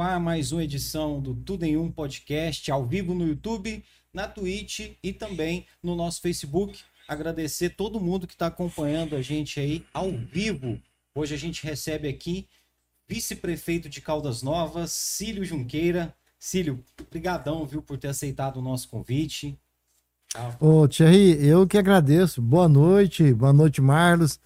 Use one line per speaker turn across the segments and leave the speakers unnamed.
ar mais uma edição do Tudo em Um Podcast, ao vivo no YouTube, na Twitch e também no nosso Facebook. Agradecer todo mundo que está acompanhando a gente aí ao vivo. Hoje a gente recebe aqui vice-prefeito de Caldas Novas, Cílio Junqueira. Cílio, brigadão, viu, por ter aceitado o nosso convite.
Ô, Thierry, eu que agradeço. Boa noite, boa noite, Marlos.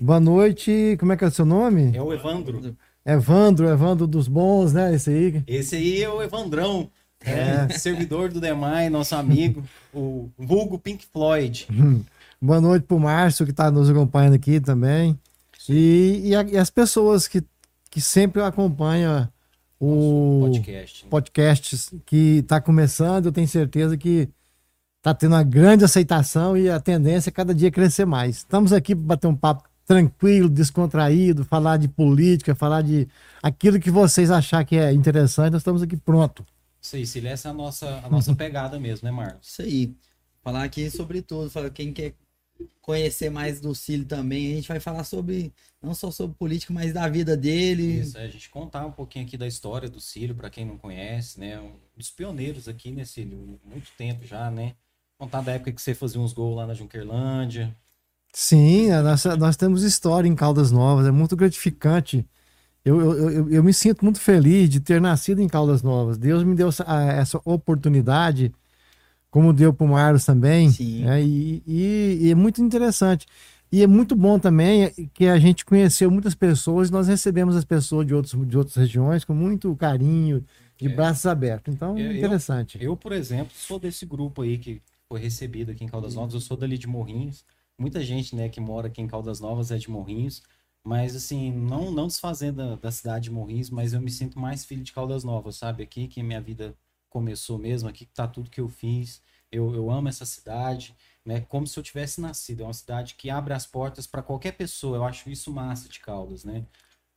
Boa noite, como é que é o seu nome?
É o Evandro.
Evandro, Evandro dos bons, né? Esse aí.
Esse aí é o Evandrão. É, servidor do Demai, nosso amigo, o vulgo Pink Floyd.
Boa noite pro Márcio, que está nos acompanhando aqui também. E, e, a, e, as pessoas que, que sempre acompanham o podcast, né? podcasts que está começando, eu tenho certeza que está tendo uma grande aceitação e a tendência é cada dia crescer mais. Estamos aqui para bater um papo tranquilo, descontraído, falar de política, falar de aquilo que vocês achar que é interessante, nós estamos aqui pronto.
Isso aí, Cília, essa é a nossa, a nossa pegada mesmo, né, Marcos?
Isso aí. Falar aqui sobre tudo, falar quem quer conhecer mais do Cílio também, a gente vai falar sobre, não só sobre política, mas da vida dele.
Isso, é, a gente contar um pouquinho aqui da história do Cílio, para quem não conhece, né, um dos pioneiros aqui, né, Cílio, muito tempo já, né, Contar da época que você fazia uns gols lá na Junquerlândia.
Sim, nós, nós temos história em Caldas Novas, é muito gratificante. Eu, eu, eu, eu, me sinto muito feliz de ter nascido em Caldas Novas. Deus me deu essa, essa oportunidade, como deu para o Marlos também. Sim. Né? E, e, e, é muito interessante. E é muito bom também que a gente conheceu muitas pessoas e nós recebemos as pessoas de, outros, de outras regiões com muito carinho, de é. braços abertos. Então, é interessante.
Eu, por exemplo, sou desse grupo aí que foi recebido aqui em Caldas Novas. Eu sou dali de Morrinhos. Muita gente, né, que mora aqui em Caldas Novas é de Morrinhos. Mas, assim, não, não desfazendo da, da cidade de Morrinhos, mas eu me sinto mais filho de Caldas Novas, sabe? Aqui que minha vida começou mesmo, aqui que tá tudo que eu fiz. Eu, eu amo essa cidade, né? Como se eu tivesse nascido. É uma cidade que abre as portas para qualquer pessoa. Eu acho isso massa de Caldas, né?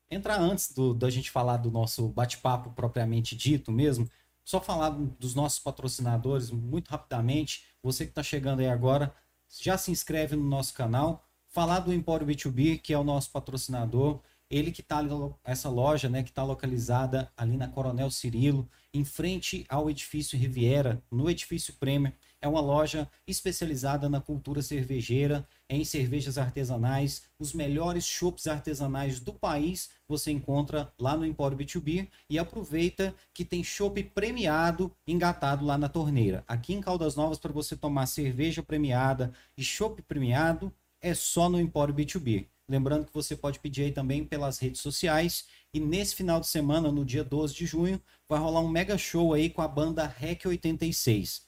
Entrar antes do, da gente falar do nosso bate-papo propriamente dito mesmo, só falar dos nossos patrocinadores muito rapidamente. Você que está chegando aí agora, já se inscreve no nosso canal. Falar do Empório B2B, que é o nosso patrocinador. Ele que está essa loja, né, que está localizada ali na Coronel Cirilo, em frente ao edifício Riviera, no edifício Premier. É uma loja especializada na cultura cervejeira, em cervejas artesanais. Os melhores chopps artesanais do país você encontra lá no Empório B2B e aproveita que tem chopp premiado engatado lá na torneira. Aqui em Caldas Novas, para você tomar cerveja premiada e chopp premiado, é só no Empório B2B. Lembrando que você pode pedir aí também pelas redes sociais. E nesse final de semana, no dia 12 de junho, vai rolar um mega show aí com a banda REC 86.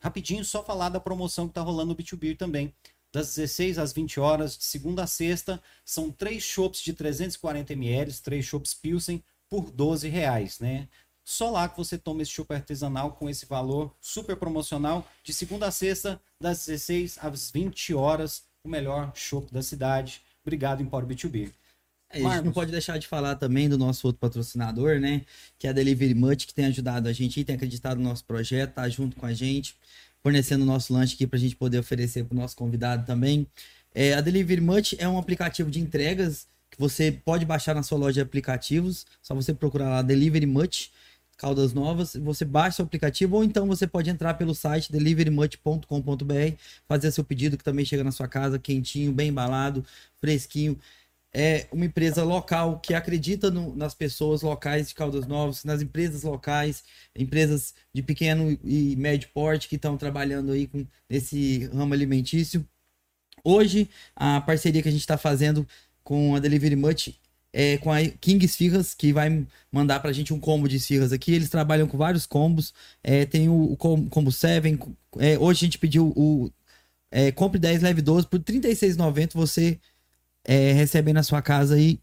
Rapidinho, só falar da promoção que tá rolando no B2B também das 16 às 20 horas, de segunda a sexta. São três chopps de 340 ml, três chopps Pilsen, por 12 reais, né? Só lá que você toma esse chopp artesanal com esse valor super promocional, de segunda a sexta, das 16 às 20 horas, o melhor chopp da cidade. Obrigado, Empório B2B.
É, a gente não pode deixar de falar também do nosso outro patrocinador, né? Que é a Delivery Much, que tem ajudado a gente e tem acreditado no nosso projeto, tá junto com a gente fornecendo o nosso lanche aqui para a gente poder oferecer para o nosso convidado também. É, a Delivery Much é um aplicativo de entregas que você pode baixar na sua loja de aplicativos. Só você procurar lá Delivery Much, Caldas Novas. Você baixa o aplicativo ou então você pode entrar pelo site deliverymuch.com.br, fazer seu pedido que também chega na sua casa quentinho, bem embalado, fresquinho é uma empresa local que acredita no, nas pessoas locais de Caldas Novas, nas empresas locais, empresas de pequeno e médio porte que estão trabalhando aí com esse ramo alimentício. Hoje, a parceria que a gente está fazendo com a Delivery Much é com a King Esfirras, que vai mandar para a gente um combo de esfirras aqui. Eles trabalham com vários combos. É, tem o, o combo 7. É, hoje a gente pediu o é, compre 10, leve 12 por R$ 36,90. Você é, recebem na sua casa aí,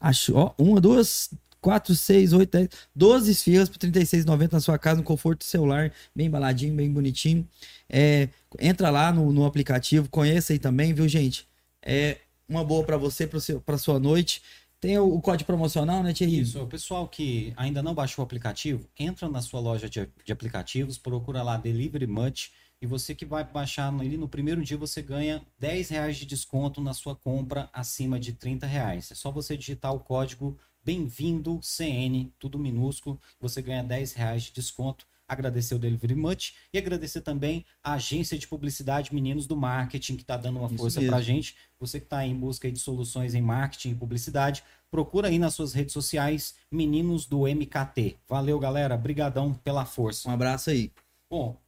acho, ó, uma, duas, quatro, seis, oito, dez, doze esfirras por R$36,90 na sua casa, no conforto celular, bem embaladinho, bem bonitinho. É, entra lá no, no aplicativo, conheça aí também, viu, gente? É uma boa para você, para sua noite. Tem o, o, código promocional, né, Thierry?
Isso, o pessoal que ainda não baixou o aplicativo, entra na sua loja de, de aplicativos, procura lá Delivery Much e você que vai baixar ali no primeiro dia, você ganha 10 reais de desconto na sua compra acima de 30 reais. É só você digitar o código bem-vindo CN, tudo minúsculo, você ganha 10 reais de desconto. Agradecer o Delivery Much e agradecer também a agência de publicidade Meninos do Marketing, que está dando uma
Isso
força para a gente. Você que está em busca de soluções em marketing e publicidade, procura aí nas suas redes sociais Meninos do MKT. Valeu, galera. Brigadão pela força.
Um abraço aí.
Bom,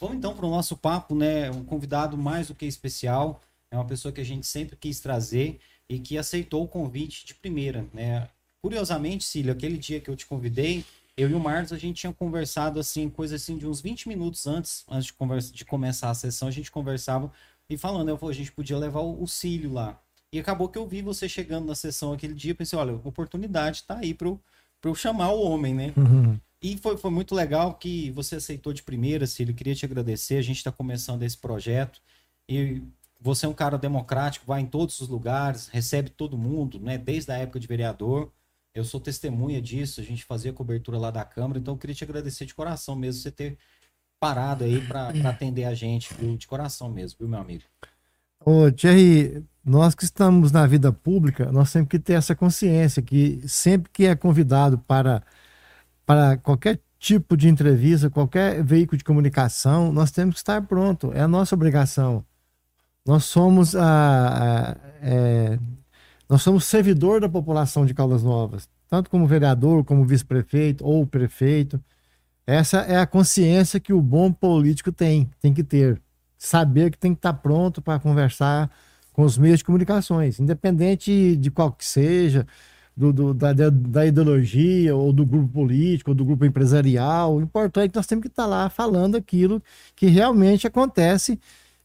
vamos então para o nosso papo, né? Um convidado mais do que especial. É uma pessoa que a gente sempre quis trazer e que aceitou o convite de primeira, né? Curiosamente, Cílio, aquele dia que eu te convidei, eu e o Marcos, a gente tinha conversado assim, coisa assim de uns 20 minutos antes, antes de, conversa, de começar a sessão, a gente conversava e falando, eu falei, a gente podia levar o, Cílio lá. E acabou que eu vi você chegando na sessão aquele dia, pensei, olha, oportunidade tá aí para eu chamar o homem, né?
Uhum.
E foi, foi muito legal que você aceitou de primeira, Cílio. Queria te agradecer. A gente está começando esse projeto. E você é um cara democrático, vai em todos os lugares, recebe todo mundo, né? Desde a época de vereador. Eu sou testemunha disso. A gente fazia cobertura lá da Câmara. Então eu queria te agradecer de coração mesmo você ter parado aí para atender a gente, viu? De coração mesmo, viu, meu amigo?
Ô, Thierry, nós que estamos na vida pública, nós temos que ter essa consciência que sempre que é convidado para, para qualquer tipo de entrevista, qualquer veículo de comunicação, nós temos que estar pronto. É a nossa obrigação. Nós somos a, a- é, nós somos servidor da população de Caldas Novas, tanto como vereador, como vice-prefeito ou prefeito. Essa é a consciência que o bom político tem, tem que ter. Saber que tem que estar pronto para conversar com os meios de comunicações, independente de qual que seja, do, do- da, da- ideologia, ou do grupo político, ou do grupo empresarial. O importante é que nós temos que estar lá falando aquilo que realmente acontece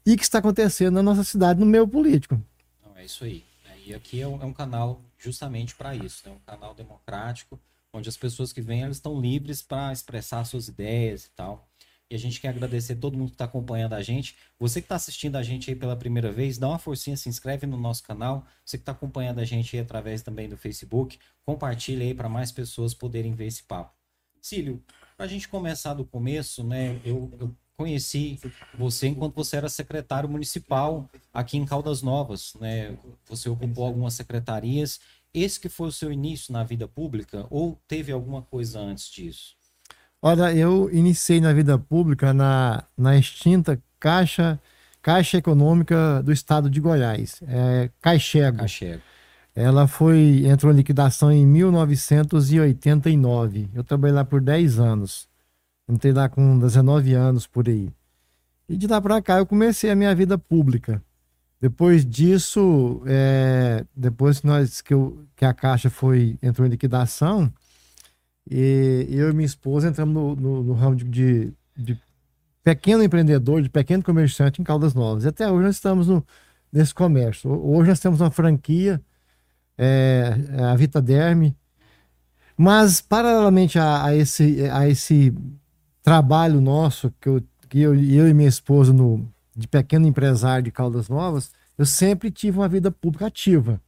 e que está acontecendo na nossa cidade, no meio político.
Não, é isso aí. E aqui é um, é um canal justamente para isso, né? Um canal democrático, onde as pessoas que vêm estão livres para expressar suas ideias e tal. E a gente quer agradecer todo mundo que está acompanhando a gente. Você que está assistindo a gente aí pela primeira vez, dá uma forcinha, se inscreve no nosso canal. Você que está acompanhando a gente aí através também do Facebook, compartilha aí para mais pessoas poderem ver esse papo. Cílio, para a gente começar do começo, né? Eu, eu conheci você enquanto você era secretário municipal aqui em Caldas Novas, né? Você ocupou algumas secretarias. Esse que foi o seu início na vida pública ou teve alguma coisa antes disso?
Olha, eu iniciei na vida pública na, na extinta Caixa, Caixa Econômica do Estado de Goiás, é, Caixego.
Cachego.
Ela foi entrou em liquidação em 1989. Eu trabalhei lá por 10 anos. Entrei lá com 19 anos por aí. E de lá para cá eu comecei a minha vida pública. Depois disso, é, depois que, nós, que, eu- que a Caixa foi entrou em liquidação, e eu e minha esposa entramos no, no- no ramo de, de- de pequeno empreendedor, de pequeno comerciante em Caldas Novas. E até hoje nós estamos no, nesse comércio. Ho- Hoje nós temos uma franquia, é, a Vita Derme, mas paralelamente a, a esse, a esse trabalho nosso, que eu, que eu, eu e minha esposa no, de pequeno empresário de Caldas Novas, eu sempre tive uma vida pública ativa.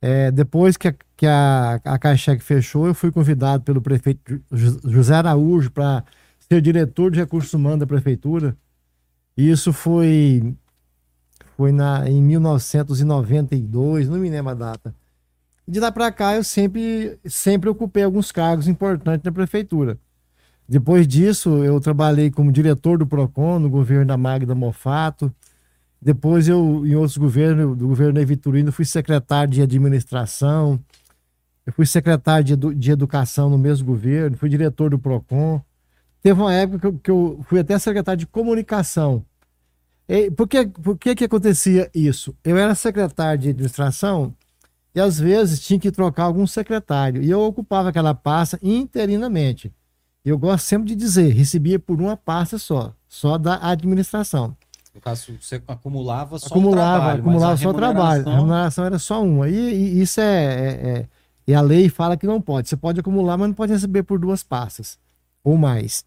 É, depois que a, que a, a Caixec fechou, eu fui convidado pelo prefeito José Araújo para ser diretor de recursos humanos da prefeitura. Isso foi, foi na, em 1992, não me lembro a data. De lá para cá, eu sempre, sempre ocupei alguns cargos importantes na prefeitura. Depois disso, eu trabalhei como diretor do PROCON no governo da Magda Mofato. Depois, eu, em outros governos, do governo Vitorino, fui secretário de administração. Eu fui secretário de, edu- de educação no mesmo governo, fui diretor do PROCON. Teve uma época que eu, que eu fui até secretário de comunicação. E por que, por que que acontecia isso? Eu era secretário de administração e às vezes tinha que trocar algum secretário. E eu ocupava aquela pasta interinamente. Eu gosto sempre de dizer, recebia por uma pasta só, só da administração.
No caso, você acumulava só
acumulava,
trabalho,
acumulava só trabalho. A
remuneração-
era só uma. E, e isso é, é, é- E a lei fala que não pode. Você pode acumular, mas não pode receber por duas pastas ou mais.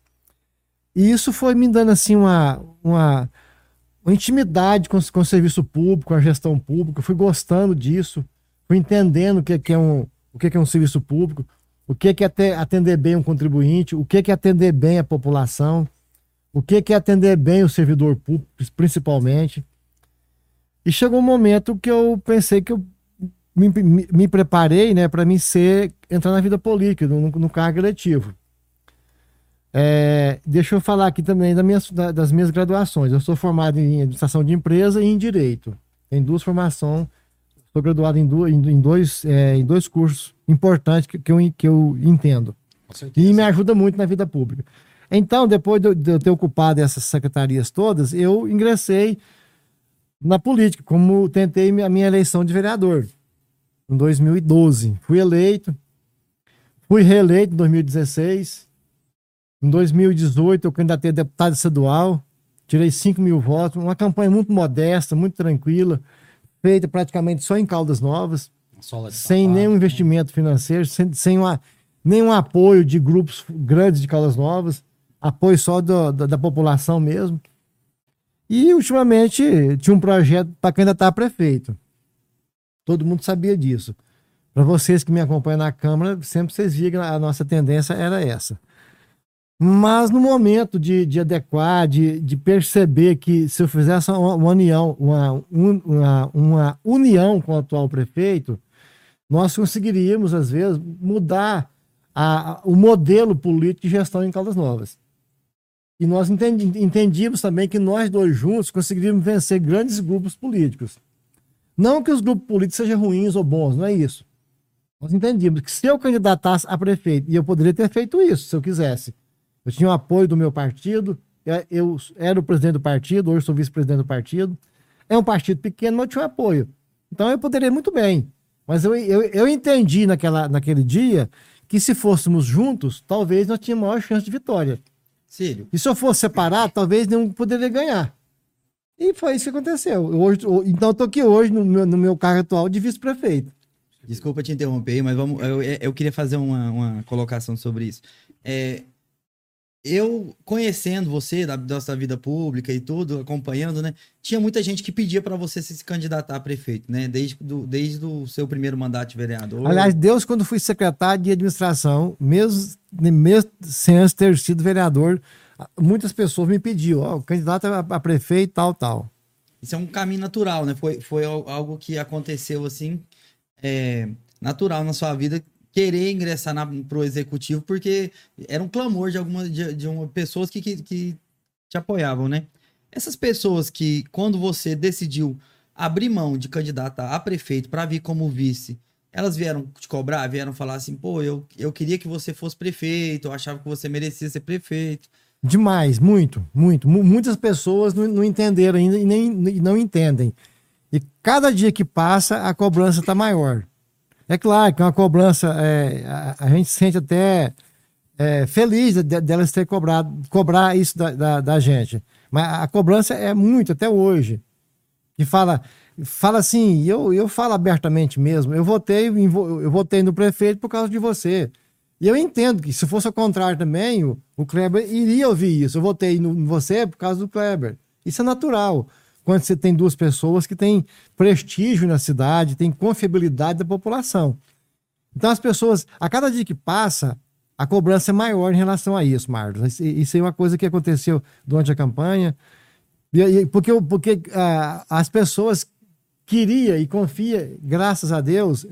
E isso foi me dando assim uma, uma, uma intimidade com, com o serviço público, com a gestão pública. Eu fui gostando disso, fui entendendo o que, que é um, o que, que é um serviço público, o que, que é atender bem um contribuinte, o que, que é atender bem a população, o que, é atender bem o servidor público, principalmente. E chegou um momento que eu pensei que eu me, me, me preparei né, para mim ser entrar na vida política, no, no cargo eletivo. É, deixa eu falar aqui também das minhas, das minhas graduações. Eu sou formado em administração de empresa e em direito. Tem duas formações. Sou graduado em, do, em, dois, é, em dois cursos importantes que, que, eu, que eu entendo. E me ajuda muito na vida pública. Então, depois de, de eu ter ocupado essas secretarias todas, eu ingressei na política, como tentei a minha eleição de vereador em 2012. Fui eleito, fui reeleito em 2016 em 2018, eu candidatei a deputado estadual, tirei 5 mil votos, uma campanha muito modesta, muito tranquila, feita praticamente só em Caldas Novas, sem nenhum né? investimento financeiro, sem, sem uma, nenhum apoio de grupos grandes de Caldas Novas, apoio só do, da, da população mesmo. E, ultimamente, tinha um projeto para candidatar a prefeito. Todo mundo sabia disso. Para vocês que me acompanham na Câmara, sempre vocês viram que a nossa tendência era essa. Mas no momento de, de adequar, de, de perceber que se eu fizesse uma, uma união, uma, uma, uma união com o atual prefeito, nós conseguiríamos, às vezes, mudar a, a, o modelo político de gestão em Caldas Novas. E nós entendíamos também que nós dois juntos conseguiríamos vencer grandes grupos políticos. Não que os grupos políticos sejam ruins ou bons, não é isso. Nós entendíamos que se eu candidatasse a prefeito, e eu poderia ter feito isso se eu quisesse, eu tinha o apoio do meu partido, eu era o presidente do partido, hoje sou vice-presidente do partido. É um partido pequeno, mas eu tinha apoio. Então eu poderia muito bem. Mas eu, eu, eu entendi naquela, naquele dia que se fôssemos juntos, talvez nós tínhamos maior chance de vitória.
Sírio.
E se eu fosse separado, talvez nenhum poderia ganhar. E foi isso que aconteceu. Hoje, então eu tô aqui hoje no meu, no meu cargo atual de vice-prefeito.
Desculpa te interromper, mas vamos, eu, eu queria fazer uma, uma colocação sobre isso. É, eu conhecendo você da nossa vida pública e tudo, acompanhando, né? Tinha muita gente que pedia para você se candidatar a prefeito, né? Desde, do, desde o seu primeiro mandato de vereador.
Aliás, Deus, quando fui secretário de administração, mesmo, mesmo sem antes ter sido vereador, muitas pessoas me pediam, ó, oh, candidato a, a prefeito, tal, tal.
Isso é um caminho natural, né? Foi, foi algo que aconteceu assim, é, natural na sua vida, querer ingressar para o executivo, porque era um clamor de algumas de, de uma, pessoas que, que, que te apoiavam, né? Essas pessoas que, quando você decidiu abrir mão de candidata a prefeito para vir como vice, elas vieram te cobrar, vieram falar assim, pô, eu, eu queria que você fosse prefeito, eu achava que você merecia ser prefeito.
Demais, muito, muito. M muitas pessoas não, não, entenderam ainda e nem não entendem. E cada dia que passa, a cobrança está maior. É claro que é uma cobrança, é, a, a, gente sente até é, feliz de, delas ter cobrado, cobrar isso da, da, da, gente. Mas a cobrança é muito até hoje. Que fala, fala assim, eu, eu falo abertamente mesmo, eu votei, eu votei no prefeito por causa de você. E eu entendo que se fosse o contrário também, o, o Kleber iria ouvir isso. Eu votei no, em você por causa do Kleber. Isso é natural quando você tem duas pessoas que têm prestígio na cidade, têm confiabilidade da população. Então as pessoas, a cada dia que passa, a cobrança é maior em relação a isso, Marlos. Isso é uma coisa que aconteceu durante a campanha, porque, porque ah, as pessoas queriam e confia, graças a Deus,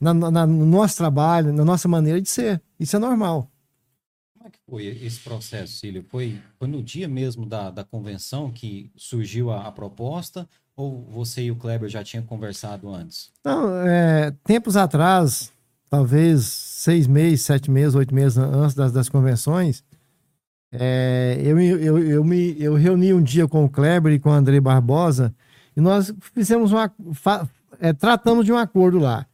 na, na, no nosso trabalho, na nossa maneira de ser. Isso é normal.
Foi esse processo, Cílio? Foi, foi no dia mesmo da, da convenção que surgiu a, a proposta ou você e o Kleber já tinham conversado antes?
Não, é, tempos atrás, talvez seis meses, sete meses, oito meses antes das, das convenções, é, eu, eu, eu, me, eu reuni um dia com o Kleber e com o André Barbosa e nós fizemos uma. É, tratamos de um acordo lá.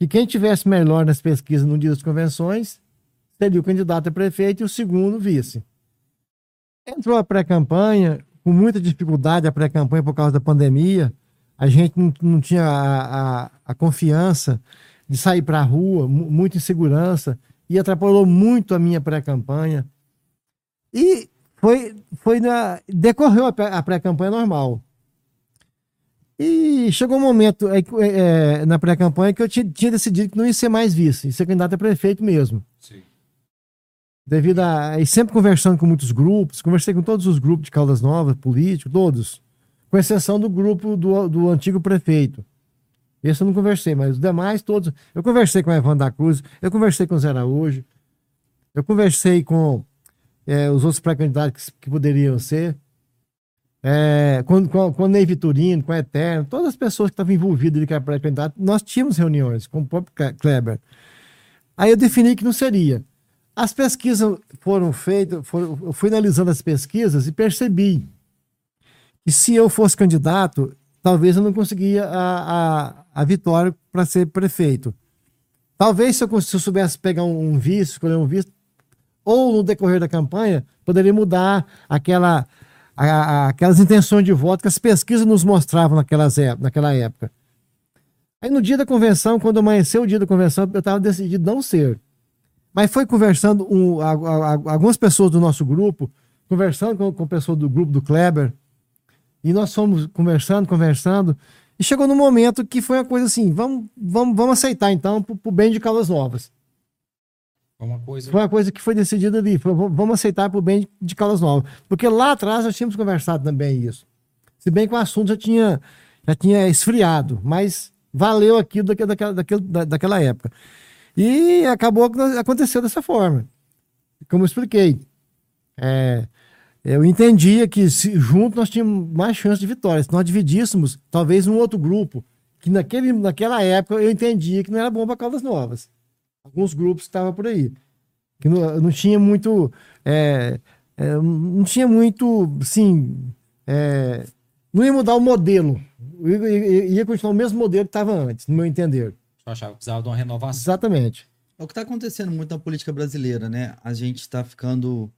Que quem tivesse melhor nas pesquisas no dia das convenções seria o candidato a prefeito e o segundo vice. Entrou a pré-campanha, com muita dificuldade a pré-campanha por causa da pandemia. A gente não, não tinha a, a, a, confiança de sair para a rua, muita insegurança, e atrapalhou muito a minha pré-campanha. E foi, foi na, decorreu a pré-campanha normal. E chegou um momento é, é, na pré-campanha que eu tinha, tinha, decidido que não ia ser mais vice, ia ser candidato a prefeito mesmo. Sim devido a. E sempre conversando com muitos grupos, conversei com todos os grupos de Caldas Novas, políticos, todos, com exceção do grupo do, do antigo prefeito. Esse eu não conversei, mas os demais todos. Eu conversei com o Evandro da Cruz, eu conversei com o Zé Araújo, eu conversei com é, os outros pré-candidatos que, que, poderiam ser. É, com, com, com o Ney Vitorino, com o Eterno, todas as pessoas que estavam envolvidas que era pré-candidato, nós tínhamos reuniões com o próprio Kleber. Aí eu defini que não seria. As pesquisas foram feitas, foram, eu fui analisando as pesquisas e percebi que se eu fosse candidato, talvez eu não conseguia a, a, a vitória para ser prefeito. Talvez se eu, se eu soubesse pegar um, um vice, escolher um vice, ou no decorrer da campanha, poderia mudar aquela, a, a, aquelas intenções de voto que as pesquisas nos mostravam naquelas, naquela época. Aí no dia da convenção, quando amanheceu o dia da convenção, eu estava decidido não ser. Mas foi conversando um, a, a, algumas pessoas do nosso grupo, conversando com, com pessoas do grupo do Kleber, e nós fomos conversando, conversando, e chegou no momento que foi uma coisa assim, vamos, vamos, vamos aceitar então para o bem de Caldas Novas.
Foi uma coisa...
Foi uma coisa que foi decidida ali, foi, vamos aceitar para o bem de Caldas Novas. Porque lá atrás nós tínhamos conversado também isso. Se bem que o assunto já tinha, já tinha esfriado, mas valeu aquilo daquela, daquela, daquela época. E acabou aconteceu dessa forma. Como eu expliquei. É, eu entendia que se, junto nós tínhamos mais chance de vitória. Se nós dividíssemos, talvez um outro grupo, que naquele, naquela época eu entendia que não era bom para Caldas Novas. Alguns grupos estavam por aí. Que não, não tinha muito. É, é, não tinha muito. Sim. É, não ia mudar o modelo. Ia, ia continuar o mesmo modelo que estava antes, no meu entender.
Eu achava que precisava de uma renovação.
Exatamente.
É o que está acontecendo muito na política brasileira, né? A gente está ficando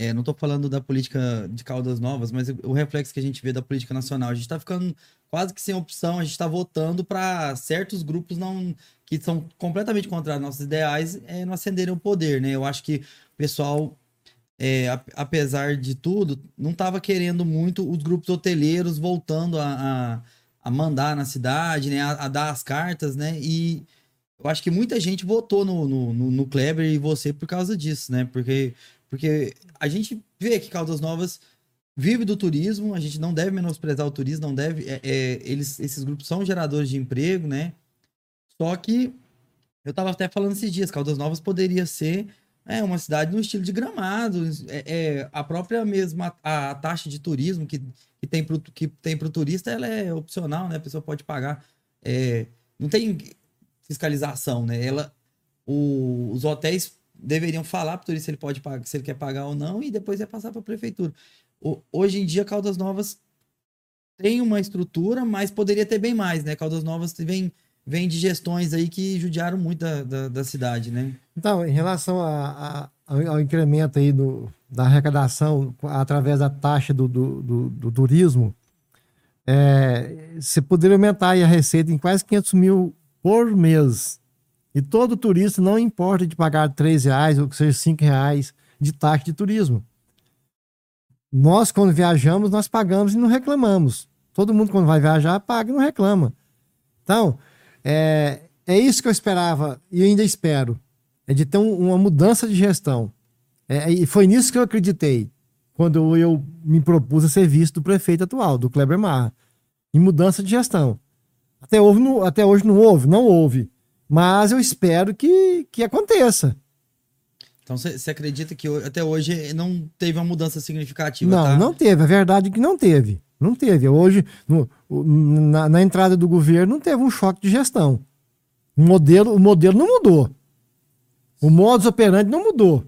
é, não estou falando da política de Caldas Novas, mas o reflexo que a gente vê da política nacional. A gente está ficando quase que sem opção, a gente está votando para certos grupos não que são completamente contra nossos ideais é, não acenderem o poder, né? Eu acho que o pessoal, é, apesar de tudo, não estava querendo muito os grupos hoteleiros voltando a, a, a mandar na cidade, né? A, a, dar as cartas, né? E eu acho que muita gente votou no, no, no, no Kleber e você por causa disso, né? Porque porque a gente vê que Caldas Novas vive do turismo, a gente não deve menosprezar o turismo, não deve. É, é, eles, esses grupos são geradores de emprego, né? Só que eu estava até falando esses dias, Caldas Novas poderia ser é, uma cidade no estilo de gramado. É, é a própria mesma a, a, taxa de turismo que, que tem para o turista, ela é opcional, né? A pessoa pode pagar. É, não tem fiscalização, né? Ela, o, os hotéis deveriam falar para o turista se ele pode pagar, se ele quer pagar ou não, e depois ia passar para a prefeitura. O, hoje em dia, Caldas Novas tem uma estrutura, mas poderia ter bem mais, né? Caldas Novas vem, vem de gestões aí que judiaram muito da, da, da cidade, né?
Então, em relação a, a, ao incremento aí do, da arrecadação através da taxa do, do, do, do turismo, é, você poderia aumentar a receita em quase 500 mil por mês e todo turista não importa de pagar três reais ou que seja cinco reais de taxa de turismo. Nós, quando viajamos, nós pagamos e não reclamamos. Todo mundo, quando vai viajar, paga e não reclama. Então, é, é isso que eu esperava e ainda espero. É de ter um, uma mudança de gestão. É, e foi nisso que eu acreditei quando eu me propus a serviço do prefeito atual, do Kleber Marra, em mudança de gestão. Até, houve, até hoje não houve, não houve. Mas eu espero que, que aconteça.
Então você acredita que até hoje não teve uma mudança significativa?
Não,
tá?
não teve. A verdade é que não teve. Não teve. Hoje, no, na, na, entrada do governo, não teve um choque de gestão. O modelo, o modelo não mudou. O modus operandi não mudou.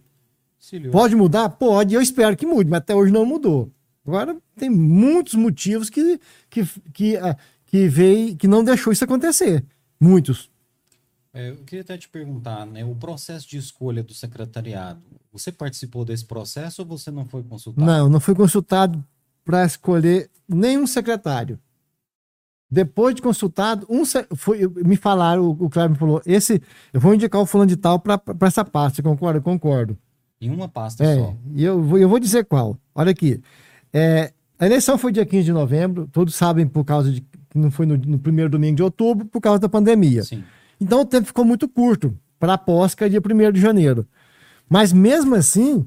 Pode mudar? Pode. Eu espero que mude, mas até hoje não mudou. Agora, tem muitos motivos que, que, que, ah, que, veio, que não deixou isso acontecer. Muitos.
É, eu queria até te perguntar, né? O processo de escolha do secretariado, você participou desse processo ou você não foi consultado?
Não, não fui consultado para escolher nenhum secretário. Depois de consultado, um foi, me falaram, o, o Cleber falou, esse, eu vou indicar o fulano de tal para essa pasta, você concorda? Eu concordo.
Em uma pasta
é,
só.
E eu, vou, eu vou dizer qual. Olha aqui. É, a eleição foi dia 15 de novembro, todos sabem por causa de não foi no, no primeiro domingo de outubro, por causa da pandemia. Sim. Então o tempo ficou muito curto para a pós, que é dia 1 de janeiro. Mas mesmo assim,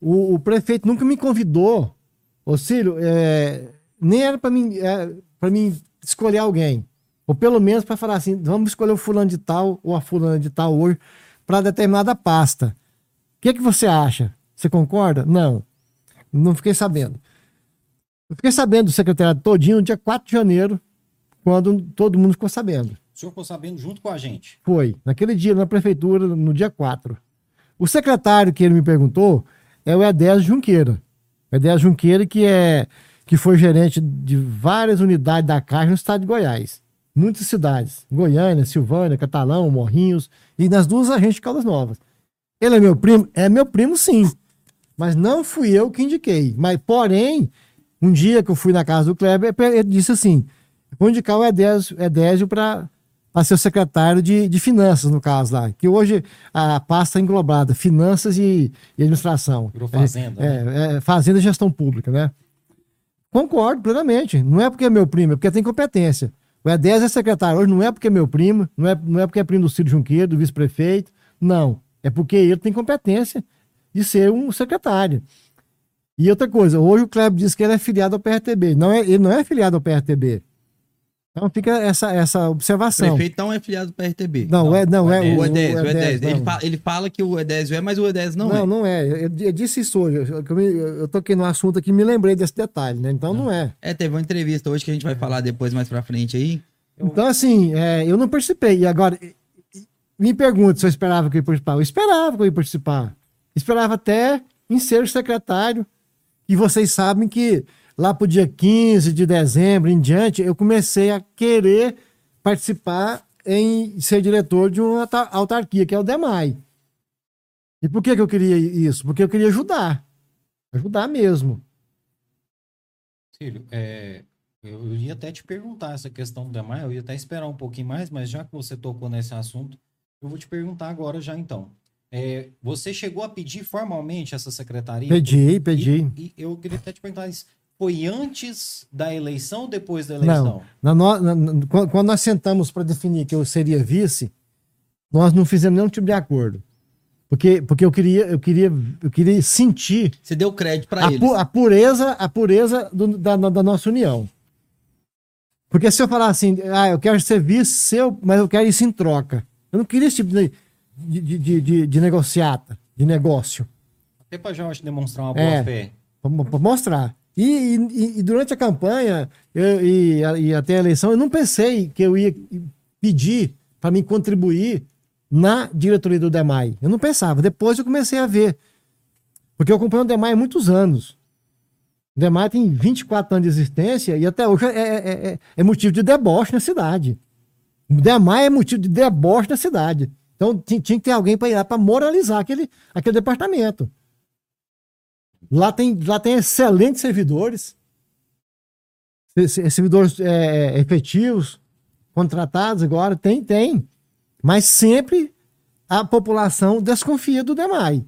o, o prefeito nunca me convidou, ô Cílio, é, nem era para mim, é, mim escolher alguém. Ou pelo menos para falar assim, vamos escolher o fulano de tal ou a fulana de tal hoje para determinada pasta. O que, que você acha? Você concorda? Não. Não fiquei sabendo. Eu fiquei sabendo do secretariado todinho no dia 4 de janeiro, quando todo mundo ficou sabendo.
O senhor ficou sabendo junto com a gente?
Foi. Naquele dia, na prefeitura, no dia 4. O secretário que ele me perguntou é o Edésio Junqueira. O Edésio Junqueira, que, é, que foi gerente de várias unidades da Caixa no estado de Goiás. Muitas cidades. Goiânia, Silvânia, Catalão, Morrinhos. E nas duas agências de Caldas Novas. Ele é meu primo? É meu primo, sim. Mas não fui eu que indiquei. Mas, porém, um dia que eu fui na casa do Kleber, ele disse assim: vou indicar o Edésio, Edésio para ser o secretário de, de finanças, no caso lá. Que hoje a pasta é englobada, finanças e, e administração.
Virou fazenda.
É, né? é, fazenda e gestão pública, né? Concordo plenamente. Não é porque é meu primo, é porque tem competência. O Edésio é secretário hoje, não é porque é meu primo, não é, não é porque é primo do Ciro Junqueiro, do vice-prefeito. Não. É porque ele tem competência de ser um secretário. E outra coisa, hoje o Kleber diz que ele é filiado ao PRTB. Não é, ele não é filiado ao PRTB. Então fica essa, essa observação.
O prefeito não é filiado do PRTB.
Não, não é, não, é
o, o Edésio. O Edésio. Ele, fala, ele fala que o Edésio é, mas o Edésio não,
não
é.
Não, não é. Eu, eu disse isso hoje. Eu, eu, eu toquei no assunto aqui e me lembrei desse detalhe, né? Então não. não é.
É, teve uma entrevista hoje que a gente vai falar depois, mais pra frente aí.
Então, assim, é, eu não participei. E agora, me pergunta se eu esperava que eu ia participar. Eu esperava que eu ia participar. Esperava até em ser secretário. E vocês sabem que lá para o dia 15 de dezembro em diante, eu comecei a querer participar em ser diretor de uma autarquia, que é o DEMAI. E por que, que eu queria isso? Porque eu queria ajudar. Ajudar mesmo.
Filho, é, eu ia até te perguntar essa questão do DEMAI, eu ia até esperar um pouquinho mais, mas já que você tocou nesse assunto, eu vou te perguntar agora já então. É, você chegou a pedir formalmente essa secretaria?
Pedi, pedi.
E, e eu queria até te perguntar isso. Foi antes da eleição ou depois da eleição?
Não. Na, na, na, quando nós sentamos para definir que eu seria vice, nós não fizemos nenhum tipo de acordo. Porque, porque eu, queria, eu, queria, eu queria sentir.
Você deu crédito para eles.
Pu, a pureza, a pureza do, da, da nossa união. Porque se eu falar assim, ah, eu quero ser vice seu, mas eu quero isso em troca. Eu não queria esse tipo de, de, de, de, de negociata, de negócio.
Até para já demonstrar uma boa é, fé.
Para mostrar. E, e, e, durante a campanha eu, e, e, até a eleição, eu não pensei que eu ia pedir para me contribuir na diretoria do DEMAI. Eu não pensava. Depois eu comecei a ver. Porque eu acompanho o DEMAI há muitos anos. O DEMAI tem 24 anos de existência e até hoje é, é, é, é motivo de deboche na cidade. O DEMAI é motivo de deboche na cidade. Então tinha, que ter alguém para ir lá para moralizar aquele, aquele departamento. Lá tem, lá tem excelentes servidores, servidores é, efetivos, contratados agora, tem, tem. Mas sempre a população desconfia do DEMAI.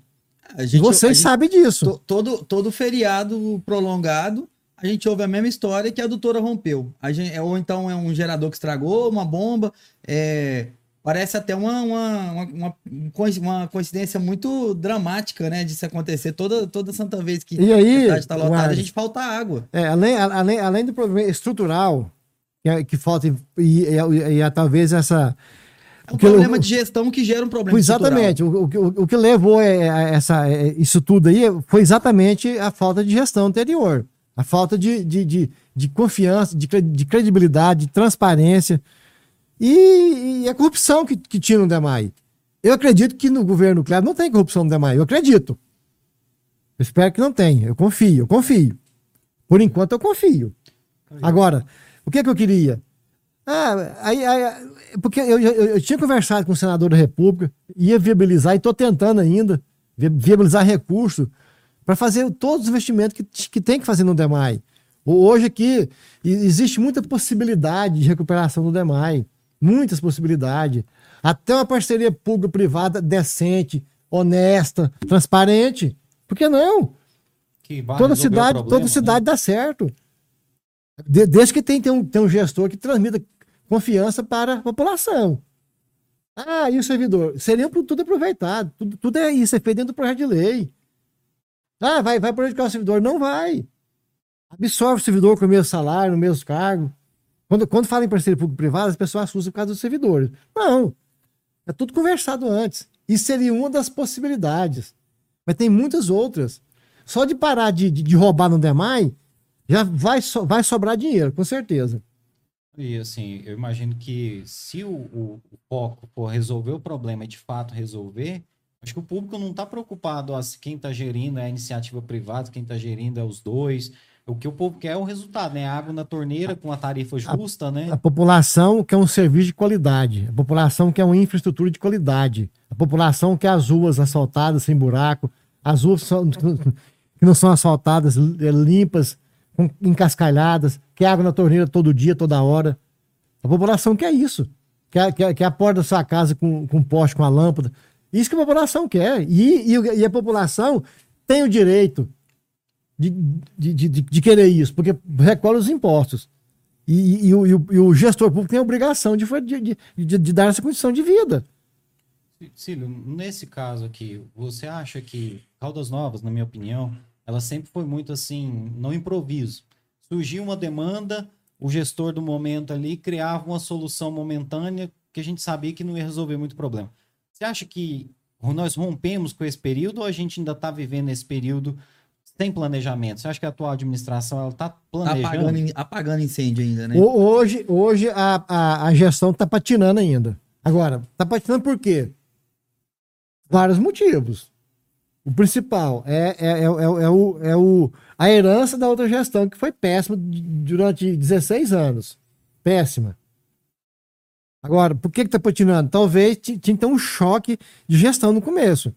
Gente, Vocês sabem disso.
todo, todo feriado prolongado, a gente ouve a mesma história que a doutora rompeu. A gente, é, ou então é um gerador que estragou, uma bomba. É, parece até uma, uma, uma, uma, coincidência muito dramática, né? De se acontecer toda, toda santa vez que
e aí, a
cidade está lotada, a gente falta água.
É, além, além, além do problema estrutural, que, é, que falta, e, e, e, e talvez essa.
É um problema eu, de gestão que gera um problema
Exatamente. O, o, o, que levou a essa, isso tudo aí foi exatamente a falta de gestão anterior. A falta de, de, de, de confiança, de, de credibilidade, de transparência e, e, a corrupção que, que tinha no DEMAI. Eu acredito que no governo Kleber não tem corrupção no DEMAI. Eu acredito. Eu espero que não tenha. Eu confio, eu confio. Por enquanto eu confio. Agora, o que, é que eu queria? Ah, aí, aí porque eu, eu, eu, tinha conversado com o senador da República, ia viabilizar, e estou tentando ainda viabilizar recursos para fazer todos os investimentos que, que tem que fazer no DEMAI. Hoje aqui existe muita possibilidade de recuperação do DEMAI, muitas possibilidades. Até uma parceria público-privada decente, honesta, transparente. Por que não? Que toda cidade, problema, toda né? cidade né? dá certo. desde que tem, tem, um, tem um gestor que transmita confiança para a população. Ah, e o servidor? Seria tudo aproveitado. Tudo, tudo é isso, é feito dentro do projeto de lei. Ah, vai, vai prejudicar o servidor. Não vai. Absorve o servidor com o mesmo salário, no mesmo cargo. Quando, quando fala em parceria público-privada, as pessoas assustam por causa dos servidores. Não. É tudo conversado antes. Isso seria uma das possibilidades. Mas tem muitas outras. Só de parar de, de, de roubar no DEMAI, já vai, so, vai sobrar dinheiro, com certeza.
E assim, eu imagino que se o, o, o foco for resolver o problema e de fato resolver, acho que o público não está preocupado quem está gerindo é a iniciativa privada, quem está gerindo é os dois. O que o povo quer é o resultado, né? Água na torneira com a tarifa justa,
a,
né?
A população quer um serviço de qualidade. A população quer uma infraestrutura de qualidade. A população quer as ruas asfaltadas sem buraco, as ruas que não são asfaltadas, limpas, encascalhadas, quer água na torneira todo dia, toda hora. A população quer isso. Quer, quer, quer a porta da sua casa com, com poste, com a lâmpada. Isso que a população quer. E, e, e a população tem o direito de, de, de, de, querer isso, porque recolhe os impostos. E, e, o, e, o, gestor público tem a obrigação de, de, de, dar essa condição de vida.
Cílio, nesse caso aqui, você acha que Caldas Novas, na minha opinião, ela sempre foi muito assim, no improviso. Surgiu uma demanda, o gestor do momento ali criava uma solução momentânea que a gente sabia que não ia resolver muito problema. Você acha que nós rompemos com esse período ou a gente ainda está vivendo esse período sem planejamento? Você acha que a atual administração está planejando?
Apagando, apagando, incêndio ainda, né?
Hoje, hoje a, a, a gestão está patinando ainda. Agora, está patinando por quê? Vários motivos. O principal é, é, é, é, é, o, é o, a herança da outra gestão, que foi péssima durante 16 anos. Péssima. Agora, por que está patinando? Talvez tinha que ter um choque de gestão no começo.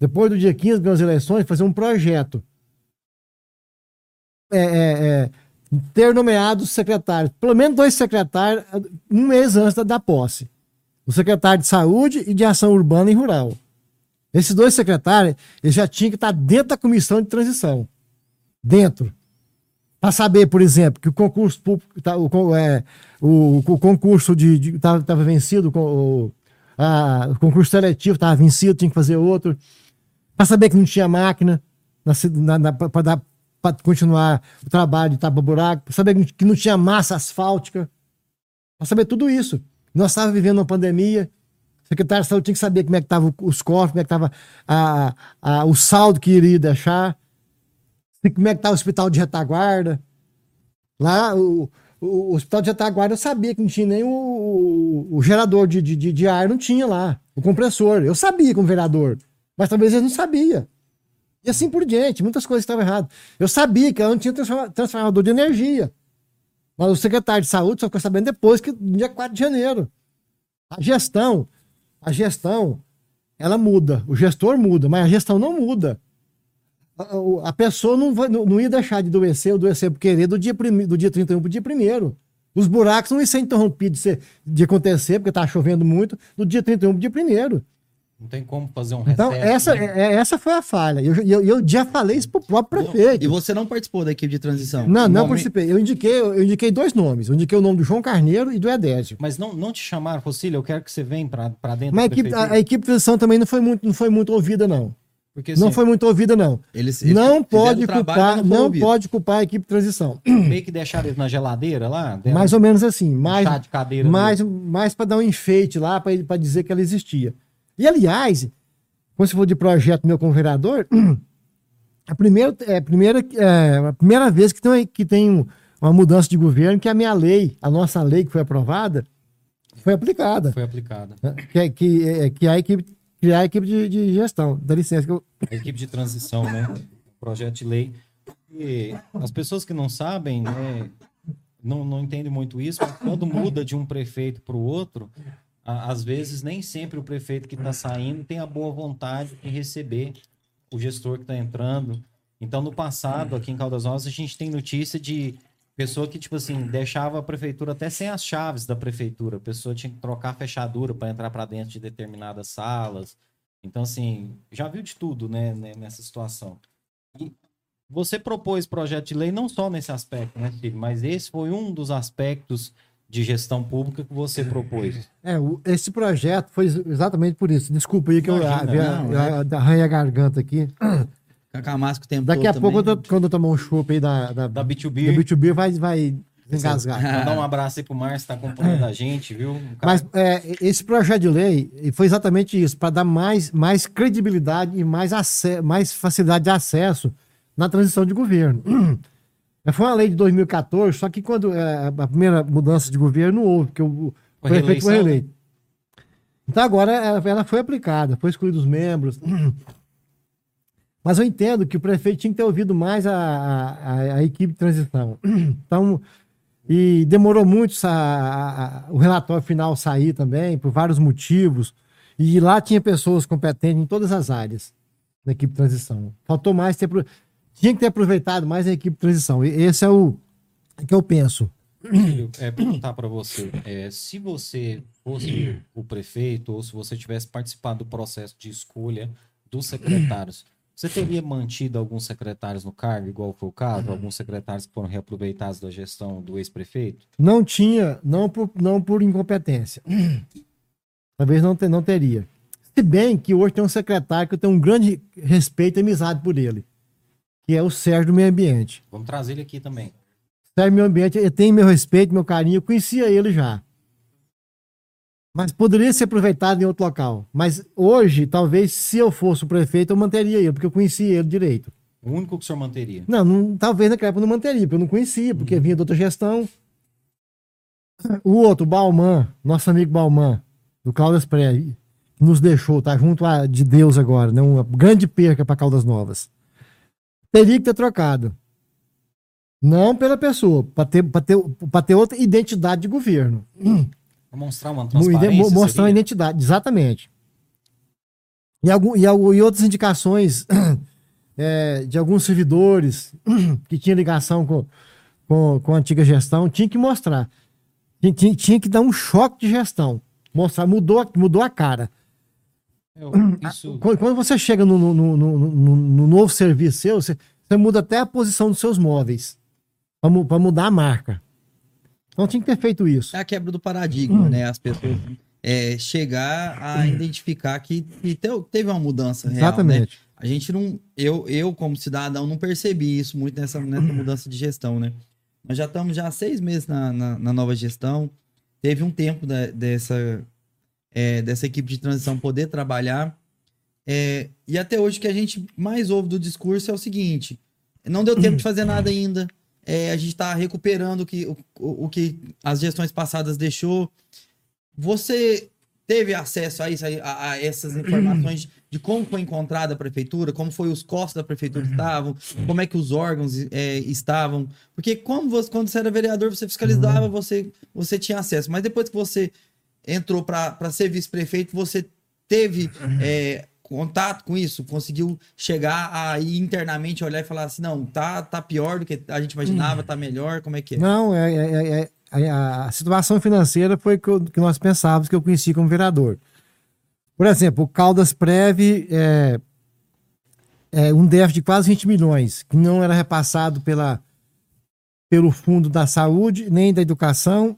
Depois do dia 15 das eleições, fazer um projeto. É, é, é, ter nomeado secretários, pelo menos dois secretários, um mês antes da, da posse. O secretário de Saúde e de Ação Urbana e Rural. Esses dois secretários, eles já tinham que estar dentro da comissão de transição. Dentro. Para saber, por exemplo, que o concurso público, tá, o, é, o, o, concurso de estava vencido, o, a, o concurso seletivo estava vencido, tinha que fazer outro. Para saber que não tinha máquina para continuar o trabalho de tapa-buraco, para saber que não tinha massa asfáltica, para saber tudo isso. Nós estávamos vivendo uma pandemia, secretário de saúde tinha que saber como é que estavam os corpos, como é que estava a, a, o saldo que iria deixar, como é que estava o hospital de retaguarda. Lá, o, o, o, hospital de retaguarda eu sabia que não tinha nem o, o, o gerador de, de, de, ar, não tinha lá, o compressor. Eu sabia como vereador, mas talvez eles não sabiam. E assim por diante, muitas coisas estavam erradas. Eu sabia que ela não tinha transformador de energia. Mas o secretário de saúde só ficou sabendo depois, que no dia 4 de janeiro. A gestão a gestão ela muda, o gestor muda, mas a gestão não muda. A, a pessoa não, vai, não, não, ia deixar de adoecer ou adoecer por querer do dia, prim, do dia 31 para o dia 1 Os buracos não iam ser interrompidos de, ser, de acontecer, porque está chovendo muito, do dia 31 para o dia 1
não tem como fazer um
reset. Então, essa, né? É, essa foi a falha. Eu, eu, eu já falei isso pro próprio prefeito.
E você não participou da equipe de transição?
Não, não participei. Eu indiquei, eu indiquei dois nomes. Eu indiquei o nome do João Carneiro e do Edésio.
Mas não, não te chamaram, Rocílio, eu quero que você venha para dentro
Mas a equipe, a, a, equipe de transição também não foi muito, não foi muito ouvida, não. Porque, assim, não foi muito ouvida, não. Eles, eles não pode culpar, não, não pode culpar a equipe de transição.
Meio que deixaram eles na geladeira lá?
Mais ou menos assim. Mais, mais, mais para dar um enfeite lá, para dizer que ela existia. E, aliás, quando você for de projeto meu como vereador, a primeira, é, a primeira, é, a primeira vez que tem, que tem uma mudança de governo, que a minha lei, a nossa lei que foi aprovada, foi aplicada.
Foi aplicada.
Que, é, que, é, que a equipe, criar a equipe de, de gestão. Dá licença. Que eu...
A equipe de transição, né? Projeto de lei. E as pessoas que não sabem, né, não, não entendem muito isso, mas quando muda de um prefeito para o outro, às vezes nem sempre o prefeito que está saindo tem a boa vontade de receber o gestor que está entrando. Então, no passado, aqui em Caldas Novas, a gente tem notícia de pessoa que, tipo assim, deixava a prefeitura até sem as chaves da prefeitura. A pessoa tinha que trocar a fechadura para entrar para dentro de determinadas salas. Então, assim, já viu de tudo, né, né, nessa situação. E você propôs projeto de lei não só nesse aspecto, né, Filho? Mas esse foi um dos aspectos de gestão pública que você propôs.
É, esse projeto foi exatamente por isso. Desculpa aí que Imagina, eu, eu, eu, arranhei a garganta aqui.
Cacamasco tempo
Daqui a pouco, eu tô, quando eu tomar um chopp aí da, da,
da B2B,
da B2B vai, vai engasgar.
Mandar um abraço aí pro Márcio, tá acompanhando a gente, viu? Um cara-
Mas é, esse projeto de lei foi exatamente isso, para dar mais, mais credibilidade e mais, mais facilidade de acesso na transição de governo. Foi uma lei de 2014, só que quando é, a primeira mudança de governo não houve, porque o, prefeito foi reeleito. Então agora ela, ela foi aplicada, foi escolhido os membros. Mas eu entendo que o prefeito tinha que ter ouvido mais a, a, a equipe de transição. Então, e demorou muito a- o relatório final sair também, por vários motivos. E lá tinha pessoas competentes em todas as áreas da equipe de transição. Faltou mais ter. Tinha que ter aproveitado mais a equipe de transição. E esse é o que eu penso.
Filho, é, perguntar para você, é, se você fosse o prefeito ou se você tivesse participado do processo de escolha dos secretários, você teria mantido alguns secretários no cargo, igual foi o caso? Alguns secretários que foram reaproveitados da gestão do ex-prefeito?
Não tinha, não por, não por incompetência. Talvez não, te- não teria. Se bem que hoje tem um secretário que eu tenho um grande respeito e amizade por ele, que é o Sérgio do Meio Ambiente.
Vamos trazer ele aqui também.
Sérgio do Meio Ambiente, ele tem meu respeito, meu carinho, eu conhecia ele já. Mas poderia ser aproveitado em outro local. Mas hoje, talvez, se eu fosse o prefeito, eu manteria ele, porque eu conhecia ele direito.
O único que o senhor manteria.
Não, não- talvez naquela época eu não manteria, porque eu não conhecia, porque vinha de outra gestão. O outro, Balman, nosso amigo Balman, do Caldas Pré, nos deixou, tá junto a, de Deus agora, né? Uma grande perca para Caldas Novas. Teria que ter trocado. Não pela pessoa, para ter, pra ter, pra ter outra identidade de governo.
Mostrar uma transparência.
Mostrar uma
seria?
identidade, exatamente. E, algum, e, e outras indicações é, de alguns servidores que tinham ligação com, com, com a antiga gestão, tinha que mostrar. Tinha, tinha, tinha que dar um choque de gestão. Mostrar, mudou, mudou a cara.
Eu- isso,
Quando, quando você chega no, no, no, no- no- no novo serviço seu, você, você muda até a posição dos seus móveis para mudar a marca. Então tinha que ter feito isso.
É a quebra do paradigma, né? As pessoas é, chegar a identificar que, que te- teve uma mudança real, né?
Exatamente.
A gente não, eu, eu como cidadão não percebi isso muito nessa, nessa mudança de gestão, né? Nós já estamos já há seis meses na, na, na nova gestão. Teve um tempo da- dessa, é, dessa equipe de transição poder trabalhar. É, e até hoje o que a gente mais ouve do discurso é o seguinte: não deu tempo de fazer nada ainda. É, a gente está recuperando o que, o, o que as gestões passadas deixou. Você teve acesso a isso, a, a essas informações de como foi encontrada a prefeitura, como foi os costos da prefeitura estavam, como é que os órgãos é, estavam. Porque você, quando você era vereador, você fiscalizava, você, você tinha acesso. Mas depois que você entrou para ser vice-prefeito, você teve é, contato com isso, conseguiu chegar aí internamente olhar e falar assim, não, tá, tá pior do que a gente imaginava, tá melhor, como é que é?
Não, é, é- é- é- a, situação financeira foi que, eu- que nós pensávamos que eu conheci como vereador. Por exemplo, o Caldas Prev é, é um déficit de quase 20 milhões, que não era repassado pela, pelo Fundo da Saúde, nem da Educação.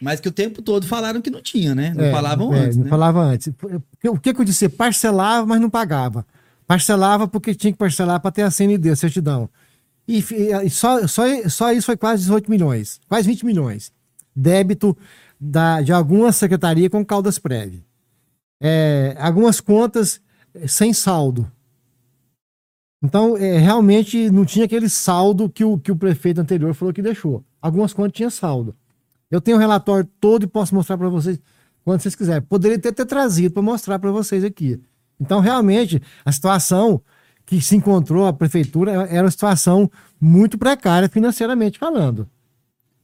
Mas que o tempo todo falaram que não tinha, né? Não
É,
falavam
é,
antes,
Não
né?
falava antes. O que, que eu disse? Parcelava, mas não pagava. Parcelava porque tinha que parcelar para ter a CND, a certidão. E, e só, só, só isso foi quase 18 milhões, quase 20 milhões. Débito da, de alguma secretaria com Caldas Prev. É, algumas contas eh, sem saldo. Então, é, realmente não tinha aquele saldo que o, que o prefeito anterior falou que deixou. Algumas contas tinham saldo. Eu tenho o relatório todo e posso mostrar para vocês quando vocês quiserem. Poderia ter, ter trazido para mostrar para vocês aqui. Então, realmente, a situação que se encontrou a prefeitura era uma situação muito precária financeiramente falando.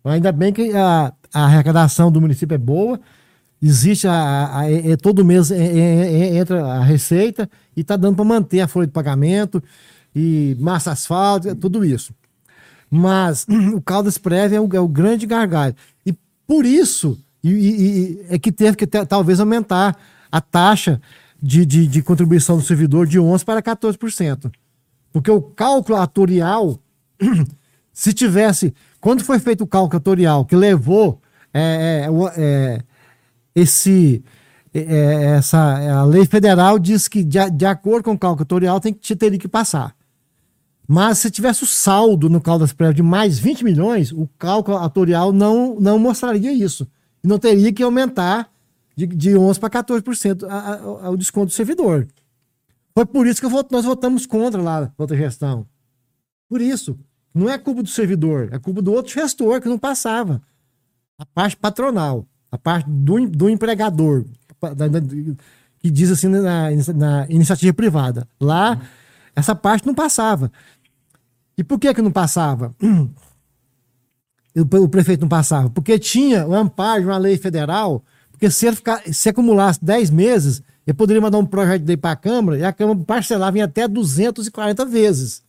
Ainda bem que a, a arrecadação do município é boa, existe a, a- é- é- todo mês é- é- é- entra a receita e está dando para manter a folha de pagamento e massa asfáltica, tudo isso. Mas o Caldas Prev é o, é o grande gargalho. Por isso e, e- é que teve que ter- talvez aumentar a taxa de, de, de contribuição do servidor de 11% para 14%. Porque o cálculo atorial, se tivesse. Quando foi feito o cálculo atorial que levou é, é, é, esse. é, essa, a lei federal diz que, de, de acordo com o cálculo atorial, tem que, teria que passar. Mas se tivesse o saldo no Caldas Prévio de mais 20 milhões, o cálculo atorial não, não mostraria isso. E não teria que aumentar de, de 11% para 14% a, a, a, o desconto do servidor. Foi por isso que vot, nós votamos contra lá na outra gestão. Por isso. Não é culpa do servidor, é culpa do outro gestor que não passava. A parte patronal, a parte do, do empregador, da, da, que diz assim na, na iniciativa privada. Lá, essa parte não passava. E por que que não passava? o prefeito não passava? Porque tinha o amparo de uma lei federal, porque se ficar, se acumulasse 10 meses, ele poderia mandar um projeto de lei para a Câmara e a Câmara parcelava em até 240 vezes.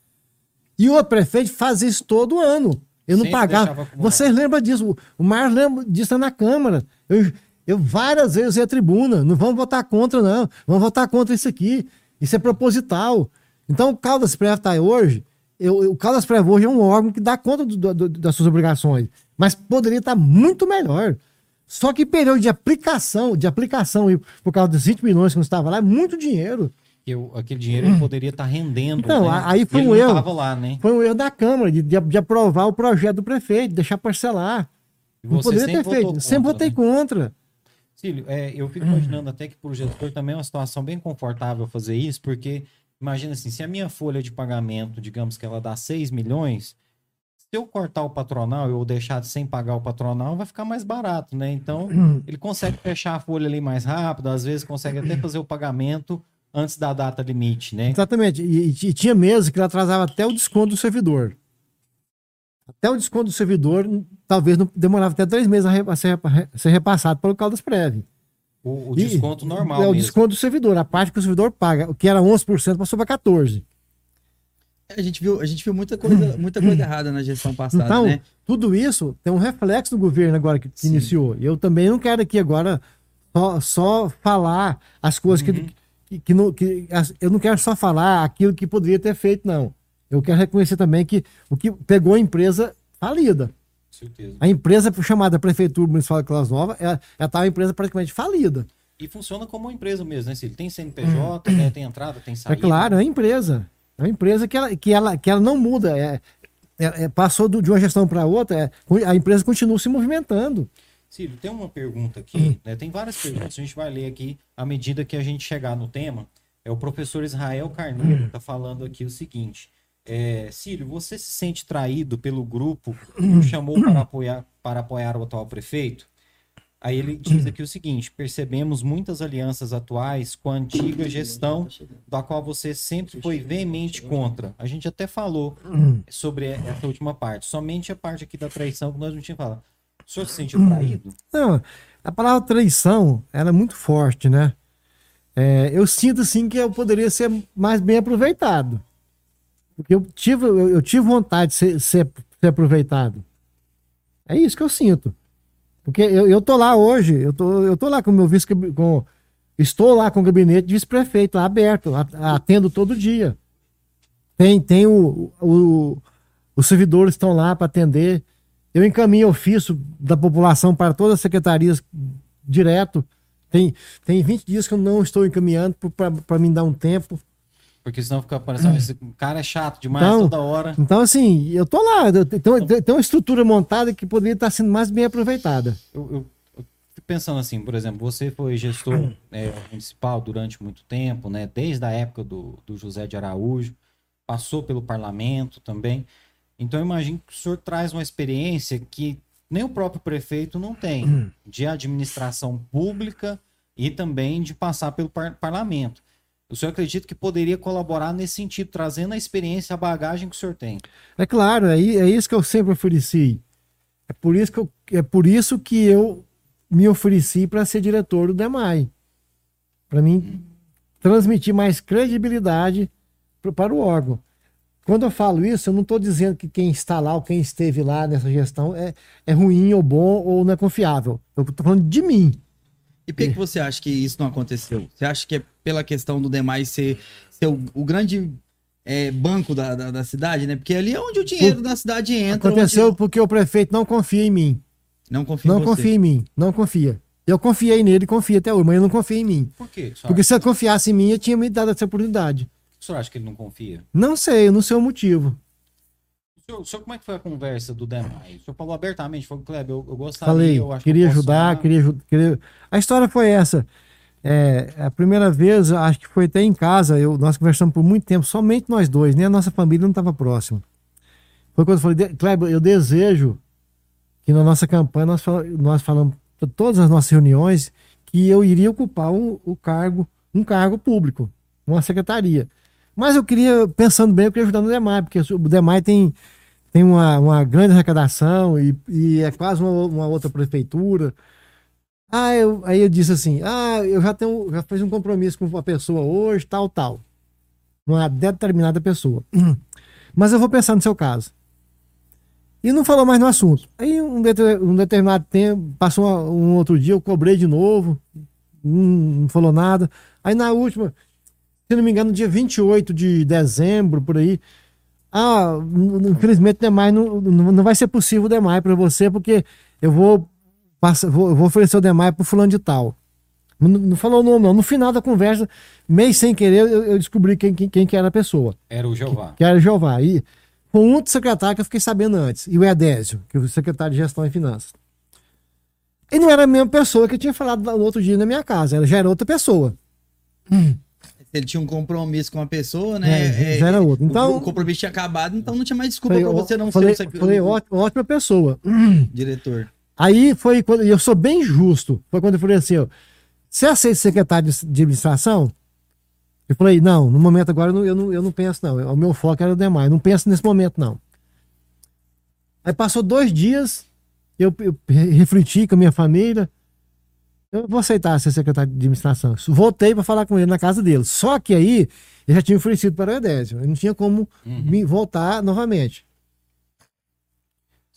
E o prefeito faz isso todo ano. Eu não pagava. Vocês lembram disso? O Mar lembra disso na Câmara. Eu, eu várias vezes ia à tribuna. Não vamos votar contra, não. Vamos votar contra isso aqui. Isso é proposital. Então, o Caldas Prévio está hoje. Eu, o Caldas Prévio hoje é um órgão que dá conta do, do, das suas obrigações. Mas poderia estar muito melhor. Só que período de aplicação, de aplicação, por causa dos 20 milhões que não estava lá, é muito dinheiro
eu, aquele dinheiro ele poderia estar rendendo.
Então,
né?
aí foi um erro. Lá, né? Foi um erro da Câmara de, de, de, aprovar o projeto do prefeito, deixar parcelar.
E não poderia ter feito. Contra,
sempre votei né? contra.
Cílio, é, eu fico imaginando até que para o gestor também é uma situação bem confortável fazer isso, porque imagina assim, se a minha folha de pagamento, digamos que ela dá 6 milhões, se eu cortar o patronal ou deixar de sem pagar o patronal, vai ficar mais barato, né? Então, ele consegue fechar a folha ali mais rápido, às vezes consegue até fazer o pagamento antes da data limite, né?
Exatamente. E, e, tinha meses que ele atrasava até o desconto do servidor. Até o desconto do servidor, talvez não demorava até três meses a, ser, a ser, repassado pelo Caldas Prev.
O, o desconto normal.
É o desconto do servidor, a parte que o servidor paga, o que era 11% passou para 14%.
A gente viu, a gente viu muita coisa, muita coisa errada na gestão passada,
então,
né?
Tudo isso tem um reflexo do governo agora que, que iniciou. Eu também não quero aqui agora só, só falar as coisas uhum. que que, que, não, que eu não quero só falar aquilo que poderia ter feito, não. Eu quero reconhecer também que o que pegou a empresa falida.
Certeza.
A empresa chamada Prefeitura Municipal de Claus Nova, ela estava uma empresa praticamente falida.
E funciona como uma empresa mesmo, né? Se ele tem CNPJ, né? tem entrada, tem saída.
É claro, é uma empresa. É uma empresa que ela, que ela, que ela não muda. É, é, é passou do, de uma gestão para outra, é, a empresa continua se movimentando.
Ciro, tem uma pergunta aqui, né? Tem várias perguntas, a gente vai ler aqui à medida que a gente chegar no tema. É o professor Israel Carneiro está falando aqui o seguinte. É, Círio, você se sente traído pelo grupo que o chamou para apoiar, para apoiar o atual prefeito? Aí ele diz aqui o seguinte: percebemos muitas alianças atuais com a antiga gestão, da qual você sempre foi veemente contra. A gente até falou sobre essa última parte, somente a parte aqui da traição que nós não tínhamos falado. O senhor se sentiu traído?
Não, a palavra traição era é muito forte, né? É, eu sinto assim que eu poderia ser mais bem aproveitado. Porque eu tive, eu, eu tive vontade de ser, ser, ser, aproveitado. É isso que eu sinto. Porque eu, eu tô lá hoje, eu tô, eu tô lá com o meu vice com Estou lá com o gabinete de vice-prefeito, lá aberto, atendo todo dia. Tem, tem o, o, os servidores estão lá para atender. Eu encaminho ofício da população para todas as secretarias direto. Tem, tem 20 dias que eu não estou encaminhando para me dar um tempo.
Porque senão fica parecendo, esse cara é chato demais então, toda hora.
Então, assim, eu tô lá, tem, tem uma estrutura montada que poderia estar sendo mais bem aproveitada.
Eu, eu, eu fico pensando assim, por exemplo, você foi gestor é, municipal durante muito tempo, né? Desde a época do, do José de Araújo, passou pelo parlamento também. Então eu imagino que o senhor traz uma experiência que nem o próprio prefeito não tem, hum. de administração pública e também de passar pelo par parlamento. O senhor acredita que poderia colaborar nesse sentido, trazendo a experiência, a bagagem que o senhor tem?
É claro, é, é isso que eu sempre ofereci. É por isso que eu, é por isso que eu me ofereci para ser diretor do DEMAI. Para mim hum. transmitir mais credibilidade para o órgão. Quando eu falo isso, eu não estou dizendo que quem está lá ou quem esteve lá nessa gestão é, é ruim ou bom ou não é confiável. Eu estou falando de mim.
E por que, que você acha que isso não aconteceu? Você acha que é pela questão do demais ser, ser o, o grande é, banco da, da, da, cidade, né? Porque ali é onde o dinheiro por... da cidade entra.
Aconteceu
onde...
porque o prefeito não confia em mim.
Não confia
Não confia em mim, não confia. Eu confiei nele, confia até hoje, mas ele não confia em mim.
Por quê?
Porque se ele confiasse em mim, eu tinha me dado essa oportunidade.
o senhor acha que ele não confia?
Não sei, eu não sei o motivo.
O senhor, o senhor, como é que foi a conversa do Demai? O senhor falou abertamente, falou, Kleber, eu, eu gostaria,
Falei,
eu acho
queria
que eu
ajudar,
somar.
queria, queria. A história foi essa. É, a primeira vez, acho que foi até em casa, eu, nós conversamos por muito tempo, somente nós dois, nem a nossa família não estava próxima. Foi quando eu falei, "De- Kleber, eu desejo que na nossa campanha nós, fala- nós falamos, todas as nossas reuniões, que eu iria ocupar um, o cargo, um cargo público, uma secretaria. Mas eu queria, pensando bem, eu queria ajudar no DEMAI, porque o DEMAI tem, tem uma, uma grande arrecadação e, e é quase uma, uma outra prefeitura. Ah, eu, aí eu disse assim: ah, eu já tenho, já fiz um compromisso com uma pessoa hoje, tal, tal. Uma determinada pessoa. Mas eu vou pensar no seu caso. E não falou mais no assunto. Aí, um, um determinado tempo, passou uma- um outro dia, eu cobrei de novo, não, não falou nada. Aí, na última, se não me engano, no dia 28 de dezembro, por aí, ah, infelizmente, demais, não, não não vai ser possível demais para você, porque eu vou, passar, vou, vou oferecer o demais para fulano de tal. Não, não falou o nome, não. No final da conversa, meio sem querer, eu, eu descobri quem, quem, quem que era a pessoa
Era o Jeová.
que era Jeová. E foi um outro secretário que eu fiquei sabendo antes, e o Edésio, que é o secretário de Gestão e Finanças. E não era a mesma pessoa que eu tinha falado no outro dia na minha casa, ela já era outra pessoa.
Ele tinha um compromisso com a pessoa, né?
É, já era outro.
o-
Então-
o, compromisso tinha acabado, então não tinha mais desculpa
ó,
você não
falei,
ser o, sec-
falei,
o
ótima pessoa.
diretor.
Aí foi quando, e eu sou bem justo, foi quando eu falei assim, ó, você aceita secretário de, de administração? Eu falei, não, no momento agora eu não, eu não, eu não penso não, o meu foco era o demais, não penso nesse momento não. Aí passou dois dias, eu, eu refleti com a minha família, eu vou aceitar ser secretário de administração. Voltei para falar com ele na casa dele, só que aí eu já tinha oferecido para o Edésio, eu não tinha como
Uhum.
me voltar novamente.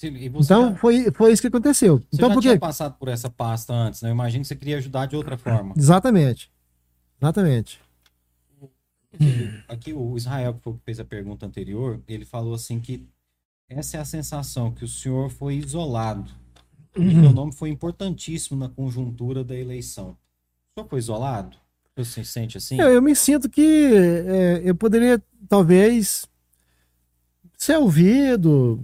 Então
já,
foi, foi isso que aconteceu.
você
Então
já
por
tinha passado por essa pasta antes, né? Eu imagino que você queria ajudar de outra forma.
Exatamente. Exatamente.
Aqui o Israel, que fez a pergunta anterior, ele falou assim que essa é a sensação, que o senhor foi isolado. E meu nome foi importantíssimo na conjuntura da eleição. O senhor foi isolado? Você se sente assim?
Eu, eu me sinto que é, eu poderia, talvez, ser ouvido,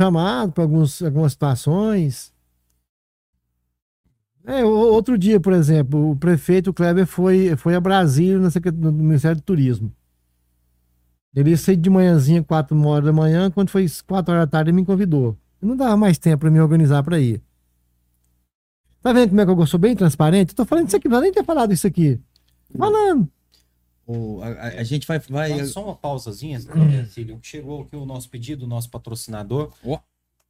chamado para algumas situações. É, outro dia, por exemplo, o prefeito Kleber foi, foi a Brasília no Ministério do Turismo. Ele ia sair de manhãzinha, quatro horas da manhã, quando foi quatro horas da tarde, ele me convidou. Eu não dava mais tempo para me organizar para ir. Tá vendo como é que eu sou bem transparente? Eu tô falando isso aqui, não nem ter falado isso aqui. Falando.
O- a, a- a gente vai. vai
só uma pausazinha, né, Cílio. Chegou aqui o nosso pedido, o nosso patrocinador.
Ó.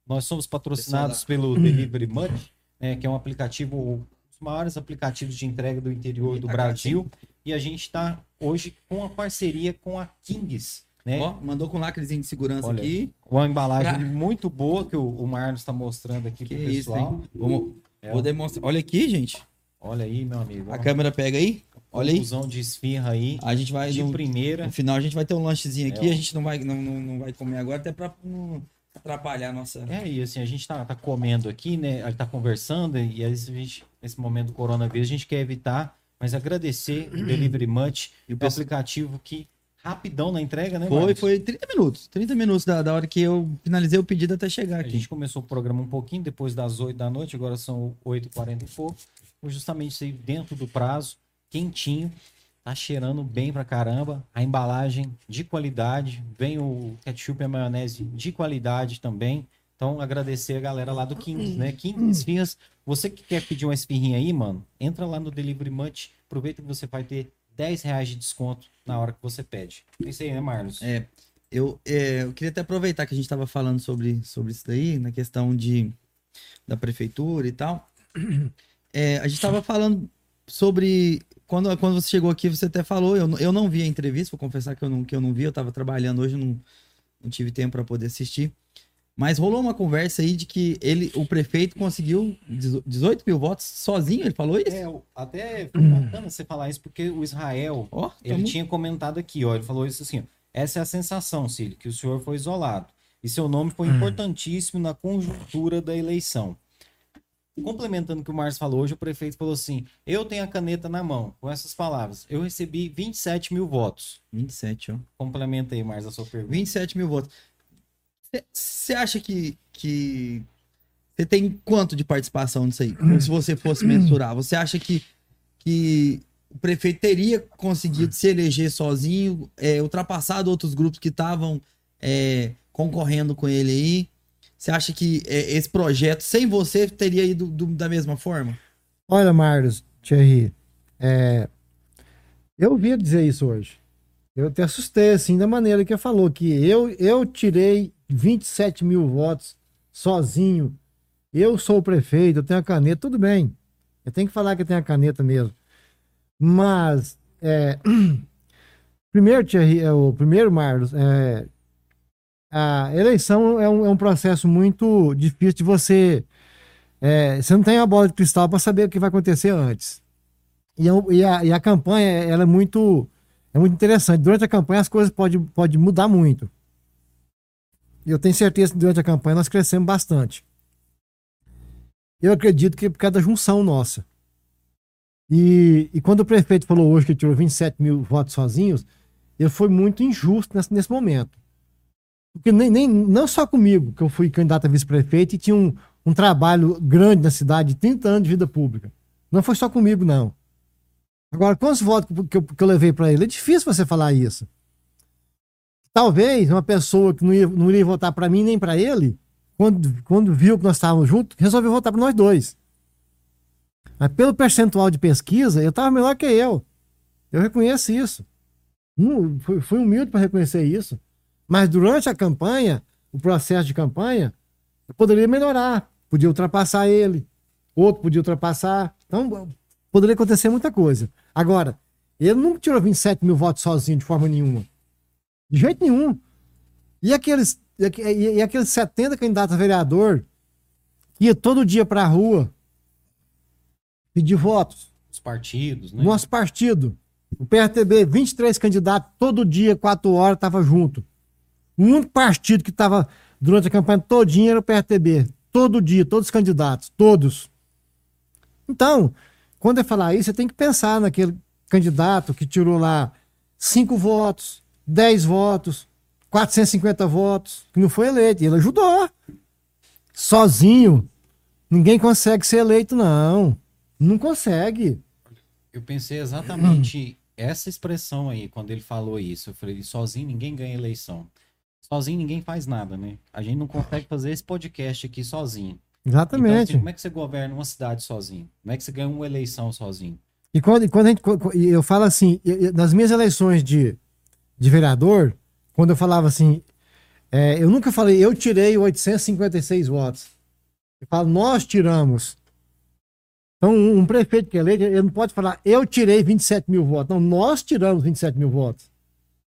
Nós somos patrocinados pelo Delivery Munch, né, que é um aplicativo, um dos maiores aplicativos de entrega do interior do Brasil. E a gente está hoje com a parceria com a Kings. Né?
ó, mandou com lacrezinho de segurança
Olha,
aqui.
Uma embalagem
Pra-
muito boa que o, o Marlos está mostrando aqui
Que
pro
isso,
pessoal.
hein? Vamos,
É,
Vou demonstrar. Olha aqui, gente.
Olha aí, meu amigo.
A câmera pega aí. Olha aí.
Confusão de esfirra aí.
A gente vai.
de
No,
primeira.
no final a gente vai ter um lanchezinho aqui.
É,
a gente não vai, não, não, não vai comer agora, até pra não atrapalhar a nossa.
É, e assim, a gente tá, tá comendo aqui, né? A gente tá conversando, e aí a gente, nesse momento do coronavírus, a gente quer evitar, mas agradecer o Delivery Munch,
E o pessoal-
aplicativo que rapidão na entrega, né,
Foi,
Marcos?
foi 30 minutos. 30 minutos da, da hora que eu finalizei o pedido até chegar
A
aqui.
gente começou o programa um pouquinho depois das 8 da noite, agora são 8h40 e pouco. Justamente dentro do prazo, quentinho, tá cheirando bem pra caramba. A embalagem de qualidade, vem o ketchup e a maionese de qualidade também. Então, agradecer a galera lá do Kings, né? Kings Esfirras. Você que quer pedir uma esfirrinha aí, mano, entra lá no Delivery Munch, aproveita que você vai ter 10 reais de desconto na hora que você pede. É isso aí, né, Marlos?
É, eu, é, eu queria até aproveitar que a gente estava falando sobre, sobre isso daí, na questão de, da prefeitura e tal. É, a gente estava falando sobre. Quando, quando você chegou aqui, você até falou, eu, não- eu não vi a entrevista, vou confessar que eu não, que eu não vi, eu estava trabalhando hoje, não, não tive tempo para poder assistir. Mas rolou uma conversa aí de que ele, o prefeito conseguiu 18 mil votos sozinho, ele falou isso?
É, até foi bacana você falar isso, porque o Israel,
Ó,
ele
tamo-
tinha comentado aqui, ó, ele falou isso assim, ó, essa é a sensação, Cílio, que o senhor foi isolado, e seu nome foi importantíssimo na conjuntura da eleição. Complementando o que o Márcio falou, hoje o prefeito falou assim: eu tenho a caneta na mão, com essas palavras. Eu recebi 27 mil votos.
27, ó.
Complementa aí, Márcio, a sua pergunta.
27 mil votos. Você acha que. que... Você tem quanto de participação nisso aí? Se você fosse mensurar. Você acha que, que o prefeito teria conseguido se eleger sozinho, é, ultrapassado outros grupos que estavam é, concorrendo com ele aí? Você acha que é, esse projeto, sem você, teria ido do, da mesma forma?
Olha, Marlos, Thierry, é, eu ouvi dizer isso hoje. Eu até assustei, assim, da maneira que falou, que eu, eu tirei 27 mil votos sozinho. Eu sou o prefeito, eu tenho a caneta, tudo bem. Eu tenho que falar que eu tenho a caneta mesmo. Mas, é, primeiro, Thierry, é, o primeiro, Marlos, é, a eleição é um, é um processo muito difícil de você. É, você não tem a bola de cristal para saber o que vai acontecer antes. E, é e, a, e a campanha ela é muito é muito interessante. Durante a campanha as coisas podem pode mudar muito. E eu tenho certeza que durante a campanha nós crescemos bastante. Eu acredito que é por causa da junção nossa. E, e quando o prefeito falou hoje que tirou 27 mil votos sozinhos, ele foi muito injusto nesse, nesse momento. Porque nem, nem, não só comigo, que eu fui candidato a vice-prefeito e tinha um, um trabalho grande na cidade, 30 anos de vida pública. Não foi só comigo, não. Agora, quantos votos que eu, que eu levei para ele? É difícil você falar isso. Talvez uma pessoa que não, ia, não iria votar para mim nem para ele, quando, quando viu que nós estávamos juntos, resolveu votar para nós dois. Mas pelo percentual de pesquisa, ele estava melhor que eu. Eu reconheço isso. Hum, fui, fui humilde para reconhecer isso. Mas durante a campanha, o processo de campanha, eu poderia melhorar. Podia ultrapassar ele. Outro podia ultrapassar. Então, poderia acontecer muita coisa. Agora, ele não tirou 27 mil votos sozinho de forma nenhuma. De jeito nenhum. E aqueles, e, aqueles 70 candidatos a vereador que ia todo dia para a rua pedir votos.
Os partidos, né?
Nosso partido. O PRTB, 23 candidatos, todo dia, 4 horas, estava junto. O único partido que estava durante a campanha todinha era o PRTB. Todo dia, todos os candidatos, todos. Então, quando eu falar isso, você tem que pensar naquele candidato que tirou lá cinco votos, 10 votos, 450 votos, que não foi eleito. E ele ajudou. Sozinho. Ninguém consegue ser eleito, não. Não consegue.
Eu pensei exatamente essa expressão aí, quando ele falou isso. Eu falei, sozinho ninguém ganha eleição. Sozinho ninguém faz nada, né? A gente não consegue fazer esse podcast aqui sozinho.
Exatamente. Então, assim,
como é que você governa uma cidade sozinho? Como é que você ganha uma eleição sozinho?
E quando, quando a gente, eu falo assim, nas minhas eleições de, de vereador, quando eu falava assim, é, eu nunca falei, eu tirei 856 votos. Eu falo, nós tiramos. Então, um, um prefeito que é eleito, ele não pode falar, eu tirei 27 mil votos. Não, nós tiramos 27 mil votos.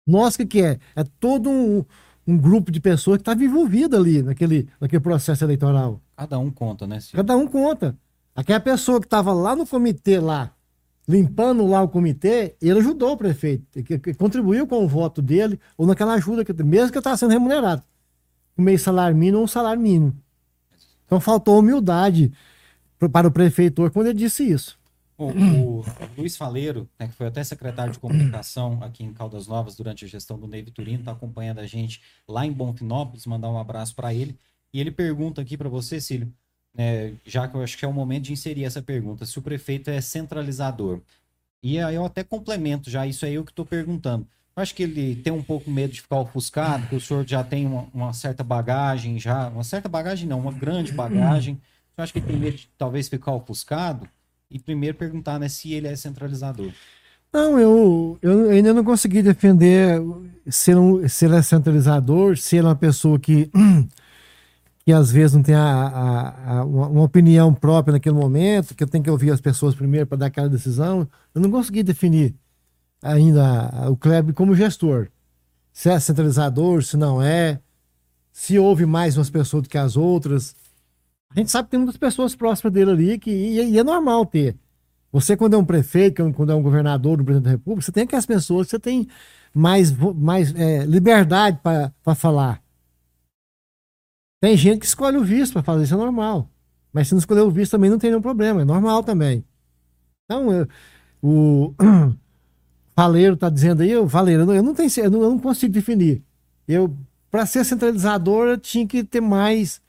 Nós, o que, que é? É todo um, um grupo de pessoas que estava envolvido ali naquele, naquele processo eleitoral.
Cada um conta, né? Senhor?
Cada um conta. Aquela pessoa que estava lá no comitê, lá, limpando lá o comitê, ele ajudou o prefeito, que, que contribuiu com o voto dele, ou naquela ajuda, que, mesmo que estava sendo remunerado. Meio salário mínimo ou um salário mínimo. Então faltou humildade para o prefeitor quando ele disse isso.
O, o Luiz Faleiro, né, que foi até secretário de comunicação aqui em Caldas Novas durante a gestão do Ney Vitorino, está acompanhando a gente lá em Bonfinópolis, mandar um abraço para ele. E ele pergunta aqui para você, Cílio, né, já que eu acho que é o momento de inserir essa pergunta, se o prefeito é centralizador. E aí eu até complemento já, isso aí eu que estou perguntando. Eu acho que ele tem um pouco medo de ficar ofuscado, que o senhor já tem uma, uma certa bagagem, já, uma certa bagagem não, uma grande bagagem. Eu acho que ele tem medo de talvez ficar ofuscado e primeiro perguntar né, se ele é centralizador.
Não, eu, eu ainda não consegui defender se, um, se ele é centralizador, se ele é uma pessoa que, que às vezes não tem a, a, a uma, opinião própria naquele momento, que eu tenho que ouvir as pessoas primeiro para dar aquela decisão. Eu não consegui definir ainda o Kleber como gestor. Se é centralizador, se não é, se ouve mais umas pessoas do que as outras. A gente sabe que tem muitas pessoas próximas dele ali que e, e é normal ter. Você, quando é um prefeito, quando é um governador do presidente da República, você tem aquelas pessoas que você tem mais, mais é, liberdade para falar. Tem gente que escolhe o vice para fazer, isso é normal. Mas se não escolher o vice também não tem nenhum problema, é normal também. Então, eu, o Faleiro está dizendo aí, o Faleiro, eu não, tenho, eu não, eu não consigo definir. Eu, para ser centralizador, eu tinha que ter mais.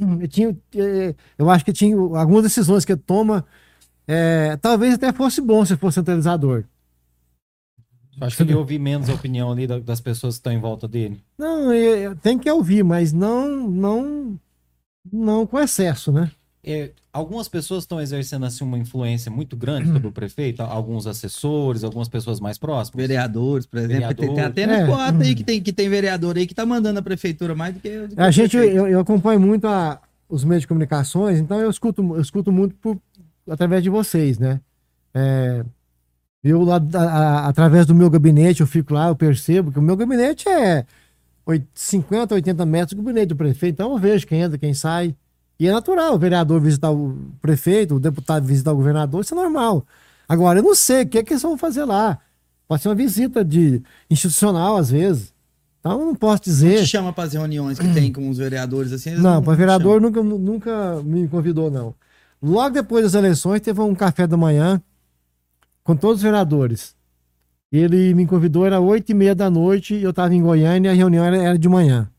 Eu, tinha, é, eu acho que tinha algumas decisões que toma. É, talvez até fosse bom se fosse centralizador.
Acho que ele ouvi menos a opinião ali das pessoas que estão em volta dele.
Não, tem que ouvir, mas não, não, não com excesso, né?
É, algumas pessoas estão exercendo assim uma influência muito grande sobre o prefeito, alguns assessores, algumas pessoas mais próximas.
Vereadores, por exemplo. Vereadores. Tem, até no é. aí que tem, que tem vereador aí que tá mandando a prefeitura mais do que. Do
que a gente, eu, eu, acompanho muito a, os meios de comunicações, então eu escuto, eu escuto muito por, através de vocês, né? É, eu lá, a, a, através do meu gabinete, eu fico lá, eu percebo que o meu gabinete é 50, 80 metros do gabinete do prefeito, então eu vejo quem entra, quem sai. E é natural o vereador visitar o prefeito, o deputado visitar o governador, isso é normal. Agora, eu não sei o que, é que eles vão fazer lá. Pode ser uma visita de institucional, às vezes. Então, não posso dizer. Não te
chama para as reuniões que tem com os vereadores assim?
Não, não para vereador nunca, nunca me convidou, não. Logo depois das eleições, teve um café da manhã com todos os vereadores. Ele me convidou, era oito e meia da noite, eu estava em Goiânia e a reunião era, era, de manhã.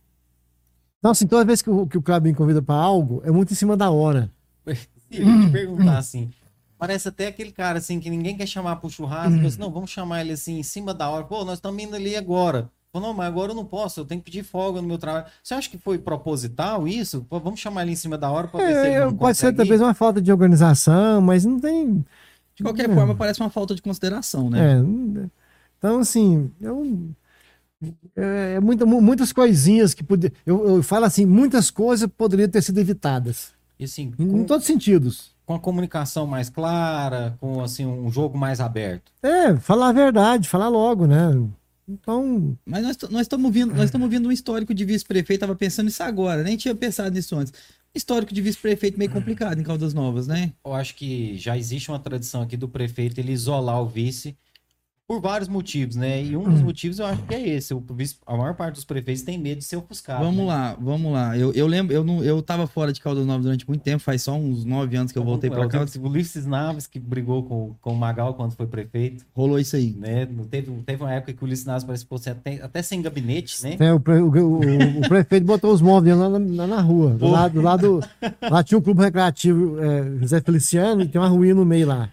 Então, assim, toda vez que o, que o Cláudio me convida para algo, é muito em cima da hora.
Eu te perguntar assim, parece até aquele cara assim que ninguém quer chamar pro churrasco, assim, não, vamos chamar ele assim em cima da hora. Pô, nós estamos indo ali agora. Falou, não, mas agora eu não posso, eu tenho que pedir folga no meu trabalho. Você acha que foi proposital isso? Pô, vamos chamar ele em cima da hora para ver é, se ele não
Pode ser talvez uma falta de organização, mas não tem.
De qualquer é. forma, parece uma falta de consideração, né?
É. Então, assim, eu, é, é muita, muitas coisinhas que poder, eu, eu falo assim, muitas coisas poderiam ter sido evitadas.
E assim,
em, com, em todos os sentidos.
Com a comunicação mais clara, com assim um jogo mais aberto.
É, falar a verdade, falar logo, né? Então.
Mas nós, nós estamos vendo, nós estamos vendo um histórico de vice-prefeito, tava pensando nisso agora, nem tinha pensado nisso antes histórico de vice-prefeito meio complicado em Caldas Novas, né?
Eu acho que já existe uma tradição aqui do prefeito ele isolar o vice por vários motivos, né? E um dos motivos eu acho que é esse. O, a maior parte dos prefeitos tem medo de ser ofuscado.
Vamos
né?
lá, vamos lá. Eu, eu lembro, eu, não, eu tava fora de Caldas Novas durante muito tempo, faz só uns nove anos que eu voltei para cá.
O Ulisses Naves, que brigou com, com o Magal quando foi prefeito.
Rolou isso aí.
Né? Teve, teve uma época que o Ulisses Naves parece que até, até sem gabinete, né?
É, o, pre, o, o, o, prefeito botou os móveis lá na, na rua. Do lado, do lado. Lá tinha um clube recreativo é, José Feliciano e tem uma ruína no meio lá.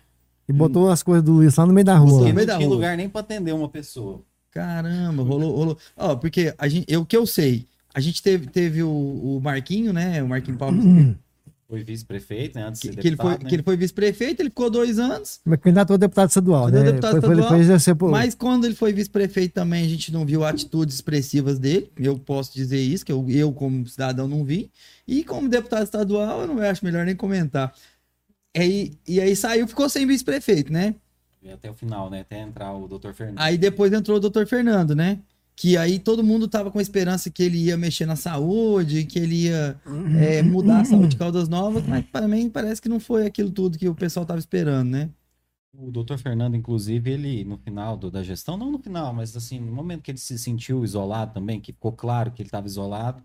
E botou as coisas do Luiz lá no meio da rua.
No meio da rua. lugar nem pra atender uma pessoa.
Caramba, rolou, rolou. Ó, porque a gente, eu que eu sei, a gente teve, teve o, o Marquinho, né? O Marquinho Palmas.
Foi vice-prefeito, né? Antes
de que, deputado, ele foi,
né?
que ele foi vice-prefeito, ele ficou dois anos.
Mas candidato a deputado estadual, né?
Deputado foi, estadual, foi, foi, Mas quando ele foi vice-prefeito também, a gente não viu atitudes expressivas dele. Eu posso dizer isso, que eu, eu como cidadão, não vi. E como deputado estadual, eu não acho melhor nem comentar. Aí, e aí saiu, ficou sem vice-prefeito, né?
E até o final, né? Até entrar o doutor Fernando.
Aí depois entrou o doutor Fernando, né? Que aí todo mundo tava com esperança que ele ia mexer na saúde, que ele ia é, mudar a saúde de Caldas Novas, mas para mim parece que não foi aquilo tudo que o pessoal tava esperando, né?
O doutor Fernando, inclusive, ele no final do, da gestão, não no final, mas assim, no momento que ele se sentiu isolado também, que ficou claro que ele estava isolado,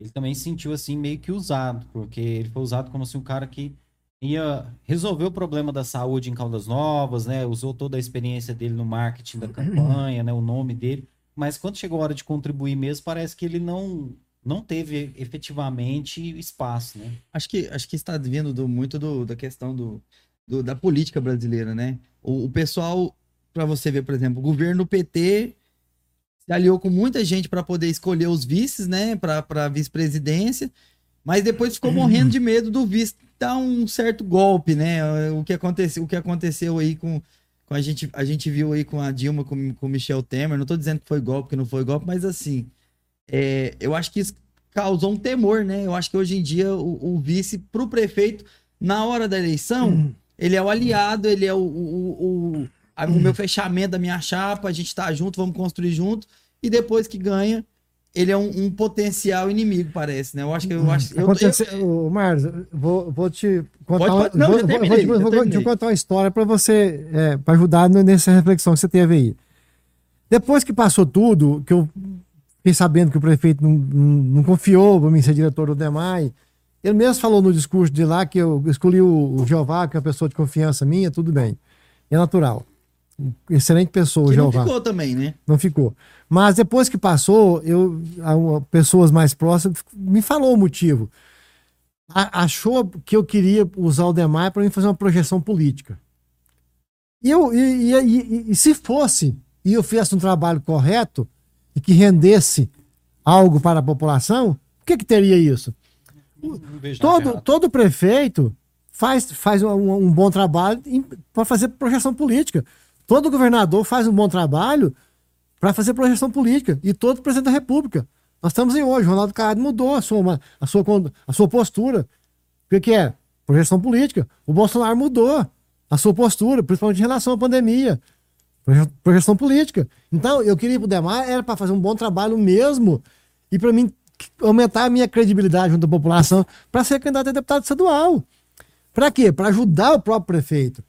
ele também se sentiu assim meio que usado, porque ele foi usado como assim um cara que ia resolver o problema da saúde em Caldas Novas, né? Usou toda a experiência dele no marketing da campanha, né? O nome dele. Mas quando chegou a hora de contribuir mesmo, parece que ele não não teve efetivamente espaço, né?
Acho que acho que está vindo do, muito do, da questão do, do, da política brasileira, né? O, o pessoal, para você ver, por exemplo, o governo PT se aliou com muita gente para poder escolher os vices, né? Para vice-presidência, mas depois ficou morrendo de medo do vice dar um certo golpe, né? O que aconteceu, o que aconteceu aí com, com a gente, a gente viu aí com a Dilma, com, com o Michel Temer. Não tô dizendo que foi golpe, que não foi golpe, mas assim, é, eu acho que isso causou um temor, né? Eu acho que hoje em dia o, o vice pro prefeito, na hora da eleição, uhum. ele é o aliado, ele é o, o, o, a, o meu fechamento da minha chapa, a gente tá junto, vamos construir junto. E depois que ganha, ele é um, um, potencial inimigo, parece, né? Eu acho que eu acho. Eu,
eu, Marcos, vou, vou te contar. Pode, pode, não, vou, terminei, vou, vou, te contar uma história para você, é, para ajudar nessa reflexão que você teve aí. Depois que passou tudo, que eu fiquei sabendo que o prefeito não, não, não confiou para mim ser diretor do DEMAI, Ele mesmo falou no discurso de lá que eu escolhi o, o Jeová, que é uma pessoa de confiança minha, tudo bem. É natural. Excelente pessoa,
Que não
Jeová.
ficou também, né?
Não ficou. Mas depois que passou, eu, a- a- pessoas mais próximas me falou o motivo. A- achou que eu queria usar o Demar para mim fazer uma projeção política. E, eu, e, e- e- e se fosse, e eu fizesse um trabalho correto e que rendesse algo para a população, o que, que teria isso?
Não
Todo, todo prefeito faz, faz um, um bom trabalho para fazer projeção política. Todo governador faz um bom trabalho para fazer projeção política. E todo presidente da República. Nós estamos em hoje. O Ronaldo Caiado mudou a sua, a sua, a sua postura. O que, é? Projeção política. O Bolsonaro mudou a sua postura, principalmente em relação à pandemia. Proje- Projeção política. Então, eu queria ir pro Demar, era para fazer um bom trabalho mesmo. E para mim aumentar a minha credibilidade junto à população para ser candidato a deputado estadual. Para quê? Para ajudar o próprio prefeito.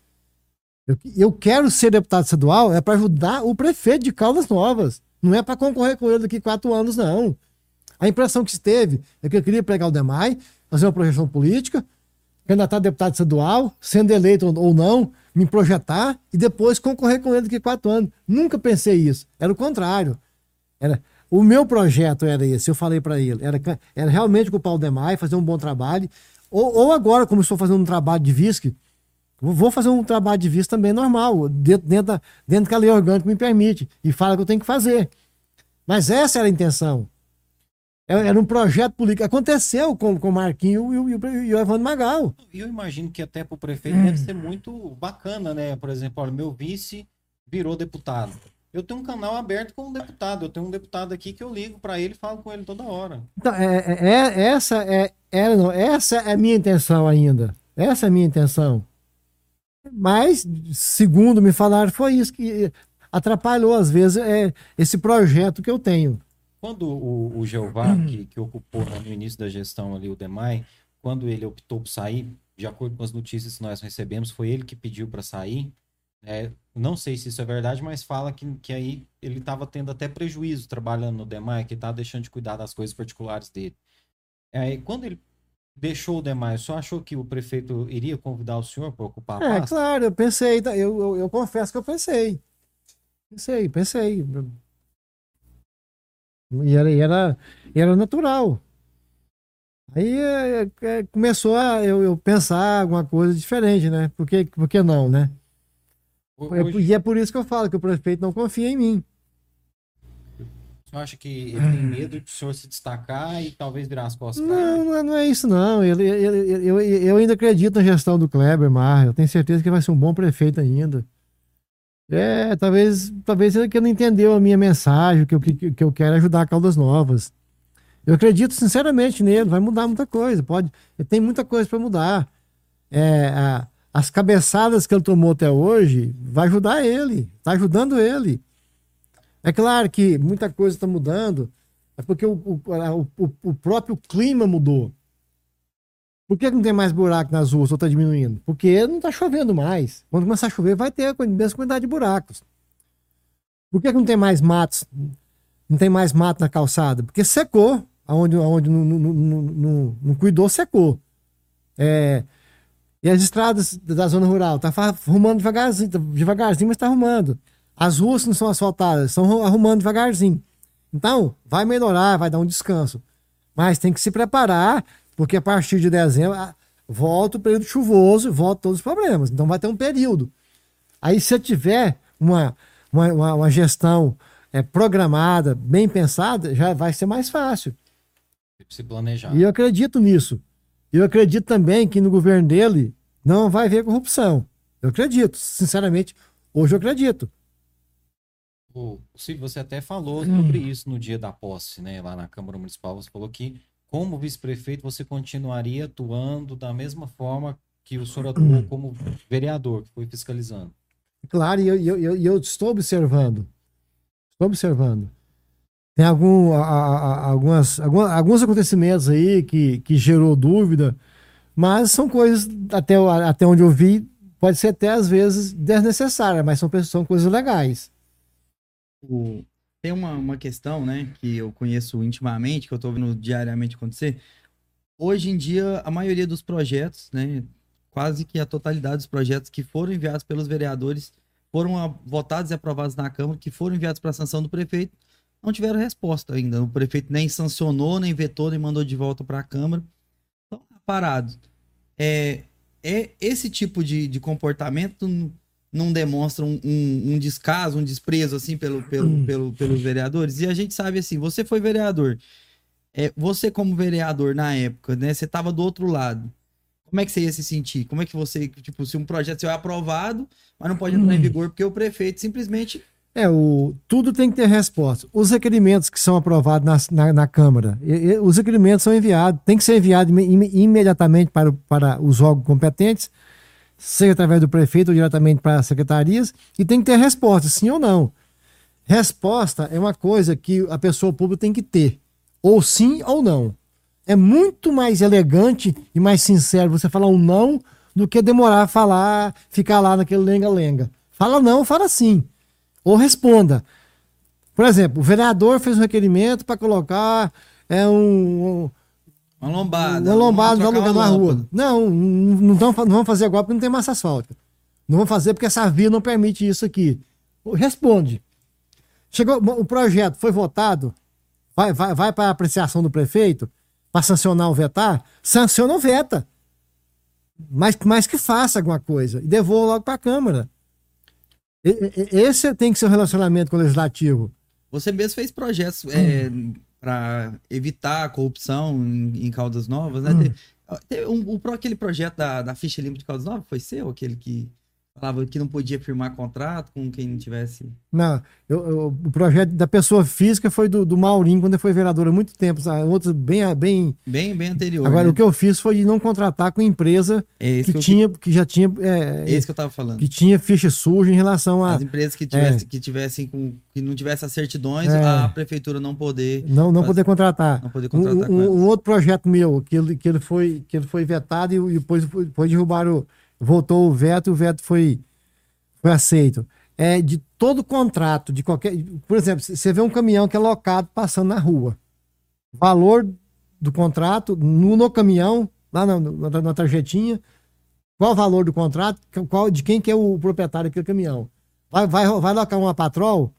Eu, eu quero ser deputado estadual é para ajudar o prefeito de Caldas Novas. Não é para concorrer com ele daqui quatro anos, não. A impressão que se teve é que eu queria pegar o DEMAI, fazer uma projeção política, candidatar a deputado estadual, sendo eleito ou não, me projetar e depois concorrer com ele daqui quatro anos. Nunca pensei isso. Era o contrário. Era, o meu projeto era esse, eu falei para ele. Era, era realmente ocupar o DEMAI, fazer um bom trabalho. Ou, ou agora, como estou fazendo um trabalho de VISC, vou- fazer um trabalho de VISC também normal, dentro, dentro, da, dentro que a lei orgânica me permite. E fala que eu tenho que fazer. Mas essa era a intenção. Era era um projeto político. Aconteceu com, com o Marquinho e o, e o, e o Evandro Magal.
E eu imagino que até para o prefeito deve ser muito bacana, né? Por exemplo, olha, meu vice virou deputado. Eu tenho um canal aberto com um deputado. Eu tenho um deputado aqui que eu ligo para ele e falo com ele toda hora.
Então, é, é- é- essa, é, era, não, essa é a minha intenção ainda. Essa é a minha intenção. Mas, segundo me falaram, foi isso que atrapalhou, às vezes, é, esse projeto que eu tenho.
Quando o, o Jeová, que, que ocupou né, no início da gestão ali o DEMAI, quando ele optou por sair, de acordo com as notícias que nós recebemos, foi ele que pediu para sair. É, não sei se isso é verdade, mas fala que, que aí ele estava tendo até prejuízo trabalhando no DEMAI, que estava deixando de cuidar das coisas particulares dele. É, quando ele deixou o DEMAI, só achou que o prefeito iria convidar o senhor para ocupar a
É,
pasta?
claro, eu pensei, tá, eu, eu, eu confesso que eu pensei. Pensei, pensei. E era, era, era natural. Aí é, é, começou a eu, eu pensar alguma coisa diferente, né? Por que, por que não, né? É,
Hoje,
e é por isso que eu falo que o prefeito não confia em mim.
Senhor acha que ele tem medo de o senhor se destacar e talvez virar as costas
Não, não é, não é isso, não. Ele, ele- ele- eu, eu ainda acredito na gestão do Kleber Mar. Eu tenho certeza que ele vai ser um bom prefeito ainda. É, talvez, talvez ele que não entendeu a minha mensagem, que, eu- que, que eu quero é ajudar Caldas Novas. Eu acredito sinceramente nele, vai mudar muita coisa. Pode, ele tem muita coisa para mudar. É, a- as cabeçadas que ele tomou até hoje vai ajudar ele, está ajudando ele. É claro que muita coisa está mudando, é porque o, o, o, o próprio clima mudou. Por que não tem mais buraco nas ruas ou está diminuindo? Porque não está chovendo mais. Quando começar a chover, vai ter a mesma quantidade de buracos. Por que, não tem mais matos? Não tem mais mato na calçada? Porque secou. Aonde, aonde não, não, não, não- cuidou, secou. É, e as estradas da zona rural? Está arrumando devagarzinho, devagarzinho, mas está arrumando. As ruas não são asfaltadas, estão arrumando devagarzinho. Então, vai melhorar, vai dar um descanso. Mas tem que se preparar, porque a partir de dezembro volta o período chuvoso, volta todos os problemas. Então vai ter um período. Aí se tiver uma, uma, uma- uma gestão é, programada, bem pensada, já vai ser mais fácil.
se planejar?
E eu acredito nisso. Eu acredito também que no governo dele não vai haver corrupção. Eu acredito, sinceramente, hoje eu acredito.
O Silvio, você até falou sobre isso no dia da posse, né? Lá na Câmara Municipal, você falou que, como vice-prefeito, você continuaria atuando da mesma forma que o senhor atuou como vereador, que foi fiscalizando.
Claro, e eu, eu, eu, estou observando. Estou observando. Tem algum, a- a- algumas, alguma- alguns acontecimentos aí que, que gerou dúvida, mas são coisas, até, até onde eu vi, pode ser até às vezes desnecessária, mas são, são coisas legais.
O- Tem uma, uma questão, né, que eu conheço intimamente, que eu tô vendo diariamente acontecer. hoje em dia, a maioria dos projetos, né, quase que a totalidade dos projetos que foram enviados pelos vereadores foram votados e aprovados na Câmara, que foram enviados para a sanção do prefeito, não tiveram resposta ainda. O prefeito nem sancionou, nem vetou, nem mandou de volta para a Câmara. Então, tá parado. É, é esse tipo de, de comportamento não demonstra um, um, um, descaso, um desprezo assim pelo, pelo, hum. pelo, pelos vereadores. E a gente sabe assim, você foi vereador. É, você como vereador na época, né? Você estava do outro lado. Como é que você ia se sentir? Como é que você, tipo, se um projeto seu é aprovado, mas não pode entrar em hum. vigor porque o prefeito simplesmente
é, o, tudo tem que ter resposta. Os requerimentos que são aprovados na, na, na Câmara, e, e, os requerimentos são enviados, tem que ser enviado im, imediatamente para, para os órgãos competentes, seja através do prefeito ou diretamente para as secretarias, e tem que ter resposta, sim ou não. Resposta é uma coisa que a pessoa pública tem que ter, ou sim ou não. É muito mais elegante e mais sincero você falar um não do que demorar a falar, ficar lá naquele lenga-lenga. Fala não, fala sim ou responda. Por exemplo, o vereador fez um requerimento para colocar é, um,
uma lombada.
Uma lombada no lugar na rua. Não, não, não vamos fazer agora porque não tem massa asfáltica. Não vamos fazer porque essa via não permite isso aqui. Responde. Chegou, o projeto foi votado, vai, vai, vai para a apreciação do prefeito, para sancionar ou vetar, sanciona ou veta. Mas, mas que faça alguma coisa e devolva logo para a Câmara. Esse tem que ser o relacionamento com o legislativo.
Você mesmo fez projetos é, hum. Para evitar a corrupção em, em Caldas Novas, né? Hum. Teve, um, um, aquele projeto da, da ficha limpa de Caldas Novas foi seu? Aquele que Falava que não podia firmar contrato com quem não tivesse.
Não, eu, eu, o projeto da pessoa física foi do, do Maurinho, quando ele foi vereador há muito tempo. Outros bem. Bem,
bem, bem anterior.
Agora, né? o que eu fiz foi de não contratar com empresa é que, que, tinha, que já tinha.
É, esse que eu tava falando.
Que tinha ficha suja em relação a.
As empresas que tivessem, é, que tivessem com. que não tivessem as certidões, é, a prefeitura não poder.
Não, não fazer, poder contratar. Não poder contratar. Um, um, um, outro projeto meu, que ele, que ele, foi, que ele foi vetado e, e depois foi, foi derrubar o. Voltou o veto o veto foi foi aceito. É de todo contrato, de qualquer. Por exemplo, você vê um caminhão que é locado passando na rua. Valor do contrato no, no caminhão, lá na, na, na tarjetinha, qual o valor do contrato, qual, de quem que é o proprietário daquele caminhão. Vai, vai, vai locar uma patrol,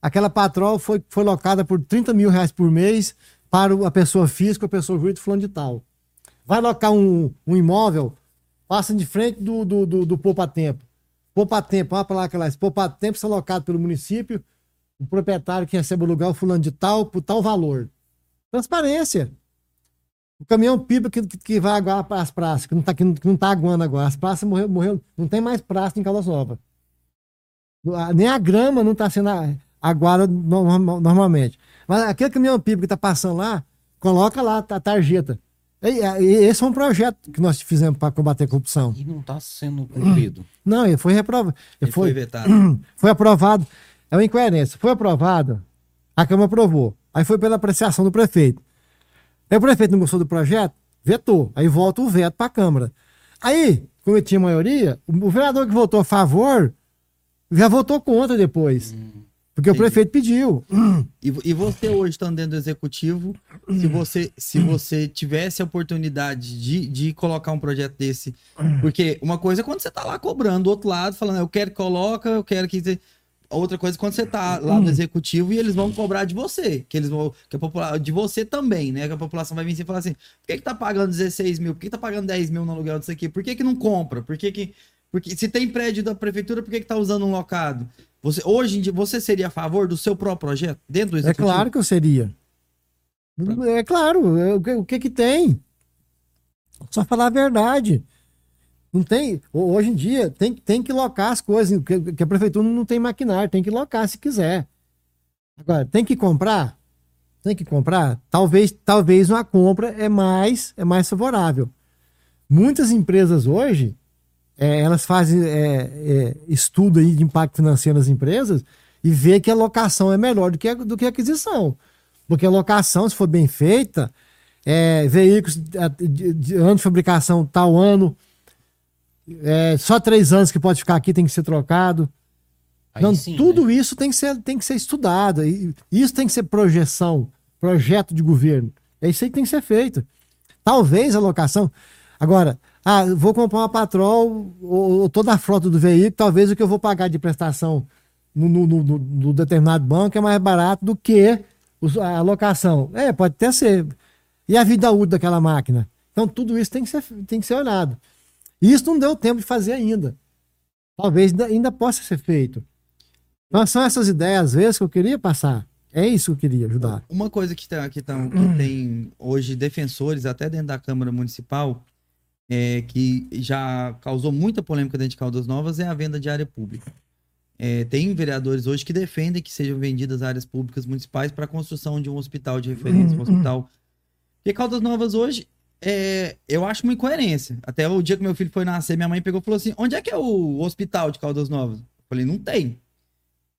aquela patrol foi, foi locada por 30 mil reais por mês para a pessoa física, a pessoa jurídica, fulano de tal. Vai locar um, um imóvel, passa de frente do, do, do, do Poupa Tempo. Poupa Tempo, uma palavra lá, Poupa Tempo é alocado pelo município, o proprietário que recebe o lugar, o fulano de tal, por tal valor. Transparência. O caminhão pipa que, que vai aguar para as praças, que não está que não tá aguando agora. As praças morreu, morreu, não tem mais praça em Caldas Novas. Nem a grama não está sendo aguada normalmente. Mas aquele caminhão pipa que está passando lá, coloca lá a tarjeta. Esse é um projeto que nós fizemos para combater a corrupção.
E não está sendo cumprido.
Não, ele foi reprovado.
Ele foi, foi vetado.
Foi aprovado. É uma incoerência. Foi aprovado, a Câmara aprovou. Aí foi pela apreciação do prefeito. Aí o prefeito não gostou do projeto, vetou. Aí volta o veto para a Câmara. Aí, como tinha maioria, o vereador que votou a favor já votou contra depois. Hum. Porque Entendi. o prefeito pediu.
E, e você hoje estando dentro do executivo, se você, se você tivesse a oportunidade de, de colocar um projeto desse. Porque uma coisa é quando você está lá cobrando do outro lado, falando, eu quero que coloca, eu quero que. Outra coisa é quando você está lá no executivo e eles vão cobrar de você. Que eles vão. Que a população, de você também, né? Que a população vai vir e falar assim: por que, que tá pagando 16 mil? Por que, que tá pagando 10 mil no aluguel disso aqui? Por que, que não compra? Por que, que. Porque se tem prédio da prefeitura, por que, que tá usando um locado? Você, hoje em dia, você seria a favor do seu próprio projeto dentro do
é executivo? É claro que eu seria. É claro, é, o que que tem? Só falar a verdade. Não tem, hoje em dia tem, tem que locar as coisas, que, que a prefeitura não tem maquinário, tem que locar se quiser. Agora, tem que comprar? Tem que comprar? Talvez, talvez uma compra é mais, é mais favorável. Muitas empresas hoje é, elas fazem é, é, estudo aí de impacto financeiro nas empresas e vê que a locação é melhor do que a, do que a aquisição. Porque a locação, se for bem feita, é, veículos de, de, ano de fabricação tal ano, é, só três anos que pode ficar aqui tem que ser trocado. então, sim, tudo né? isso tem que, ser, tem que ser estudado. E isso tem que ser projeção, projeto de governo. É isso aí que tem que ser feito. Talvez a locação. Agora, ah, vou comprar uma patrol ou, ou, toda a frota do veículo, talvez o que eu vou pagar de prestação no, no, no, no determinado banco é mais barato do que a locação. É, pode até ser. E a vida útil daquela máquina? Então, tudo isso tem que ser, tem que ser olhado. E isso não deu tempo de fazer ainda. Talvez ainda, ainda possa ser feito. Então, são essas ideias, às vezes, que eu queria passar. É isso que eu queria ajudar.
Uma coisa que, tá, que, tá, que tem hoje defensores, até dentro da Câmara Municipal, é, que já causou muita polêmica dentro de Caldas Novas, é a venda de área pública. É, tem vereadores hoje que defendem que sejam vendidas áreas públicas municipais para a construção de um hospital de referência, um hospital. Porque Caldas Novas hoje é, eu acho uma incoerência. Até o dia que meu filho foi nascer, minha mãe pegou e falou assim: onde é que é o hospital de Caldas Novas? Eu falei, não tem.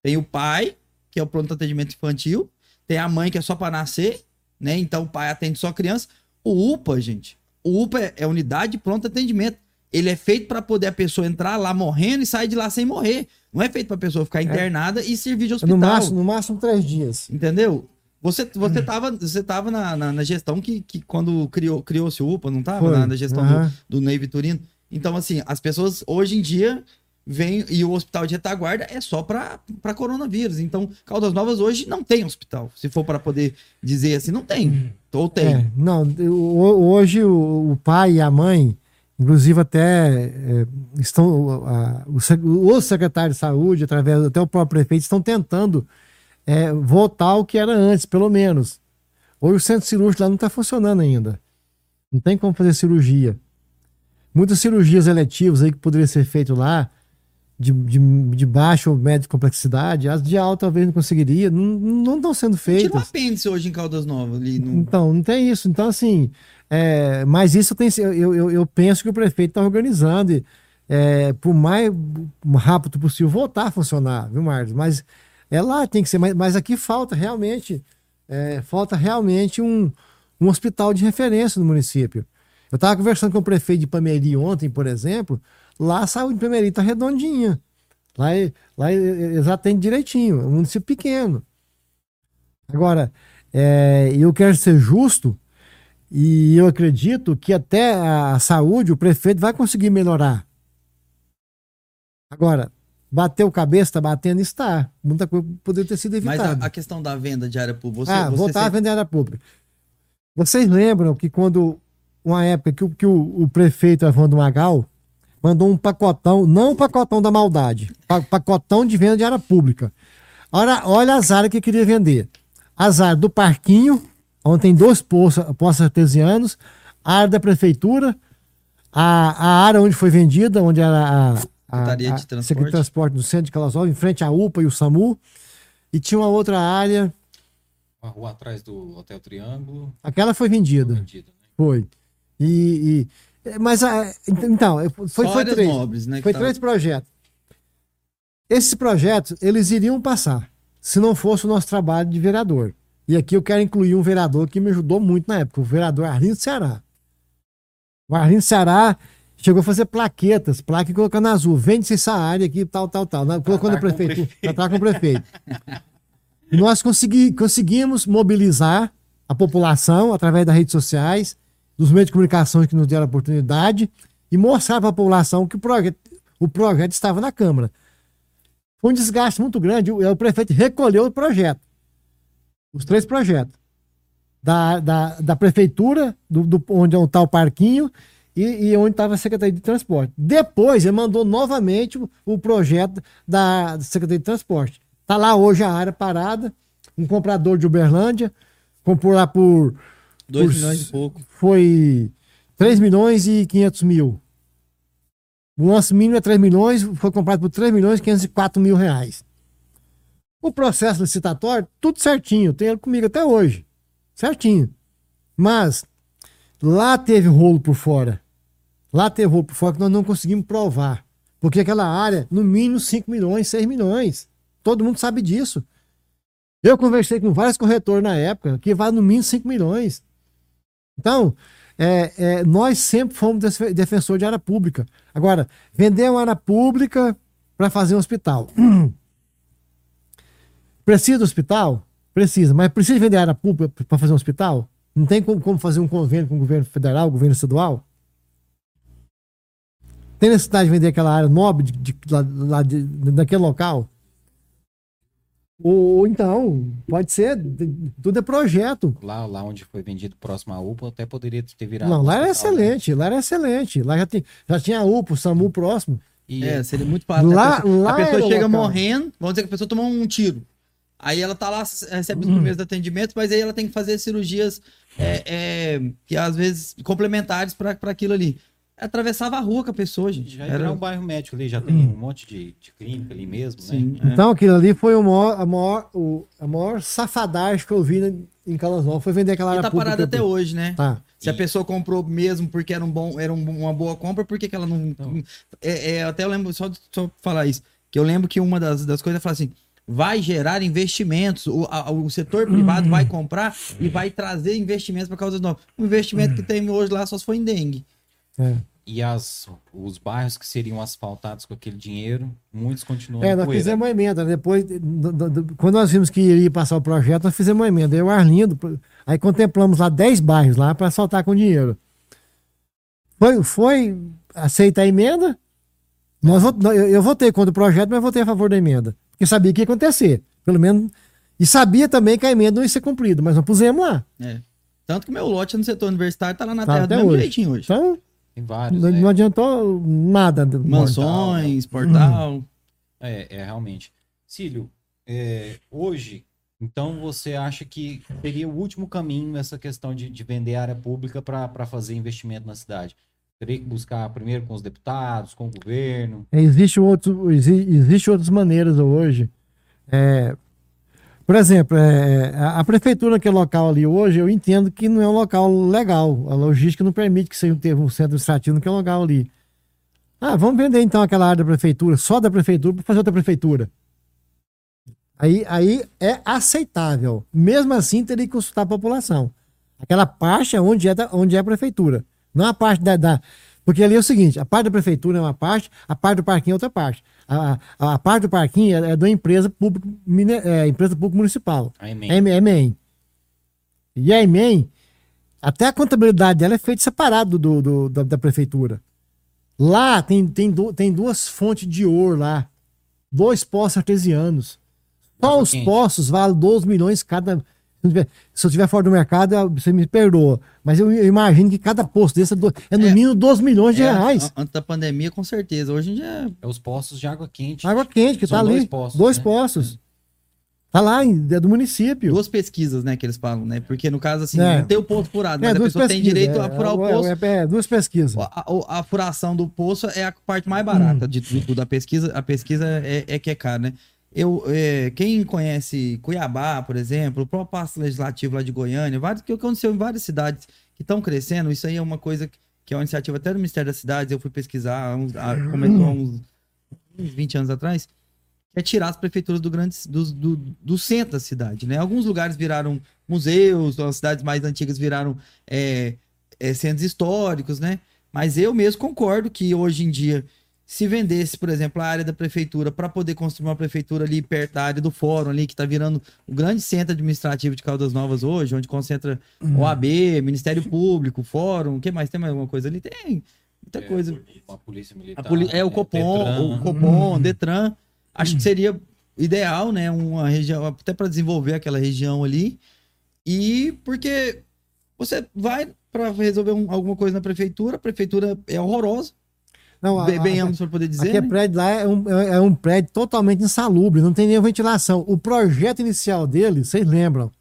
Tem o pai, que é o pronto atendimento infantil, tem a mãe, que é só para nascer, né? Então o pai atende só criança. O UPA, gente, o UPA é, é unidade de pronto atendimento. Ele é feito para poder a pessoa entrar lá morrendo e sair de lá sem morrer. Não é feito para a pessoa ficar é. internada é. e servir de hospital.
No máximo, no máximo três dias.
Entendeu? Você, você tava, você tava na, na, na gestão que, que quando criou, criou-se o UPA, não tava? Na, na, gestão uhum. do, do Ney Vitorino. Então, assim, as pessoas hoje em dia vêm e o hospital de retaguarda é só para coronavírus. Então, Caldas Novas hoje não tem hospital. Se for para poder dizer assim, não tem. Ou tem. É,
não, hoje o, o, pai e a mãe, inclusive até é, estão. A, o, o secretário de saúde, através até o próprio prefeito, estão tentando é, voltar ao que era antes, pelo menos. Hoje o centro cirúrgico lá não está funcionando ainda. Não tem como fazer cirurgia. Muitas cirurgias eletivas aí que poderiam ser feitas lá, de, de, de baixa ou média complexidade, as de alta talvez não conseguiria, não estão sendo feitas. Tira um
apêndice hoje em Caldas Novas ali. No...
Então, não tem isso. Então, assim, é, mas isso tem, eu, eu, eu penso que o prefeito está organizando e, é, por mais rápido possível voltar a funcionar, viu, Marcos? Mas é lá, tem que ser, mas, mas aqui falta realmente, é, falta realmente um, um hospital de referência no município. Eu estava conversando com o prefeito de Pameri ontem, por exemplo, lá a saúde de Pameri está redondinha. Lá, lá eles atendem direitinho, é um município pequeno. Agora, é, eu quero ser justo e eu acredito que até a saúde o prefeito vai conseguir melhorar. Agora, Bateu cabeça, tá batendo, está. Muita coisa poderia ter sido evitada.
Mas a, a, questão da venda de área pública. Você,
ah,
você
voltar sempre... a vender área pública. Vocês lembram que quando, uma época que, que o, o prefeito Evandro Magal mandou um pacotão, não um pacotão da maldade, pacotão de venda de área pública. Olha, olha as áreas que queria vender. As áreas do parquinho, onde tem dois poços, poços artesianos, a área da prefeitura, a, a área onde foi vendida, onde era a,
Secretaria de Transporte.
Secretaria de Transporte do centro de Calazol, em frente à UPA e o SAMU. E tinha uma outra área.
Uma rua atrás do Hotel Triângulo.
Aquela foi vendida. Foi. Vendida, né? foi. E, e, mas a, então, foi, foi três. Nobres, né, foi tava... três projetos. Esses projetos, eles iriam passar, se não fosse o nosso trabalho de vereador. E aqui eu quero incluir um vereador que me ajudou muito na época, o vereador Arlindo Ceará. O Arlindo Ceará, Chegou a fazer plaquetas, placa e colocando azul. Vende-se essa área aqui, tal, tal, tal. Colocou no prefeito. Estar com o prefeito. Nós consegui, conseguimos mobilizar a população através das redes sociais, dos meios de comunicação que nos deram a oportunidade e mostrar para a população que o projeto, o projeto estava na Câmara. Foi um desgaste muito grande. O, o prefeito recolheu o projeto. Os três projetos. Da, da, da prefeitura, do, do, onde é o parquinho, e, e onde estava a Secretaria de Transporte. Depois ele mandou novamente o, o projeto da Secretaria de Transporte. Está lá hoje a área parada, um comprador de Uberlândia, comprou lá por...
2 milhões e pouco.
Foi 3 milhões e 500 mil. O nosso mínimo é 3 milhões, foi comprado por 3 milhões e 504 mil reais. O processo licitatório, tudo certinho, tem ele comigo até hoje. Certinho. Mas lá teve rolo por fora. Lá teve roubo por fora que nós não conseguimos provar. Porque aquela área, no mínimo 5 milhões, 6 milhões. Todo mundo sabe disso. Eu conversei com vários corretores na época que vai no mínimo 5 milhões. Então, é, é, nós sempre fomos defensor de área pública. Agora, vender uma área pública para fazer um hospital. Precisa do hospital? Precisa. Mas precisa vender área pública para fazer um hospital? Não tem como, como fazer um convênio com o governo federal, o governo estadual? Tem necessidade de vender aquela área nobre de, de, de, daquele local? Ou, ou então, pode ser, tudo é projeto.
Lá, lá onde foi vendido próximo à UPA, até poderia ter virado.
Não, lá era
né?
excelente, lá era excelente. Lá já, tem, já tinha a UPA, o SAMU próximo.
E
É, seria muito fácil.
Lá-
a pessoa,
lá
a pessoa chega
local.
morrendo, vamos dizer que a pessoa tomou um tiro. Aí ela tá lá, recebe
Hum.
os primeiros atendimentos, mas aí ela tem que fazer cirurgias é, é, que às vezes complementares para aquilo ali. Atravessava a rua com a pessoa, gente.
já
Era
um bairro médico ali, já tem um monte de, de clínica ali mesmo, né?
Sim, é.
Então aquilo ali foi o maior, a, maior, o, a maior safadagem que eu vi na- em Caldas Novas. Foi vender aquela
E
área
tá parado até hoje, né?
Tá.
Se a
E-
pessoa comprou mesmo porque era, um bom, era um- uma boa compra, por que, que ela não.
Não.
É, é, até eu lembro, só, só falar isso, que eu lembro que uma das, das coisas é falar assim: vai gerar investimentos, o, a- o setor privado vai comprar e vai trazer investimentos para causa novas. O investimento que tem hoje lá só se for em dengue.
É.
E as, os bairros que seriam asfaltados com aquele dinheiro, muitos continuam
É, nós
poeira.
fizemos uma emenda. né? Depois, do- do- do- quando nós vimos que iria passar o projeto, nós fizemos uma emenda. Eu, o Arlindo, aí contemplamos lá 10 bairros lá para soltar com dinheiro. Foi, foi aceita a emenda. Nós, eu, eu votei contra o projeto, mas votei a favor da emenda. Porque sabia que ia acontecer. Pelo menos. E sabia também que a emenda não ia ser cumprida, mas nós pusemos lá.
É. Tanto que o meu lote no setor universitário tá lá na
Tá
terra do mesmo
hoje.
jeitinho hoje.
Então,
Tem vários,
não,
né?
não adiantou nada.
Mansões, portal.
É, é realmente. Cílio, é, hoje, então você acha que seria o último caminho essa questão de, de vender área pública para fazer investimento na cidade? Teria que buscar primeiro com os deputados, com o governo.
Existe, outro, exi- existe outras maneiras hoje. É, por exemplo, é, a, a prefeitura naquele local ali hoje, eu entendo que não é um local legal. A logística não permite que seja um um centro administrativo naquele local ali. Ah, vamos vender então aquela área da prefeitura, só da prefeitura, para fazer outra prefeitura. Aí, aí é aceitável. Mesmo assim, teria que consultar a população. Aquela parte é onde é, da- onde é a prefeitura. Não a parte da, da- Porque ali é o seguinte: a parte da prefeitura é uma parte, a parte do parquinho é outra parte. A, a, parte do parquinho é, é da empresa pública, é, empresa pública municipal.
A EMEI.
É. E a EMEI, até a contabilidade dela é feita separado do, do- da, da prefeitura. Lá tem, tem, du- tem duas fontes de ouro lá. Dois poços artesianos. Só os poços valem 12 milhões cada. Se eu tiver- Se eu estiver fora do mercado, você me perdoa. Mas eu, eu imagino que cada poço desse é, do- é no
É.
mínimo 12 milhões de
É,
reais.
an- Antes da pandemia, com certeza. Hoje em dia é
É os poços de água quente.
Água quente, que
São
tá ali.
dois poços,
Dois
né?
poços. Tá lá, em- é do município.
duas pesquisas, né, que eles falam, né? Porque no caso, assim,
É.
não tem o poço furado,
É,
mas a pessoa tem direito
é,
a furar o
é,
poço.
é, é, duas pesquisas.
A, a- a furação do poço é a parte mais barata
Hum.
de tudo. A pesquisa, a pesquisa é, é que é cara, né? Eu, é, quem conhece Cuiabá, por exemplo, o próprio passo legislativo lá de Goiânia, vários, que aconteceu em várias cidades que estão crescendo, isso aí é uma coisa que, que é uma iniciativa até do Ministério das Cidades, eu fui pesquisar, uns- há- começou há uns, uns 20 anos atrás, é tirar as prefeituras do, grande, do, do, do centro da cidade, né? Alguns lugares viraram museus, as cidades mais antigas viraram é, é, centros históricos, né? Mas eu mesmo concordo que hoje em dia, se vendesse, por exemplo, a área da prefeitura para poder construir uma prefeitura ali perto da área do fórum ali, que está virando o grande centro administrativo de Caldas Novas hoje, onde concentra OAB, Ministério Público, Fórum, o que mais? Tem mais alguma coisa ali? Tem muita coisa.
A polícia militar.
A poli- é o
né,
Copom,
Detran.
o Copom, Detran. Acho que seria ideal, né? Uma região, até para desenvolver aquela região ali. E porque você vai para resolver um- alguma coisa na prefeitura, a prefeitura é horrorosa,
Não, a-
bem, bem
a-
amplo para poder dizer.
Aquele
né?
prédio lá é um, é um prédio totalmente insalubre, não tem nenhuma ventilação. O projeto inicial dele, vocês lembram,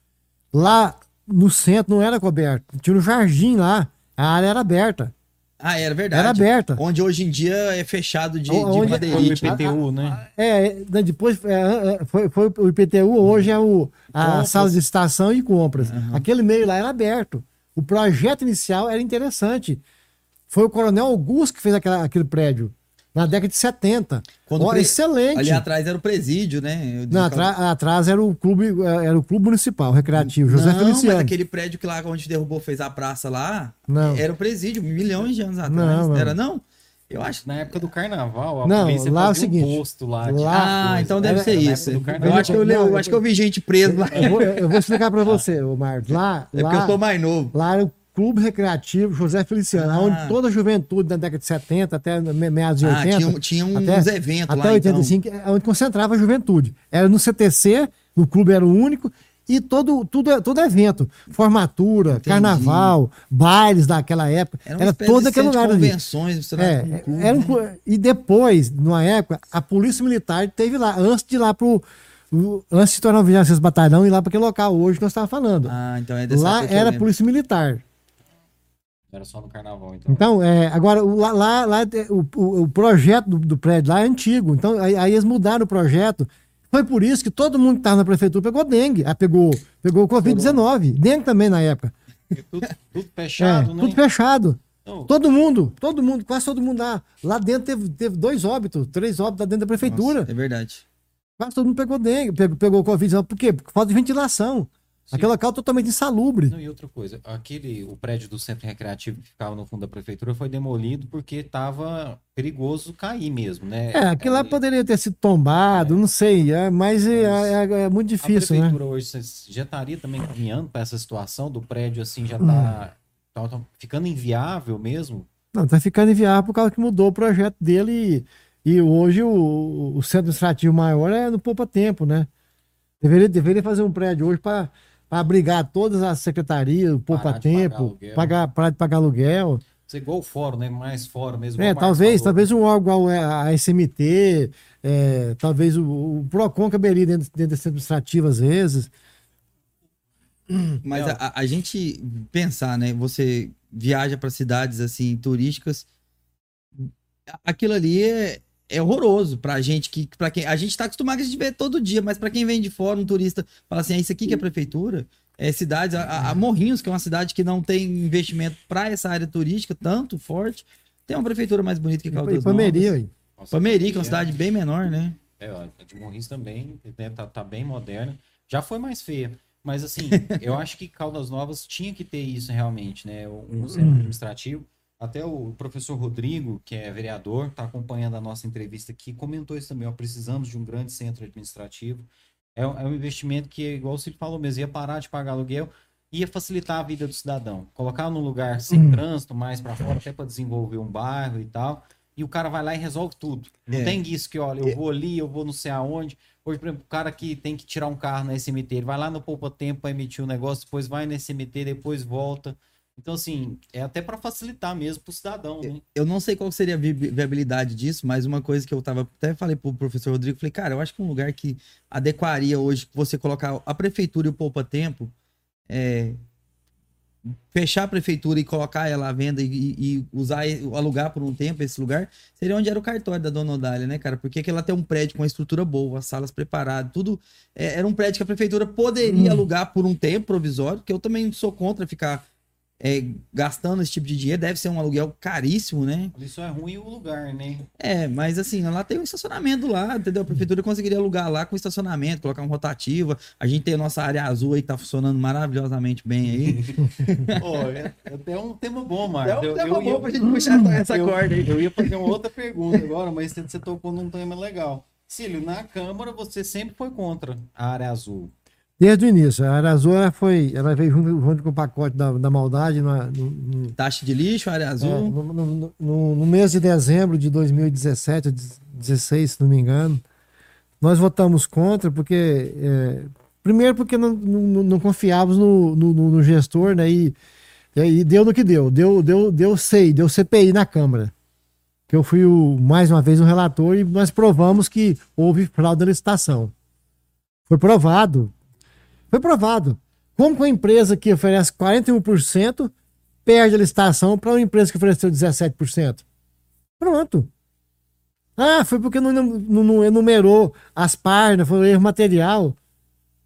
lá no centro não era coberto, tinha um jardim lá, a área era aberta.
Ah, era verdade.
Era aberta.
Onde hoje em dia é fechado de, de
Onde-
Foi o
madeirite.
IPTU, né?
É, é, né, depois é, é, foi, foi o IPTU, hoje é o, a
Compras.
sala de estação e compras.
Aham.
Aquele meio lá era aberto. O projeto inicial era interessante. Foi o Coronel Augusto que fez aquela, aquele prédio, na década de 70.
Quando
Ó,
pre-
Excelente.
Ali atrás era o presídio, né? Eu
Não, atra- atrás era o clube, era o clube municipal, recreativo, José
não,
Feliciano.
mas aquele prédio que lá onde derrubou fez a praça lá,
Não.
era o presídio, milhões de anos atrás.
Não, não.
Era não? Eu acho.
Na época do carnaval, a
Não,
polícia
lá é o seguinte,
um posto lá. de
lá-
Ah,
coisa.
então deve
Era-
ser isso. Eu acho, que eu,
Não,
eu acho que eu vi gente presa lá.
Eu vou, eu vou explicar pra você, ô Marcos. Lá,
É porque eu
lá,
sou mais novo.
lá era o Clube Recreativo José Feliciano,
Ah.
onde toda a juventude da década de 70 até me- meados de 80.
Ah, tinha, tinha uns
até-
eventos
Até
lá.
85, é onde concentrava a juventude. Era no CTC, o clube era o único, e todo, tudo, todo evento. Formatura,
Entendi.
carnaval, bailes daquela época.
Então,
Era,
espécie
todo aquele lugar ali.
convenções, você
É,
um clube,
era um
né?
clu- e depois, numa época, a Polícia Militar teve lá, antes de ir lá pro. o- Antes de se tornar o 26 Batalhão e ir lá para aquele local hoje que nós estávamos falando.
Ah, então é dessa
lá era. Polícia Militar.
Era só no carnaval, então.
Então, é, agora, o- lá, lá, lá, é, o, o- o projeto do, do prédio lá é antigo. Então, aí, aí eles mudaram o projeto. Foi por isso que todo mundo que estava na prefeitura pegou dengue. Ah, pegou, pegou Covid-19. Dengue também na época.
Tudo, tudo
É,
fechado, né?
tudo fechado.
Não,
Todo mundo, todo mundo, quase todo mundo lá. Lá dentro teve, teve dois óbitos, três óbitos lá dentro da prefeitura.
Nossa, é verdade.
Quase todo mundo pegou dengue, pegou, pegou Covid. Por quê? Por falta de ventilação.
Sim.
Aquele local totalmente insalubre.
Não, e outra coisa, aquele, o prédio do centro recreativo que ficava no fundo da prefeitura foi demolido porque estava perigoso cair mesmo, né?
É, aquilo lá
Ali-
poderia ter sido tombado, não sei, é, mas é, é- é muito
A
difícil, né?
prefeitura hoje cês- já estaria também caminhando para essa situação do prédio assim já tá, tá- tá ficando inviável mesmo.
Não, tá ficando inviável por causa que mudou o projeto dele e, e hoje o, o centro administrativo maior é no Poupa Tempo, né? Deveria, deveria fazer um prédio hoje para abrigar todas as secretarias, o Poupa
pagar
Tempo,
aluguel.
pagar, parar de pagar aluguel.
Ser igual o fórum, né? Mais fórum mesmo.
É, talvez, talvez um órgão igual a SMT, é, talvez o, o PROCON caberia dentro, dentro desse administrativo às vezes.
Mas
É,
a, a gente pensar, né? Você viaja para cidades assim turísticas, aquilo ali é, é horroroso pra gente que para quem a gente tá acostumado a gente ver todo dia, mas pra quem vem de fora, um turista fala assim, é isso aqui que é prefeitura. É cidades, a, a- Morrinhos, que é uma cidade que não tem investimento para essa área turística tanto forte, tem uma prefeitura mais bonita que Caldas
Palmeirinha,
Novas.
Nossa,
Palmeirinha, que é uma cidade bem menor, né?
É, a de Morris também né, tá, tá bem moderna. Já foi mais feia. Mas assim, eu acho que Caldas Novas tinha que ter isso realmente, né? Um centro administrativo. Até o professor Rodrigo, que é vereador, está acompanhando a nossa entrevista aqui, comentou isso também. Ó, precisamos de um grande centro administrativo. É, um- é um investimento que, igual Ciro falou mesmo, ia parar de pagar aluguel, ia facilitar a vida do cidadão. Colocar num lugar sem
Hum.
trânsito, mais para fora, até para desenvolver um bairro e tal. E o cara vai lá e resolve tudo. Não
É.
tem isso que, olha, eu vou ali, eu vou não sei aonde. Hoje, por exemplo, o cara que tem que tirar um carro na SMT, ele vai lá no Poupa Tempo para emitir o negócio, depois vai na SMT, depois volta. Então, assim, é até para facilitar mesmo pro cidadão, né?
eu não sei qual seria a vi- viabilidade disso, mas uma coisa que eu tava até falei pro professor Rodrigo, falei, cara, eu acho que um lugar que adequaria hoje você colocar a prefeitura e o poupa tempo é fechar a prefeitura e colocar ela à venda e, e usar alugar por um tempo esse lugar, seria onde era o cartório da Dona Odália, né, cara? Porque que ela tem um prédio com uma estrutura boa, as salas preparadas, tudo. é, era um prédio que a prefeitura poderia alugar por um tempo provisório, que eu também sou contra ficar é, gastando esse tipo de dinheiro, deve ser um aluguel caríssimo, né?
Isso é ruim o lugar, né?
É, mas assim, lá tem um estacionamento lá, entendeu? A prefeitura conseguiria alugar lá com estacionamento, colocar uma rotativa. A gente tem a nossa área azul aí que tá funcionando maravilhosamente bem aí.
Pô, é é até um tema bom, Marcos.
É um
Eu-
tema
eu
bom
ia-
pra gente puxar essa
eu,
corda aí.
Eu ia fazer uma outra pergunta agora, mas você tocou num tema legal. Cílio, na Câmara você sempre foi contra a área azul.
Desde o início. A área azul ela foi, ela veio junto, junto com o pacote da, da maldade no, no- no-
Taxa de lixo, área
é,
azul.
no, no- no- mês de dezembro de 2017, ou 16, se não me engano. Nós votamos contra, porque. é, primeiro, porque não, não, não confiávamos no, no, gestor, né? E, e aí deu no que deu. Deu, deu, deu SEI, deu CPI na Câmara. Que eu fui o, mais uma vez o relator e nós provamos que houve fraude na licitação. Foi provado. Foi provado. Como que uma empresa que oferece 41% perde a licitação para uma empresa que ofereceu 17%? Pronto. Ah, foi porque não, não, não enumerou as páginas, foi erro material.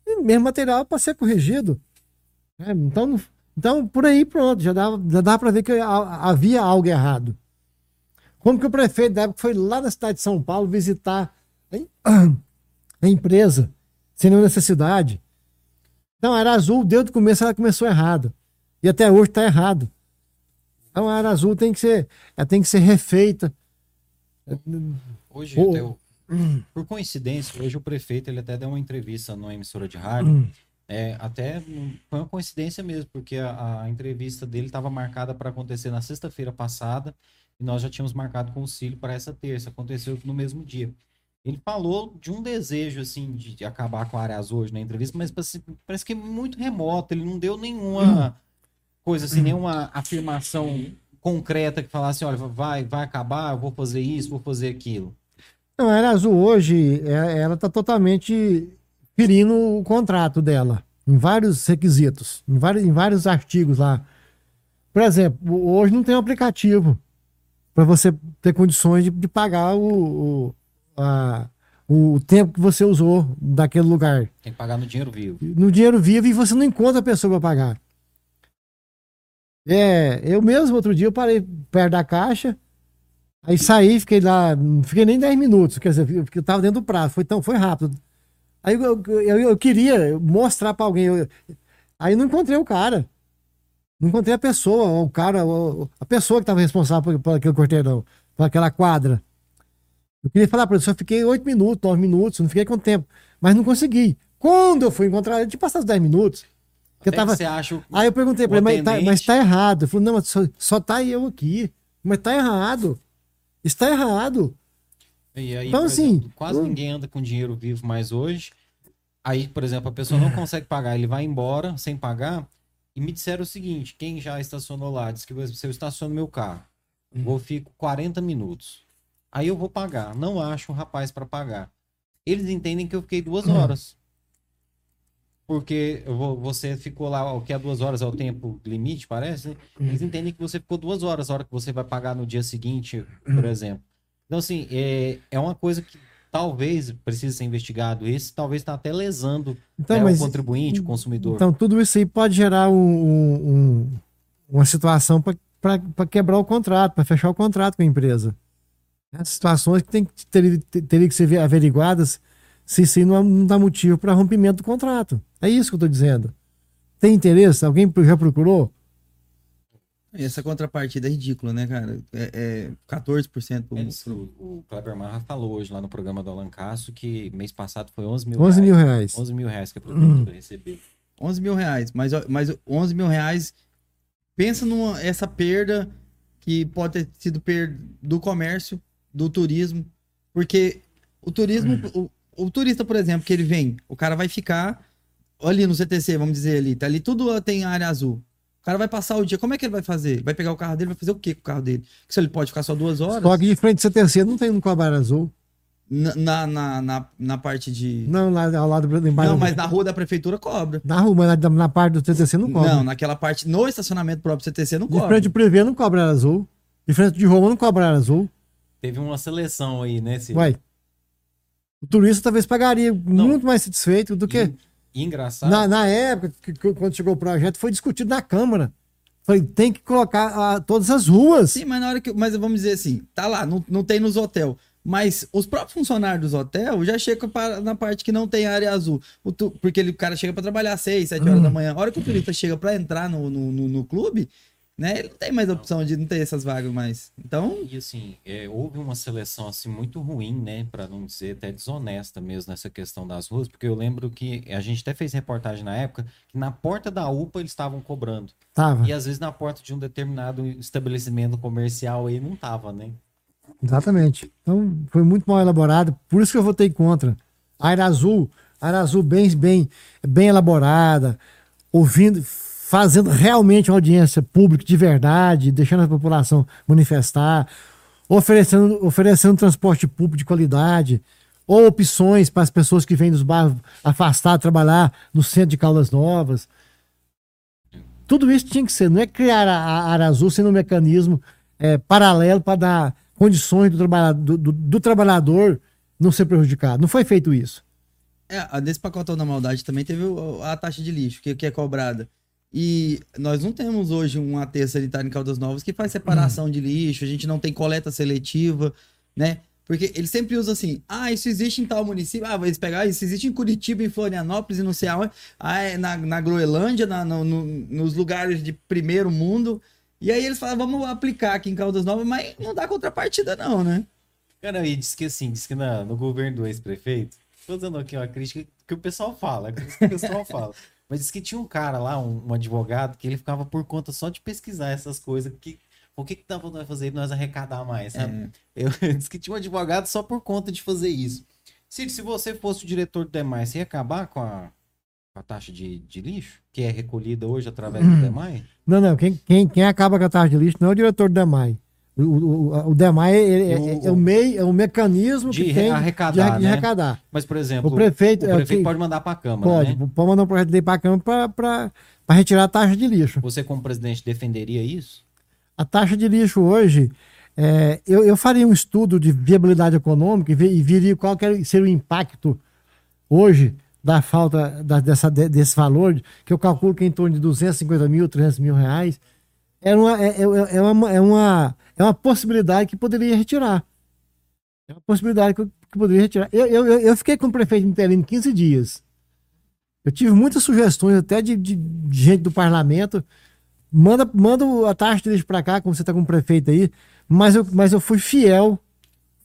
E Erro material para ser corrigido. É, então, então, por aí, pronto, já dava, já dava para ver que ha- havia algo errado. Como que o prefeito da época foi lá na cidade de São Paulo visitar a empresa, sem nenhuma necessidade. Então, a área azul, desde o começo, ela começou errado. E até hoje está errado. Então, a área azul tem que ser, ela tem que ser refeita,
Hoje,
Ô,
até o- por coincidência, hoje o prefeito ele até deu uma entrevista numa emissora de rádio.
Hum.
É, até foi uma coincidência mesmo, porque a, a entrevista dele estava marcada para acontecer na sexta-feira passada e nós já tínhamos marcado o Cílio para essa terça. Aconteceu no mesmo dia. Ele falou de um desejo assim de, acabar com a azul hoje na entrevista, mas parece, parece que é muito remoto. Ele não deu nenhuma coisa assim, nenhuma afirmação concreta que falasse, olha, vai, vai acabar, eu vou fazer isso, vou fazer aquilo.
Não, a Área Azul hoje, é- ela está totalmente ferindo o contrato dela, em vários requisitos, em vários, em vários artigos lá. Por exemplo, hoje não tem um aplicativo para você ter condições de, de pagar o, o, a- o tempo que você usou daquele lugar.
Tem que pagar no dinheiro vivo.
No dinheiro vivo e você não encontra a pessoa para pagar. É, eu mesmo, outro dia, eu parei perto da caixa, aí saí, fiquei lá, não fiquei nem 10 minutos, quer dizer, porque eu tava dentro do prazo, foi, tão, foi rápido. Aí eu, eu, eu queria mostrar para alguém, eu- aí não encontrei o cara. Não encontrei a pessoa, o cara, a pessoa que estava responsável por, por aquele quarteirão, por aquela quadra. Eu queria falar para ele, só fiquei 8 minutos, 9 minutos, não fiquei com tempo, mas não consegui. Quando eu fui encontrar ele, tinha passado 10 minutos. que eu tava,
você acha
Aí eu perguntei pra
o
ele, mas tá, mas tá errado. Ele falou, não, mas só, só tá eu aqui. Mas tá errado. Está errado.
Aí,
Então, assim,
exemplo, quase
eu-
ninguém anda com dinheiro vivo mais hoje. Aí, por exemplo, a pessoa não consegue pagar, ele vai embora sem pagar. E me disseram o seguinte: quem já estacionou lá, disse que se eu estaciono meu carro, vou fico 40 minutos. Aí eu vou pagar. Não acho um rapaz para pagar. Eles entendem que eu fiquei duas horas. Porque você ficou lá, o que é duas horas é o tempo limite, parece, né? Eles entendem que você ficou duas horas, a hora que você vai pagar no dia seguinte, por exemplo. Então, assim, é, é uma coisa que talvez precise ser investigado. Esse talvez está até lesando
Então,
né,
mas
o contribuinte, o consumidor.
Então, tudo isso aí pode gerar um- um- uma situação para quebrar o contrato, para fechar o contrato com a empresa. As situações que tem, que- ter- ter- teriam que ser averiguadas se isso aí não, dá motivo para rompimento do contrato. É isso que eu estou dizendo. Tem interesse? Alguém já procurou?
Essa contrapartida é ridícula, né, cara? É, é 14% pro,
Eles-
pro-
o, o Kleber Marra falou hoje lá no programa do Alan Castro que mês passado foi 11 mil
11 mil
reais.
reais.
11 mil reais que a prefeitura recebeu.
11 mil reais. Mas, mas 11 mil reais, pensa numa essa perda que pode ter sido perda do comércio, do turismo, porque o turismo, o, o turista, por exemplo, que ele vem, o cara vai ficar ali no CTC, vamos dizer ali, tá ali tudo tem área azul. O cara vai passar o dia, como é que ele vai fazer? Vai pegar o carro dele, vai fazer o que com o carro dele? Porque se ele pode ficar só duas horas
Só que de frente ao CTC não tem no Cobra Azul.
na, na, na, na, parte de.
Não, lá ao lado do embaixo.
Não, mas na rua da prefeitura cobra.
Na rua, mas na, na parte do CTC não cobra.
Não, naquela parte, no estacionamento próprio do CTC não
de
cobra.
frente do Privê não cobra área azul. De frente de Roma não cobra área azul.
Teve uma seleção aí, né? Ciro?
Uai. O turista talvez pagaria muito mais satisfeito do que.
E, e engraçado.
Na, na época, que, que- quando chegou o projeto, foi discutido na Câmara. Falei, tem que colocar ah, todas as ruas.
Sim, mas na hora que. Mas vamos dizer assim, tá lá, não, não tem nos hotéis. Mas os próprios funcionários dos hotéis já chegam para- na parte que não tem área azul. O tu- porque ele, o cara chega para trabalhar às 6, 7 horas da manhã. A hora que o turista chega para entrar no, no, no, no clube, né? Ele não tem mais opção de não ter essas vagas mais. Então,
E assim, é, houve uma seleção assim muito ruim, né, Pra não dizer até desonesta mesmo nessa questão das ruas, porque eu lembro que a gente até fez reportagem na época que na porta da UPA eles estavam cobrando
Tava,
e às vezes na porta de um determinado estabelecimento comercial aí não tava, né?
exatamente. Então, foi muito mal elaborado. Por isso que eu votei contra. A área azul, a área azul bem, bem, bem elaborada, ouvindo, fazendo realmente uma audiência pública de verdade, deixando a população manifestar, oferecendo, oferecendo transporte público de qualidade, ou opções para as pessoas que vêm dos bairros afastados trabalhar no centro de Caldas Novas. Tudo isso tinha que ser, não é criar a, área azul sendo um mecanismo é, paralelo para dar condições do, trabalha, do, do- do trabalhador não ser prejudicado. Não foi feito isso.
é, pacotão da maldade também teve a taxa de lixo, que, que é cobrada. E nós não temos hoje um aterro sanitário em Caldas Novas que faz separação de lixo, a gente não tem coleta seletiva, né? Porque eles sempre usam assim, ah, isso existe em tal município, ah, eles pegar, isso existe em Curitiba, em Florianópolis e não sei aonde, ah, é na, na Groenlândia, na- no- no- nos lugares de primeiro mundo. E aí eles falam, vamos aplicar aqui em Caldas Novas, mas não dá contrapartida não, né?
Cara, e disse que assim, disse que na- no governo do ex-prefeito, tô dando aqui uma crítica que o pessoal fala, crítica que o pessoal fala. Mas disse que tinha um cara lá, um, um advogado, que ele ficava por conta só de pesquisar essas coisas. Que, o que que pra nós fazer nós arrecadar mais, sabe?
É.
Eu disse que tinha um advogado só por conta de fazer isso. Cid, se você fosse o diretor do DEMAI, você ia acabar com a, com a taxa de, de lixo, que é recolhida hoje através do DEMAI?
Não, não. Quem, quem, quem acaba com a taxa de lixo não é o diretor do DEMAI. O, o, o DEMAI é, é-
O-
é o meio, é o mecanismo
De
que tem
arrecadar,
de, de
né?
arrecadar.
Mas, por exemplo,
O prefeito,
o
é
prefeito
que-
pode mandar para a Câmara,
Pode,
né?
pode mandar um projeto de lei para a Câmara para retirar a taxa de lixo.
Você, como presidente, defenderia isso?
A taxa de lixo hoje, é, eu, eu faria um estudo de viabilidade econômica e, ve- e viria qual que seria o impacto hoje da falta da- dessa, de- desse valor, que eu calculo que é em torno de 250 mil, 300 mil reais. É uma, é, é- é uma, é, uma, é uma possibilidade que poderia retirar. É uma possibilidade que, que poderia retirar. Eu, eu, eu- fiquei com o prefeito interino 15 dias. Eu tive muitas sugestões até de, de- de gente do parlamento. Manda, manda a taxa de lixo para cá, como você está com o prefeito aí. Mas eu, mas eu fui fiel,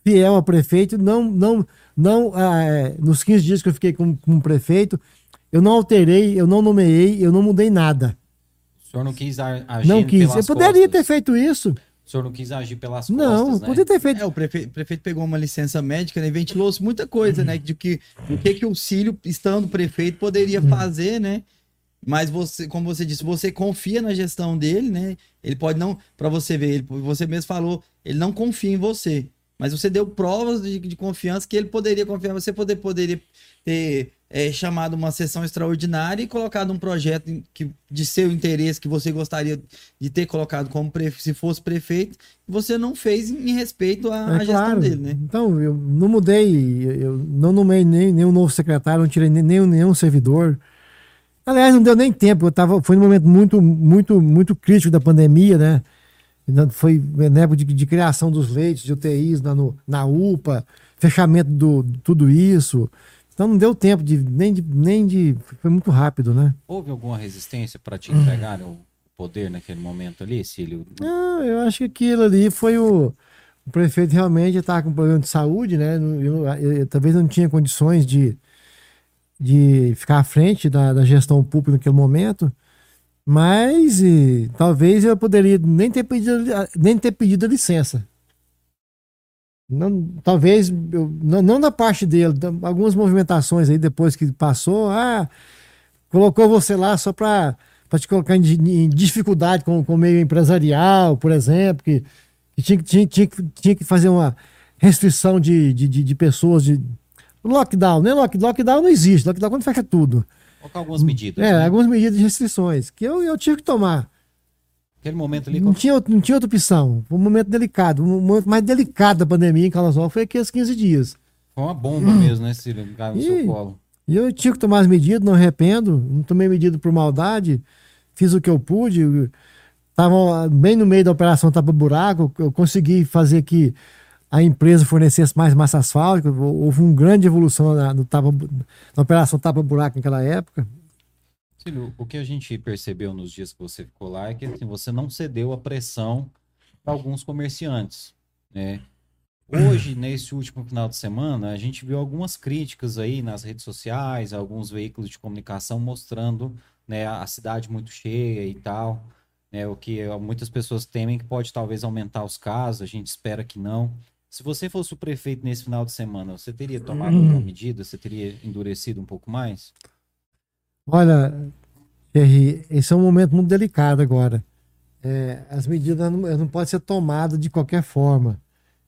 fiel ao prefeito. Não, não, não ah, é, nos 15 dias que eu fiquei com, com o prefeito, eu não alterei, eu não nomeei, eu não mudei nada.
O senhor não quis agir
Não quis. Eu poderia ter
costas?
feito isso.
O senhor não quis agir pelas
Não,
costas, né?
poderia ter feito.
É, o prefeito, prefeito pegou uma licença médica né, e ventilou muita coisa, né? De que, o que, que o Cílio, estando prefeito, poderia fazer, né? Mas você, como você disse, você confia na gestão dele, né? Ele pode não, para você ver, ele, você mesmo falou, ele não confia em você. Mas você deu provas de, de confiança que ele poderia confiar. Você poder, poderia ter é, chamado uma sessão extraordinária e colocado um projeto que, de seu interesse que você gostaria de ter colocado como prefe- se fosse prefeito, você não fez em respeito à,
É
gestão
claro.
dele, né?
Então, eu não mudei, eu não nomeei nem, nenhum novo secretário, não tirei nem, nenhum, nenhum servidor. Aliás, não deu nem tempo, eu tava, foi num momento muito, muito, muito crítico da pandemia, né? Foi na época de, de criação dos leitos de UTIs na, no- na UPA, fechamento do de tudo isso. Então não deu tempo de nem, de nem de. Foi muito rápido, né?
Houve alguma resistência para te entregar o poder naquele momento ali, Cílio?
Não, eu acho que aquilo ali foi o. O prefeito realmente estava com problema de saúde, né? Eu- eu- eu- talvez não tinha condições de, de ficar à frente da, da gestão pública naquele momento, mas e, talvez eu poderia nem ter pedido, nem ter pedido a licença. Não, talvez, eu, não, não da parte dele, da- algumas movimentações aí depois que passou, ah, colocou você lá só para te colocar em, em dificuldade com, com o meio empresarial, por exemplo, que, que tinha, que- tinha, tinha, tinha que fazer uma restrição de, de, de, de pessoas, de lockdown, nem lock, lockdown não existe, lockdown quando fecha tudo.
Colocar algumas medidas.
É,
né?
algumas medidas de restrições, que eu, eu tive que tomar.
Aquele momento ali,
Não tinha, outro- não tinha outra opção. Foi um momento delicado. Um momento mais delicado da pandemia em Novas foi aqueles 15 dias.
foi uma bomba mesmo, né, Cílio? No seu
Ih.
colo.
E eu tive que tomar as medidas, não arrependo. Não tomei medida por maldade. Fiz o que eu pude. Estava bem no meio da operação Tapa Buraco. Eu consegui fazer que a empresa fornecesse mais massa asfáltica. Houve uma grande evolução na, no tapa, na operação Tapa Buraco naquela época.
Cílio, o que a gente percebeu nos dias que você ficou lá é que assim, você não cedeu à pressão para alguns comerciantes, né? Hoje, nesse último final de semana, a gente viu algumas críticas aí nas redes sociais, alguns veículos de comunicação mostrando né, a cidade muito cheia e tal, né, o que muitas pessoas temem que pode talvez aumentar os casos, a gente espera que não. Se você fosse o prefeito nesse final de semana, você teria tomado alguma medida? Você teria endurecido um pouco mais?
Olha, Thierry, esse é um momento muito delicado agora. É, as medidas não, não podem ser tomadas de qualquer forma.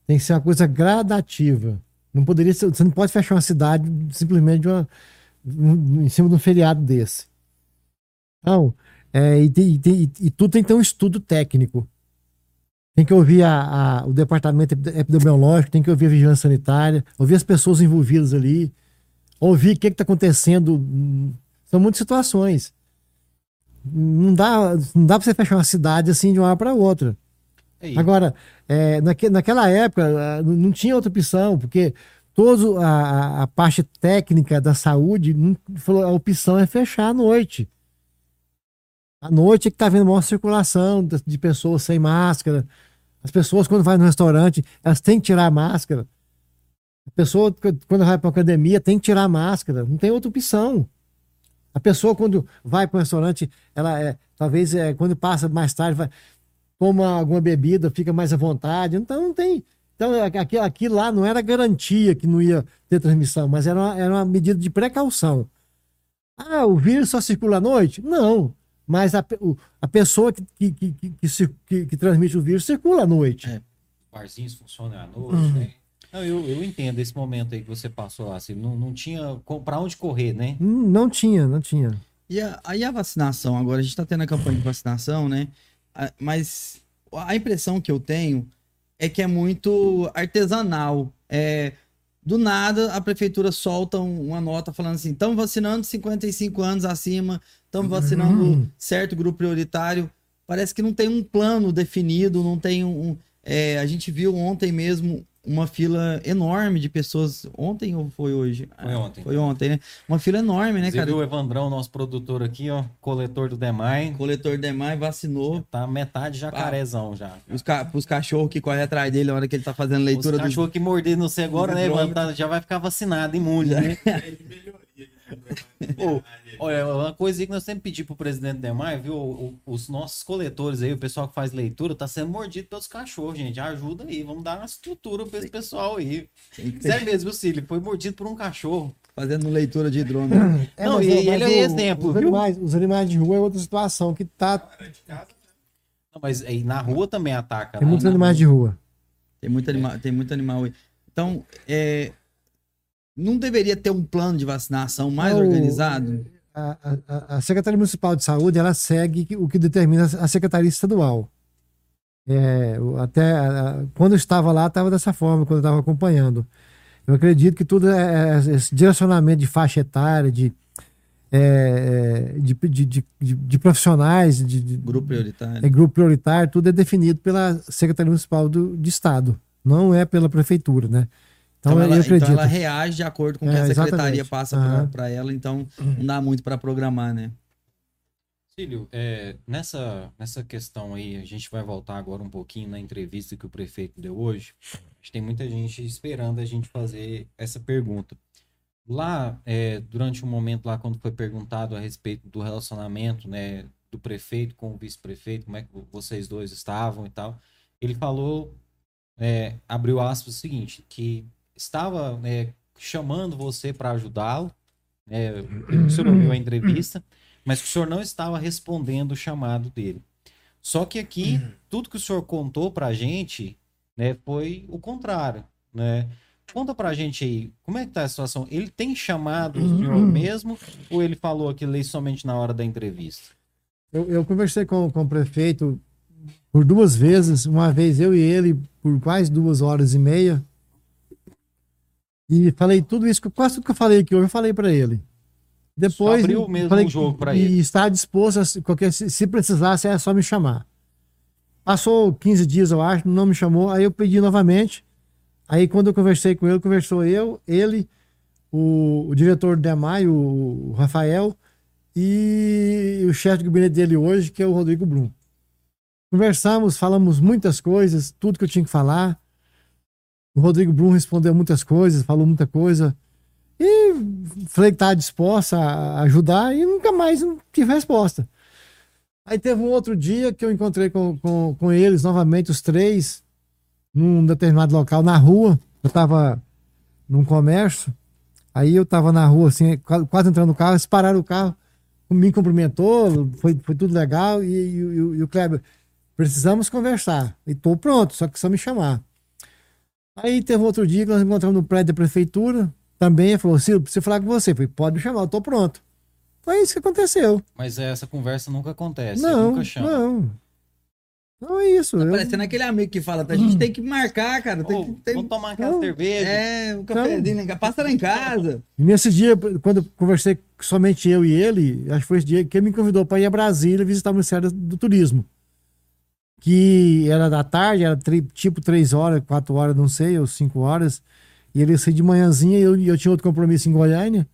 Tem que ser uma coisa gradativa. Não poderia ser, você não pode fechar uma cidade simplesmente de uma, um- em cima de um feriado desse. Então, é, e, tem- e tem- e- tudo tem que ter um estudo técnico. Tem que ouvir a- a- o departamento epide- epidemiológico, tem que ouvir a vigilância sanitária, ouvir as pessoas envolvidas ali, ouvir o que está acontecendo. São muitas situações. Não dá, não dá para você fechar uma cidade assim de uma hora para outra.
É.
Agora, é, naque- naquela época, ah, não tinha outra opção, porque toda a, a- a parte técnica da saúde não- falou a opção é fechar à noite. À noite é que está havendo maior circulação de, de pessoas sem máscara. As pessoas, quando vai no restaurante, elas têm que tirar a máscara. A pessoa, quando vai para academia, tem que tirar a máscara, não tem outra opção. A pessoa, quando vai para um restaurante, ela é, talvez é, quando passa mais tarde, vai, toma alguma bebida, fica mais à vontade. Então não tem. Então, aquilo, aquilo lá não era garantia que não ia ter transmissão, mas era uma, era uma medida de precaução. Ah, o vírus só circula à noite? Não. Mas a, a pessoa que, que, que, que, que transmite o vírus circula à noite. É.
Barzinhos funcionam à noite, uhum. né? Não, eu, eu entendo esse momento aí que você passou lá. Assim, não, não tinha para onde correr, né?
Hum, não tinha, não tinha.
E a, aí a vacinação, agora a gente está tendo a campanha de vacinação, né? Mas a impressão que eu tenho é que é muito artesanal. É, do nada, a prefeitura solta uma nota falando assim: estamos vacinando 55 anos acima, estamos vacinando uhum. certo grupo prioritário. Parece que não tem um plano definido, não tem um. É, a gente viu ontem mesmo uma fila enorme de pessoas. Ontem ou foi hoje?
Foi ontem.
Foi ontem, né? Uma fila enorme, né, cara?
Você viu o Evandrão, nosso produtor aqui, ó, coletor do Demai.
Coletor do Demai, vacinou.
Tá metade jacarezão já.
Os, ca... Os cachorros que correm atrás dele na hora que ele tá fazendo leitura. Os
cachorros do... que morder no você agora, né, Evandro? Já vai ficar vacinado, imune, né? Pô, olha, uma coisa que nós sempre pedimos pro presidente Demar, viu? Os nossos coletores aí, o pessoal que faz leitura, tá sendo mordido pelos cachorros, gente. Ajuda aí, vamos dar uma estrutura pra esse pessoal aí. Sério mesmo, Cílio, foi mordido por um cachorro.
Fazendo leitura de drone.
É, Não, e ele é exemplo, os viu? Animais, os animais de rua é outra situação que tá.
Não, mas aí na rua também ataca.
Tem né? muitos animais rua. de rua.
Tem muito, anima... Tem muito animal aí. Então, é, não deveria ter um plano de vacinação mais o, organizado?
A, a, a, Secretaria Municipal de Saúde ela segue o que determina a Secretaria Estadual. É, até quando eu estava lá, estava dessa forma, quando eu estava acompanhando. Eu acredito que tudo é, é esse direcionamento de faixa etária, de, é, é de, de, de, de, profissionais, de,
grupo prioritário.
É, grupo prioritário, tudo é definido pela Secretaria Municipal do, de Estado, não é pela Prefeitura, né?
Então, então, ela, então, ela, reage de acordo com o que é, a secretaria exatamente. passa uhum. para ela, então não dá muito para programar, né?
Cílio, é, nessa, nessa questão aí, a gente vai voltar agora um pouquinho na entrevista que o prefeito deu hoje. Tem muita gente esperando a gente fazer essa pergunta. Lá, é, durante um momento lá, quando foi perguntado a respeito do relacionamento, né, do prefeito com o vice-prefeito, como é que vocês dois estavam e tal, ele falou, é, abriu aspas, o seguinte, que estava né, chamando você para ajudá-lo. Né, o senhor ouviu a entrevista, mas que o senhor não estava respondendo o chamado dele. Só que aqui, tudo que o senhor contou para a gente né, foi o contrário. Né? Conta pra gente aí, como é que tá a situação? Ele tem chamado o senhor mesmo ou ele falou aquilo somente na hora da entrevista?
Eu, eu conversei com, com o prefeito por duas vezes, uma vez eu e ele por quase duas horas e meia, e falei tudo isso, quase tudo que eu falei aqui hoje, eu falei para ele. Depois. Só
abriu mesmo falei, jogo para ele.
E está disposto, a, qualquer, se, se precisasse, é só me chamar. Passou 15 dias, eu acho, não me chamou. Aí eu pedi novamente. Aí quando eu conversei com ele, conversou eu, ele, o, o diretor do DEMAI, o, o Rafael, e o chefe de gabinete dele hoje, que é o Rodrigo Blum. Conversamos, falamos muitas coisas, tudo que eu tinha que falar. O Rodrigo Brum respondeu muitas coisas, falou muita coisa. E falei que estava disposta a ajudar e nunca mais tive resposta. Aí teve um outro dia que eu encontrei com, com, com eles novamente, os três, num determinado local, na rua. Eu estava num comércio. Aí eu estava na rua, assim, quase entrando no carro, eles pararam o carro, me cumprimentou, foi, foi tudo legal. E, e, e, o Kleber, precisamos conversar. E estou pronto, só que só me chamar. Aí teve outro dia que nós encontramos no prédio da prefeitura, também falou, Silvio, preciso falar com você. Eu falei, pode me chamar, eu tô pronto. Foi isso que aconteceu.
Mas essa conversa nunca acontece,
não, nunca chama. Não, não é isso.
Tá eu... parecendo aquele amigo que fala, a gente hum. tem que marcar, cara. Tem, oh,
tem... Vamos tomar aquela não. cerveja.
É, um cafezinho, não. passa lá em casa.
E nesse dia, quando eu conversei somente eu e ele, acho que foi esse dia que ele me convidou para ir a Brasília visitar o Ministério do Turismo que era da tarde, era tipo três horas, quatro horas, não sei, ou cinco horas. E ele ia de manhãzinha e eu, eu tinha outro compromisso em Goiânia,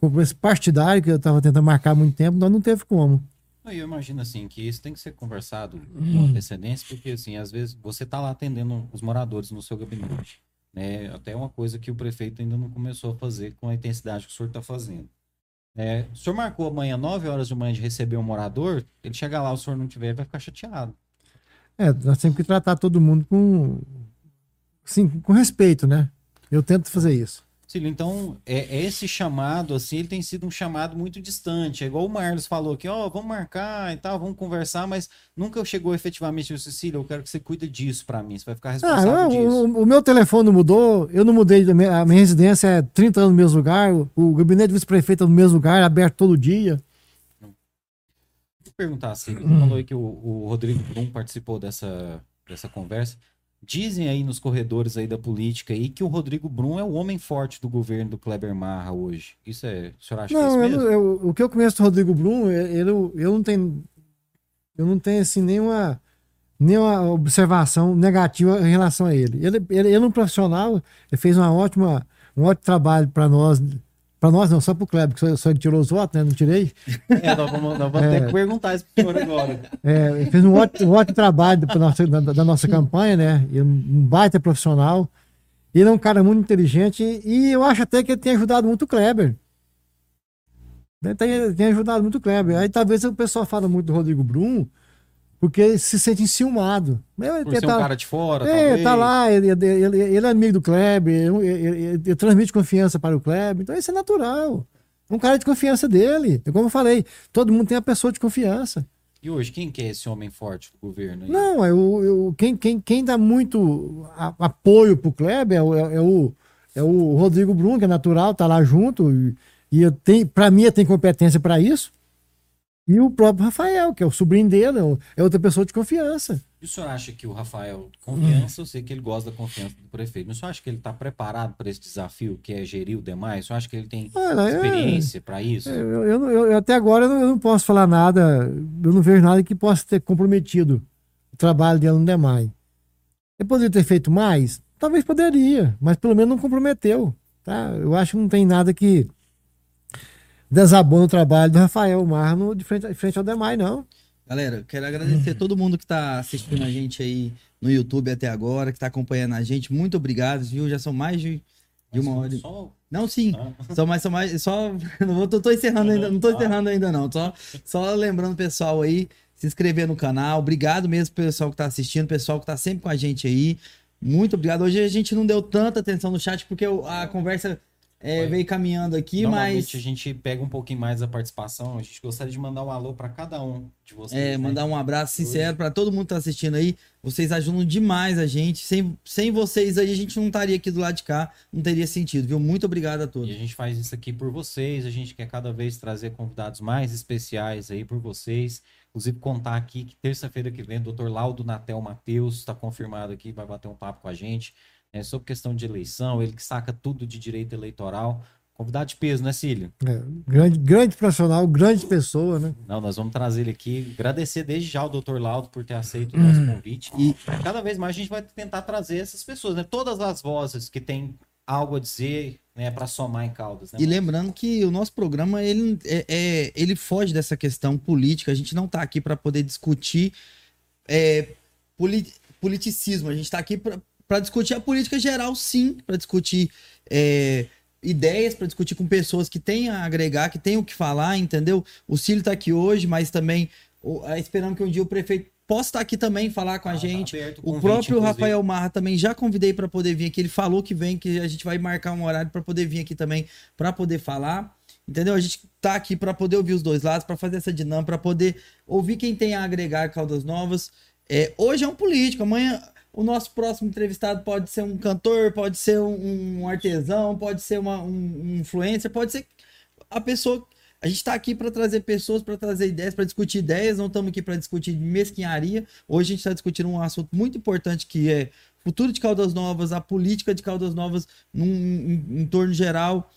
compromisso partidário, que eu estava tentando marcar há muito tempo, nós não teve como.
Eu imagino assim que isso tem que ser conversado com antecedência, porque assim, às vezes você está lá atendendo os moradores no seu gabinete. né? Até uma coisa que o prefeito ainda não começou a fazer com a intensidade que o senhor está fazendo. É, o senhor marcou amanhã 9 horas de manhã de receber um morador, ele chegar lá, o senhor não tiver, vai ficar chateado.
É, nós temos que tratar todo mundo com, sim, com respeito, né? Eu tento fazer isso.
Cílio, então, é, é esse chamado, assim, ele tem sido um chamado muito distante. É igual o Marlos falou aqui, ó, vamos marcar e tal, vamos conversar, mas nunca chegou efetivamente, Cecília, eu quero que você cuide disso para mim, você vai ficar responsável
ah,
disso.
O, o, meu telefone mudou, eu não mudei, a minha, residência é 30 anos no mesmo lugar, o, o gabinete de vice-prefeito é no mesmo lugar, aberto todo dia.
Perguntar, Cílio, você falou aí que o, o Rodrigo Brum participou dessa, dessa conversa. Dizem aí nos corredores aí da política aí que o Rodrigo Brum é o homem forte do governo do Kleber Marra hoje. Isso é, o senhor acha
não,
que é isso mesmo?
Eu, eu, o que eu conheço do Rodrigo Brum, ele, eu não tenho eu não tenho assim nenhuma nenhuma observação negativa em relação a ele. Ele, ele, ele é um profissional, ele fez uma ótima um ótimo trabalho para nós para nós não, só para o Kleber, que só, só tirou os votos, né? Não tirei.
É, nós vamos, nós vamos é, ter que perguntar isso para o senhor agora.
É, fez um ótimo, ótimo trabalho nossa, da, da, nossa campanha, né? E um baita profissional. Ele é um cara muito inteligente e eu acho até que ele tem ajudado muito o Kleber. Ele tem, tem ajudado muito o Kleber. Aí talvez o pessoal fala muito do Rodrigo Brum, porque se sente enciumado.
Ele, Por ser tá, um cara de fora,
é, talvez. tá lá, ele, ele, ele, é amigo do Kleber, ele, ele, transmite confiança para o Kleber, então isso é natural. É um cara de confiança dele. É como eu falei, todo mundo tem a pessoa de confiança.
E hoje, quem que é esse homem forte do governo? Aí?
Não, é o, o, quem, quem, quem dá muito a, apoio pro Kleber é o, é, é, o, é o Rodrigo Brum, que é natural, tá lá junto, e, e para mim tem competência para isso. E o próprio Rafael, que é o sobrinho dele, é, é outra pessoa de confiança.
E o senhor acha que o Rafael, confiança, eu sei que ele gosta da confiança do prefeito, mas o senhor acha que ele está preparado para esse desafio que é gerir o demais? O senhor acha que ele tem Olha, experiência é, para isso?
Eu, eu, eu, até agora eu não, eu não, posso falar nada, eu não vejo nada que possa ter comprometido o trabalho dele no demais. Ele poderia ter feito mais? Talvez poderia, mas pelo menos não comprometeu. Tá? Eu acho que não tem nada que desabou no trabalho do Rafael Marno de frente, de frente ao Demai, não.
Galera, quero agradecer a todo mundo que está assistindo a gente aí no YouTube até agora, que está acompanhando a gente. Muito obrigado, viu? Já são mais de, de uma hora. Só... Não, sim. Ah. Só mais, só mais. Só. Não vou, tô, tô encerrando ainda, não tô encerrando ainda, não. Só, só lembrando o pessoal aí, se inscrever no canal. Obrigado mesmo pessoal que está assistindo, pessoal que está sempre com a gente aí. Muito obrigado. Hoje a gente não deu tanta atenção no chat, porque a conversa é, veio caminhando aqui, mas.
a gente pega um pouquinho mais da participação. A gente gostaria de mandar um alô para cada um de vocês.
É, né? mandar um abraço sincero para todo mundo que tá assistindo aí. Vocês ajudam demais a gente. Sem, sem vocês aí, a gente não estaria aqui do lado de cá. Não teria sentido, viu? Muito obrigado a todos.
E a gente faz isso aqui por vocês. A gente quer cada vez trazer convidados mais especiais aí por vocês. Inclusive, contar aqui que terça-feira que vem, o Dr. Laudo Natel Matheus está confirmado aqui, vai bater um papo com a gente né, sobre questão de eleição, ele que saca tudo de direito eleitoral. Convidado de peso, né, Cílio?
É, grande, grande profissional, grande pessoa, né?
Não, nós vamos trazer ele aqui. Agradecer desde já ao Dr. Laudo por ter aceito o nosso convite. E cada vez mais a gente vai tentar trazer essas pessoas, né? Todas as vozes que têm algo a dizer, né, para somar em Caldas. Né,
e lembrando que o nosso programa ele, é, é, ele foge dessa questão política. A gente não está aqui para poder discutir é, politicismo. A gente está aqui para para discutir a política geral, sim, para discutir é, ideias, para discutir com pessoas que têm a agregar, que têm o que falar, entendeu? O Cílio está aqui hoje, mas também é, esperando que um dia o prefeito possa estar aqui também falar com a ah, tá gente. Tá o, convite, próprio inclusive. Rafael Marra também já convidei para poder vir aqui. Ele falou que vem, que a gente vai marcar um horário para poder vir aqui também, para poder falar. Entendeu? A gente tá aqui para poder ouvir os dois lados, para fazer essa dinâmica, para poder ouvir quem tem a agregar Caldas Novas. É, hoje é um político, amanhã o nosso próximo entrevistado pode ser um cantor, pode ser um, um artesão, pode ser uma, um, um influencer, pode ser a pessoa. A gente está aqui para trazer pessoas, para trazer ideias, para discutir ideias, não estamos aqui para discutir mesquinharia. Hoje a gente está discutindo um assunto muito importante que é futuro de Caldas Novas, a política de Caldas Novas num, em, em torno geral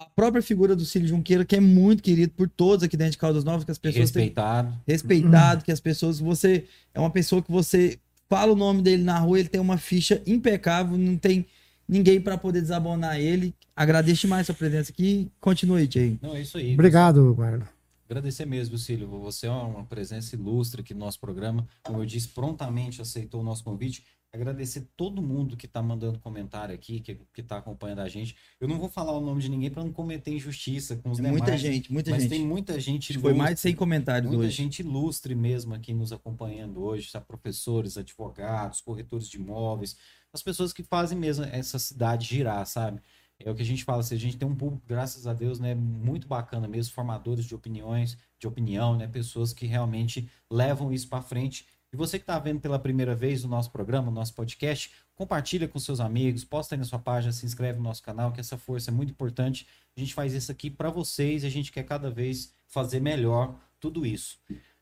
a própria figura do Cílio Junqueira, que é muito querido por todos aqui dentro de Caldas Novas, que as pessoas
respeitado,
têm, respeitado, que as pessoas, você é uma pessoa que você fala o nome dele na rua, ele tem uma ficha impecável, não tem ninguém para poder desabonar ele. Agradeço mais a sua presença aqui. Continue, Jay.
Não, é isso aí.
Obrigado, Marlon.
Agradecer mesmo, Cílio. Você é uma presença ilustre aqui no nosso programa. Como eu disse, prontamente aceitou o nosso convite. Agradecer todo mundo que está mandando comentário aqui, que está acompanhando a gente. Eu não vou falar o nome de ninguém para não cometer injustiça com os
Tem
demais.
muita gente, muita
mas
gente.
tem muita gente
que Foi mais de
ilustre,
100 comentários
Muita
hoje.
gente ilustre mesmo aqui nos acompanhando hoje, sabe? professores, advogados, corretores de imóveis, as pessoas que fazem mesmo essa cidade girar, sabe? É o que a gente fala, assim, a gente tem um público, graças a Deus, né, muito bacana mesmo, formadores de opiniões, de opinião, né, pessoas que realmente levam isso para frente. E você que está vendo pela primeira vez o nosso programa, o nosso podcast, compartilha com seus amigos, posta aí na sua página, se inscreve no nosso canal, que essa força é muito importante. A gente faz isso aqui para vocês e a gente quer cada vez fazer melhor tudo isso.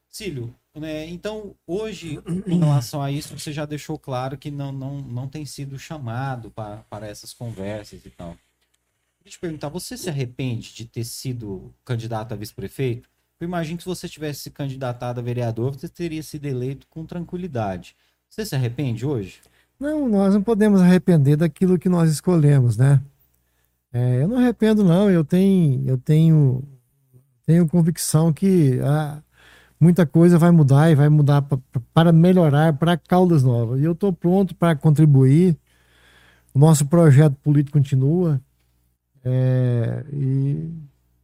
Cílio, né, então hoje, em relação a isso, você já deixou claro que não, não, não tem sido chamado para, essas conversas e tal. Deixa eu te perguntar, você se arrepende de ter sido candidato a vice-prefeito? Eu imagino que se você tivesse se candidatado a vereador, você teria sido eleito com tranquilidade. Você se arrepende hoje?
Não, nós não podemos arrepender daquilo que nós escolhemos, né? É, eu não arrependo, não. Eu tenho, eu tenho, tenho convicção que ah, muita coisa vai mudar e vai mudar pra, pra- para melhorar para Caldas Novas. E eu estou pronto para contribuir. O nosso projeto político continua. É, e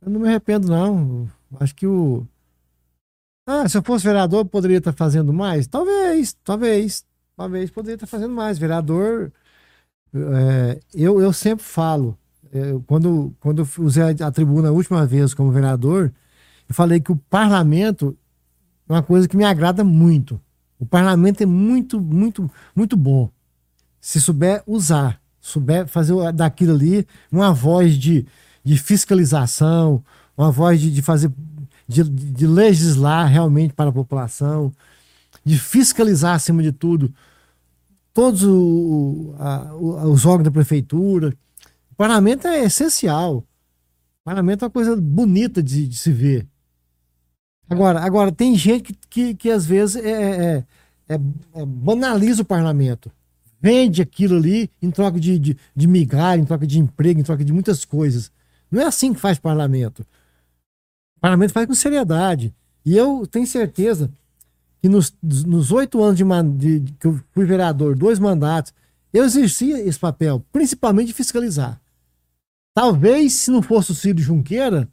eu não me arrependo, não. Acho que o. Ah, se eu fosse vereador, eu poderia estar fazendo mais? Talvez, talvez. Talvez poderia estar fazendo mais. Vereador, é, eu, eu sempre falo, é, quando, quando eu usei a, tribuna a última vez como vereador, eu falei que o parlamento é uma coisa que me agrada muito. O parlamento é muito, muito, muito bom. Se souber usar, souber fazer daquilo ali uma voz de, de fiscalização, uma voz de, de fazer, de, de legislar realmente para a população, de fiscalizar acima de tudo todos o- a- os órgãos da prefeitura. O parlamento é essencial. O parlamento é uma coisa bonita de, de se ver. Agora, agora tem gente que, que, que às vezes é, é- é- é- banaliza o parlamento. Vende aquilo ali em troca de, de, de migalha, em troca de emprego, em troca de muitas coisas. Não é assim que faz parlamento. Parlamento faz com seriedade. E eu tenho certeza que nos oito anos de, de- de- que eu fui vereador, dois mandatos, eu exerci esse papel, principalmente de fiscalizar. Talvez, se não fosse o Ciro Junqueira,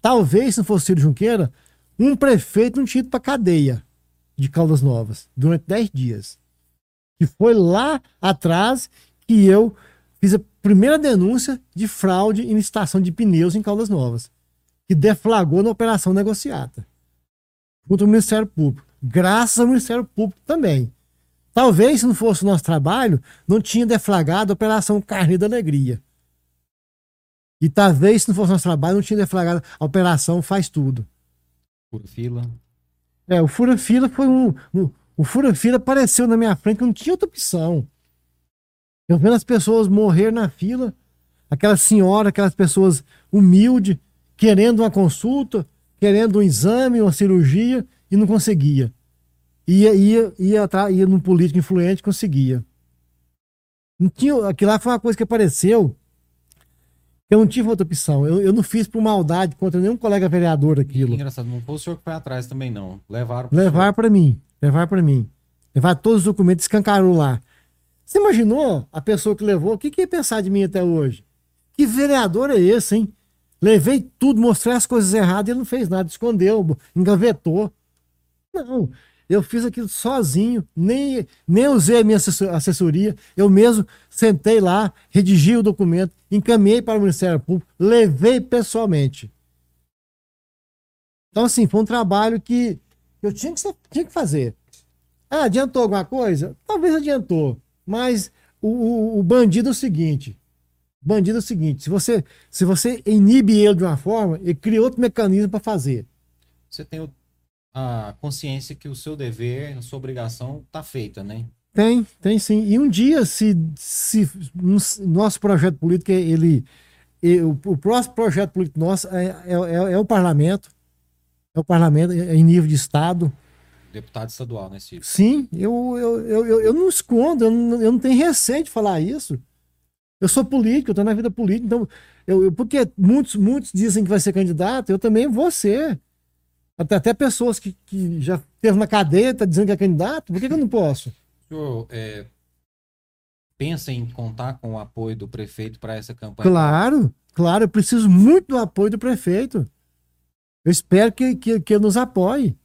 talvez, se não fosse o Ciro Junqueira, um prefeito não tinha ido para cadeia de Caldas Novas durante dez dias. E foi lá atrás que eu fiz a primeira denúncia de fraude em licitação de pneus em Caldas Novas, que deflagrou na operação negociata junto ao Ministério Público. Graças ao Ministério Público também. Talvez, se não fosse o nosso trabalho, não tinha deflagrado a Operação Carne da Alegria. E talvez, se não fosse o nosso trabalho, não tinha deflagrado a Operação Faz Tudo.
Por fila.
É, o Fura Fila foi um. um- o Fura Fila apareceu na minha frente, não tinha outra opção. Eu vendo as pessoas morrer na fila, aquela senhora, aquelas pessoas humildes, querendo uma consulta, querendo um exame, uma cirurgia, e não conseguia. Ia, ia, ia, atrás- ia num político influente, conseguia. Não tinha, aquilo lá foi uma coisa que apareceu. Eu não tive outra opção. Eu, eu não fiz por maldade contra nenhum colega vereador aquilo.
Engraçado, não foi o senhor que foi atrás também, não. Levaram
Levar para mim. Levar para mim. Levar todos os documentos, escancarou lá. Você imaginou a pessoa que levou? O que, que ia pensar de mim até hoje? Que vereador é esse, hein? Levei tudo, mostrei as coisas erradas e ele não fez nada, escondeu, engavetou. Não, eu fiz aquilo sozinho, nem, nem usei a minha assessor- assessoria. Eu mesmo sentei lá, redigi o documento, encaminhei para o Ministério Público, levei pessoalmente. Então, assim, foi um trabalho que eu tinha que, tinha que fazer. Ah, adiantou alguma coisa? Talvez adiantou. Mas o, o- o bandido é o seguinte: bandido é o seguinte, se você, se você inibe ele de uma forma, ele cria outro mecanismo para fazer.
Você tem a consciência que o seu dever, a sua obrigação tá feita, né?
Tem, tem sim. E um dia, se, se nosso projeto político, ele, o, próximo projeto político nosso é, é, é- é o parlamento, é o parlamento é em nível de Estado.
Deputado estadual, né, Ciro?
Sim, eu, eu, eu, eu, eu não escondo, eu não, eu não tenho receio de falar isso. Eu sou político, eu estou na vida política, então, eu, eu- porque muitos, muitos dizem que vai ser candidato, eu também vou ser. Até, até pessoas que, que já teve na cadeia, tá dizendo que é candidato, por que, que eu não posso?
O senhor é, pensa em contar com o apoio do prefeito para essa campanha?
Claro, claro, eu preciso muito do apoio do prefeito. Eu espero que, que, que ele nos apoie.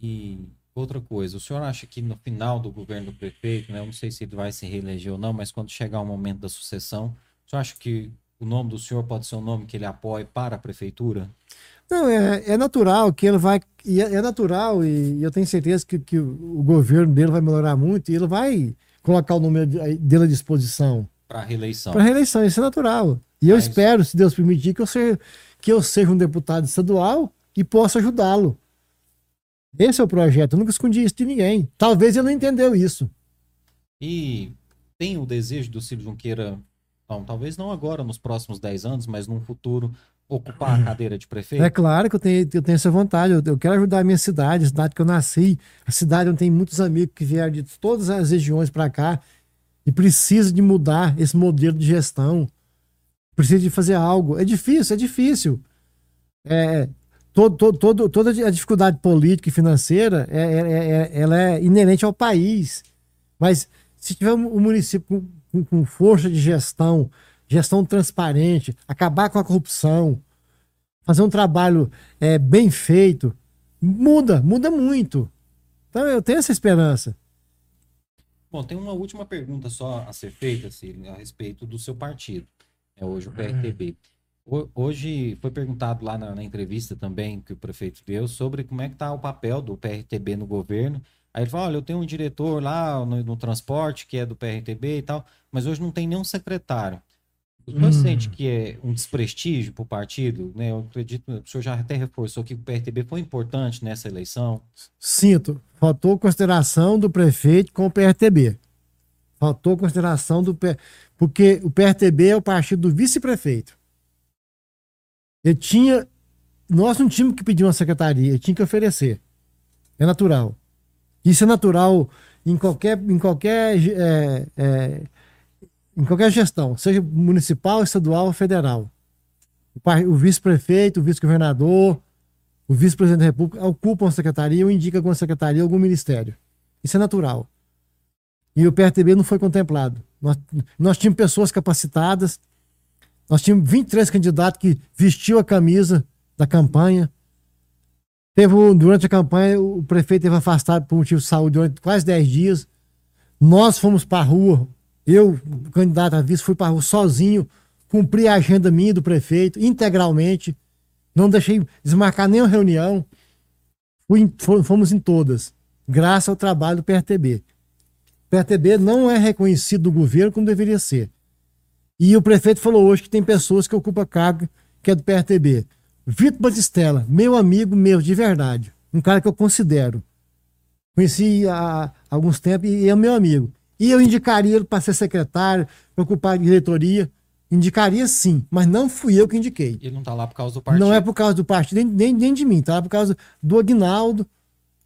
E outra coisa, o senhor acha que no final do governo do prefeito, né, eu não sei se ele vai se reeleger ou não, mas quando chegar o momento da sucessão, o senhor acha que o nome do senhor pode ser um nome que ele apoie para a prefeitura?
Não, é, é natural que ele vai. E é, é natural, e eu tenho certeza que, que o governo dele vai melhorar muito e ele vai colocar o nome dele à disposição.
Para reeleição.
Para reeleição, isso é natural. E eu espero, se Deus permitir, que eu, seja, que eu seja um deputado estadual e possa ajudá-lo. Esse é o projeto. Eu nunca escondi isso de ninguém. Talvez ele não entendeu isso.
E tem o desejo do Ciro Junqueira, não, talvez não agora, nos próximos 10 anos, mas num futuro, ocupar a cadeira de prefeito?
É claro que eu tenho, eu tenho essa vontade. Eu, eu, quero ajudar a minha cidade, a cidade que eu nasci, a cidade onde tem muitos amigos que vieram de todas as regiões para cá e precisa de mudar esse modelo de gestão. Precisa de fazer algo. É difícil, é difícil. É, todo, todo, todo, toda a dificuldade política e financeira é, é, é, é ela é inerente ao país. Mas se tiver um município com, com, força de gestão, gestão transparente, acabar com a corrupção, fazer um trabalho é, bem feito, muda, muda muito. Então eu tenho essa esperança.
Bom, tem uma última pergunta só a ser feita, Cílio, a respeito do seu partido, é hoje o PRTB. Hoje foi perguntado lá na, na, entrevista também que o prefeito deu sobre como é que está o papel do PRTB no governo. Aí ele falou, olha, eu tenho um diretor lá no, no transporte que é do PRTB e tal, mas hoje não tem nenhum secretário. O senhor hum. sente que é um desprestígio para o partido? Né? Eu acredito, o senhor já até reforçou que o PRTB foi importante nessa eleição.
Sinto. Faltou consideração do prefeito com o PRTB. Faltou consideração do. Porque o PRTB é o partido do vice-prefeito. Ele tinha. Nós não tínhamos que pedir uma secretaria, tinha que oferecer. É natural. Isso é natural em qualquer, em qualquer é, é, em qualquer gestão, seja municipal, estadual ou federal. O, vice-prefeito, o vice-governador, o vice-presidente da República ocupam a secretaria ou indicam alguma secretaria, algum ministério. Isso é natural. E o PRTB não foi contemplado. Nós, nós tínhamos pessoas capacitadas, nós tínhamos 23 candidatos que vestiu a camisa da campanha. Teve, durante a campanha, o prefeito teve afastado por motivo de saúde durante quase 10 dias. Nós fomos para a rua eu, candidato a vice, fui para rua sozinho, cumpri a agenda minha do prefeito integralmente, não deixei desmarcar nenhuma reunião. Fui, fomos em todas, graças ao trabalho do PRTB. O PRTB não é reconhecido do governo como deveria ser. E o prefeito falou hoje que tem pessoas que ocupam cargo que é do PRTB. Vitor Batistella, meu amigo meu de verdade, um cara que eu considero. Conheci há alguns tempos e é meu amigo. E eu indicaria ele para ser secretário, para ocupar a diretoria. Indicaria sim, mas não fui eu que indiquei.
Ele não está lá por causa do partido.
Não é por causa do partido, nem, nem, nem de mim, tá lá por causa do Agnaldo,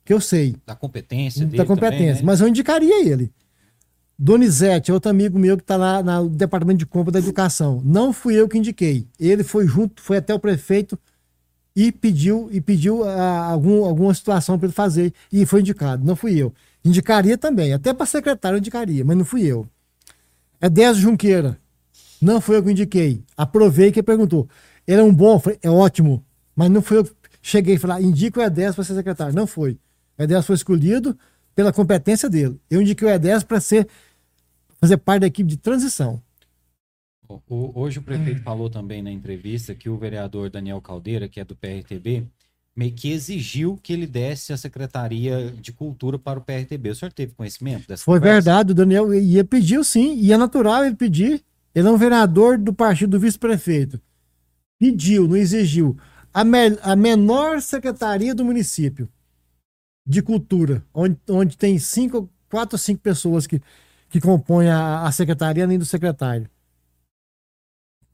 que eu sei.
Da competência
dele. Da competência, também, né? mas eu indicaria ele. Donizete, outro amigo meu que está lá no departamento de compra da educação. Não fui eu que indiquei. Ele foi junto, foi até o prefeito e pediu e pediu uh, algum, alguma situação para ele fazer e foi indicado. Não fui eu. Indicaria também, até para secretário eu indicaria, mas não fui eu. É Dez Junqueira. Não foi eu que indiquei. Aprovei que perguntou. Ele é um bom, falei, é ótimo, mas não foi eu cheguei e falei, indico o E10 para ser secretário. Não foi. O E10 foi escolhido pela competência dele. Eu indiquei o E10 para ser fazer parte da equipe de transição.
Hoje o prefeito falou também na entrevista que o vereador Daniel Caldeira, que é do PRTB, meio que exigiu que ele desse a Secretaria de Cultura para o PRTB. O senhor teve conhecimento dessa
Foi conversa? verdade, o Daniel ia pediu sim, e é natural ele pedir. Ele é um vereador do partido do vice-prefeito. Pediu, não exigiu. A, me, a menor secretaria do município de cultura, onde, onde tem cinco, quatro ou cinco pessoas que, que compõem a, a secretaria, além do secretário.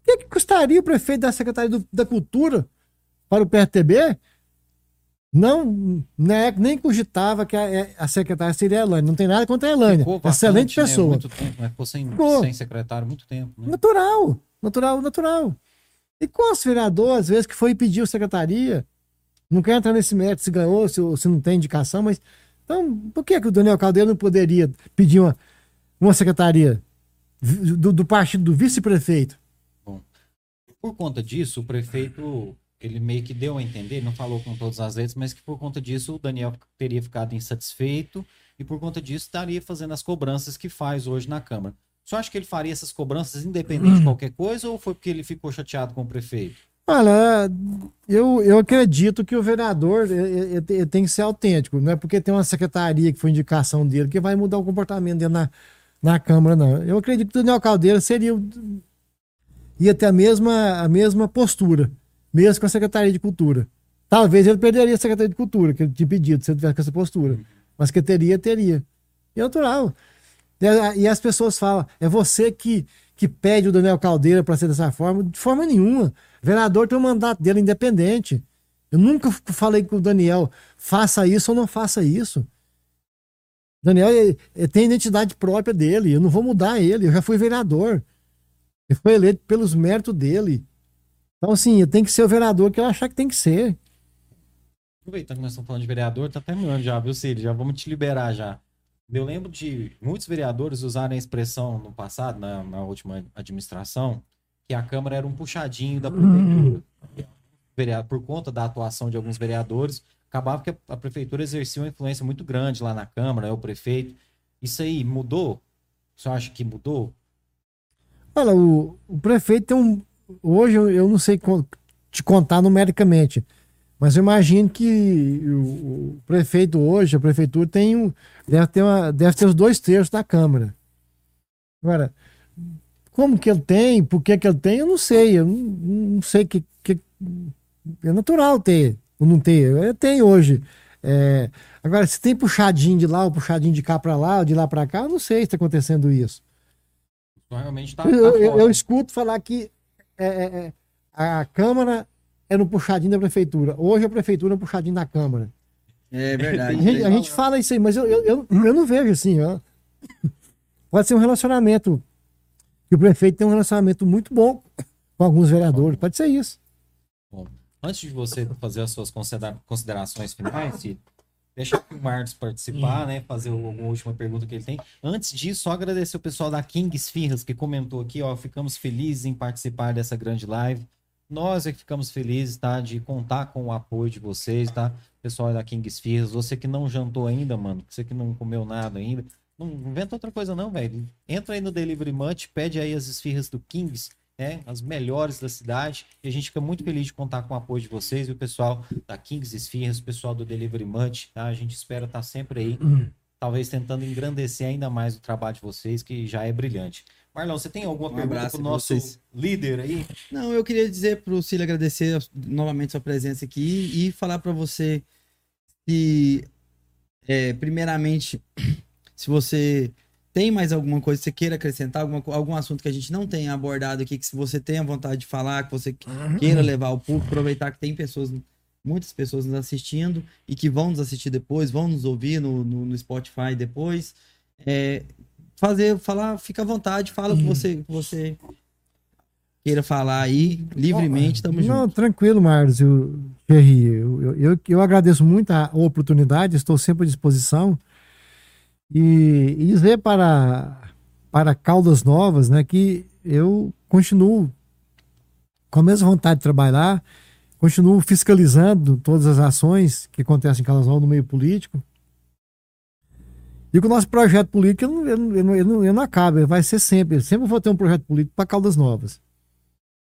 O que, que custaria o prefeito da Secretaria do, da Cultura para o PRTB não né, nem cogitava que a, a secretária seria a Elane. Não tem nada contra a Elane. Ficou Excelente né, pessoa. Né? Muito
tempo? Ficou sem, sem secretário muito tempo. Né?
Natural, natural, natural. E com os vereadores, às vezes, que foi pedir a secretaria, Não quero entrar nesse mérito se ganhou, se, se não tem indicação, mas. Então, por que, que o Daniel Caldeira não poderia pedir uma, uma secretaria do, do partido do vice-prefeito?
Por conta disso, o prefeito ele meio que deu a entender, não falou com todas as letras, mas que por conta disso o Daniel teria ficado insatisfeito e por conta disso estaria fazendo as cobranças que faz hoje na Câmara. Você acha que ele faria essas cobranças independente de qualquer coisa ou foi porque ele ficou chateado com o prefeito?
Olha, eu, eu acredito que o vereador tem que ser autêntico. Não é porque tem uma secretaria que foi indicação dele que vai mudar o comportamento dele na, na Câmara, não. Eu acredito que o Daniel Caldeira seria. ia ter a mesma, a mesma postura, mesmo com a Secretaria de Cultura. Talvez ele perderia a Secretaria de Cultura, que ele tinha pedido, se ele tivesse com essa postura. Mas que teria, teria. E é natural. E as pessoas falam, é você que, que pede o Daniel Caldeira para ser dessa forma? De forma nenhuma. O vereador tem o mandato dele independente. Eu nunca falei com o Daniel, faça isso ou não faça isso. Daniel ele, ele tem identidade própria dele, eu não vou mudar ele, eu já fui vereador. Ele foi eleito pelos méritos dele. Então, assim, tem que ser o vereador que eu achar que tem que ser.
Aproveitando que nós estamos falando de vereador, tá terminando já, viu, Cílio? Já vamos te liberar já. Eu lembro de muitos vereadores usarem a expressão no passado, na, na última administração, que a Câmara era um puxadinho da prefeitura. Uhum. Por conta da atuação de alguns vereadores, acabava que a prefeitura exercia uma influência muito grande lá na Câmara, é o prefeito. Isso aí mudou? Você acha que mudou?
Olha, o, o prefeito tem um. Hoje eu não sei te contar numericamente, mas eu imagino que o, o, prefeito hoje, a prefeitura, tem um, deve, ter uma, deve ter os dois terços da Câmara. Agora, como que ele tem, por que, que ele tem, eu não sei. Eu não, não sei que, que. É natural ter ou não ter. Eu tenho hoje. É, agora, se tem puxadinho de lá ou puxadinho de cá para lá, ou de lá para cá, eu não sei se está acontecendo isso.
Realmente tá,
tá eu, eu, eu, escuto falar que é, é, é a Câmara é no puxadinho da prefeitura. Hoje a prefeitura é no puxadinho da Câmara.
É verdade.
A gente, a gente fala isso aí, mas eu, eu, eu, eu não vejo assim. Ó. Pode ser um relacionamento. Que o prefeito tem um relacionamento muito bom com alguns vereadores. Pode ser isso.
Bom, antes de você fazer as suas considerações finais, deixa o Marcos participar, né? Fazer alguma última pergunta que ele tem. Antes disso, só agradecer o pessoal da Kings Firras que comentou aqui, ó. Ficamos felizes em participar dessa grande live. Nós é que ficamos felizes, tá? De contar com o apoio de vocês, tá? Pessoal da King Spheres, você que não jantou ainda, mano, você que não comeu nada ainda, não inventa outra coisa não, velho. Entra aí no Delivery Munch, pede aí as esfirras do Kings, né? As melhores da cidade. E a gente fica muito feliz de contar com o apoio de vocês e o pessoal da Kings Esfirras, o pessoal do Delivery Munch, tá? A gente espera estar sempre aí, talvez tentando engrandecer ainda mais o trabalho de vocês, que já é brilhante. Marlon, você tem alguma um pergunta para o nosso vocês. líder aí?
Não, eu queria dizer para o Cílio agradecer novamente sua presença aqui e falar para você que, é, primeiramente, se você tem mais alguma coisa que você queira acrescentar, alguma, algum assunto que a gente não tenha abordado aqui, que se você tenha vontade de falar, que você queira levar ao público, aproveitar que tem pessoas, muitas pessoas nos assistindo e que vão nos assistir depois, vão nos ouvir no, no, no Spotify depois. É, fazer, falar, fica à vontade, fala o que você, que você queira falar aí, livremente, tamo
Não,
junto.
tranquilo, Márcio, Ferri. Eu, eu, eu, eu, agradeço muito a oportunidade, estou sempre à disposição. E, e dizer para, para Caldas Novas, né, que eu continuo com a mesma vontade de trabalhar, continuo fiscalizando todas as ações que acontecem em Caldas Novas no meio político. E que o nosso projeto político ele, ele, ele, ele, não, ele não acaba, vai ser sempre. Eu sempre vou ter um projeto político para Caldas Novas.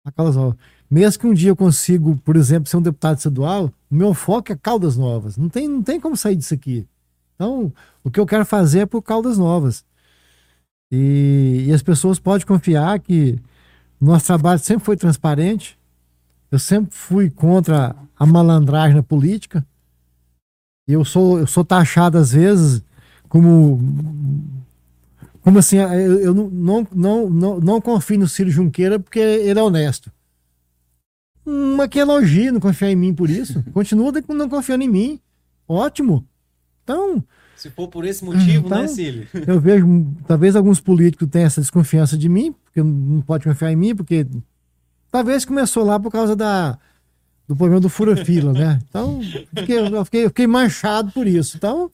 Para Caldas Novas. Mesmo que um dia eu consiga, por exemplo, ser um deputado estadual, o meu foco é Caldas Novas. Não tem, não tem como sair disso aqui. Então, o que eu quero fazer é por Caldas Novas. E, e as pessoas podem confiar que nosso trabalho sempre foi transparente. Eu sempre fui contra a malandragem na política. Eu sou, eu sou taxado às vezes como como assim, eu, eu não, não, não, não confio no Ciro Junqueira porque ele é honesto. Uma que elogio não confiar em mim por isso. Continua não confiando em mim. Ótimo. Então.
Se for por esse motivo, né, então, né, Cílio?
Eu vejo, talvez alguns políticos tenham essa desconfiança de mim, porque não pode confiar em mim, porque talvez começou lá por causa da, do problema do fura-fila, né? Então, fiquei, eu, fiquei, eu fiquei manchado por isso. Então,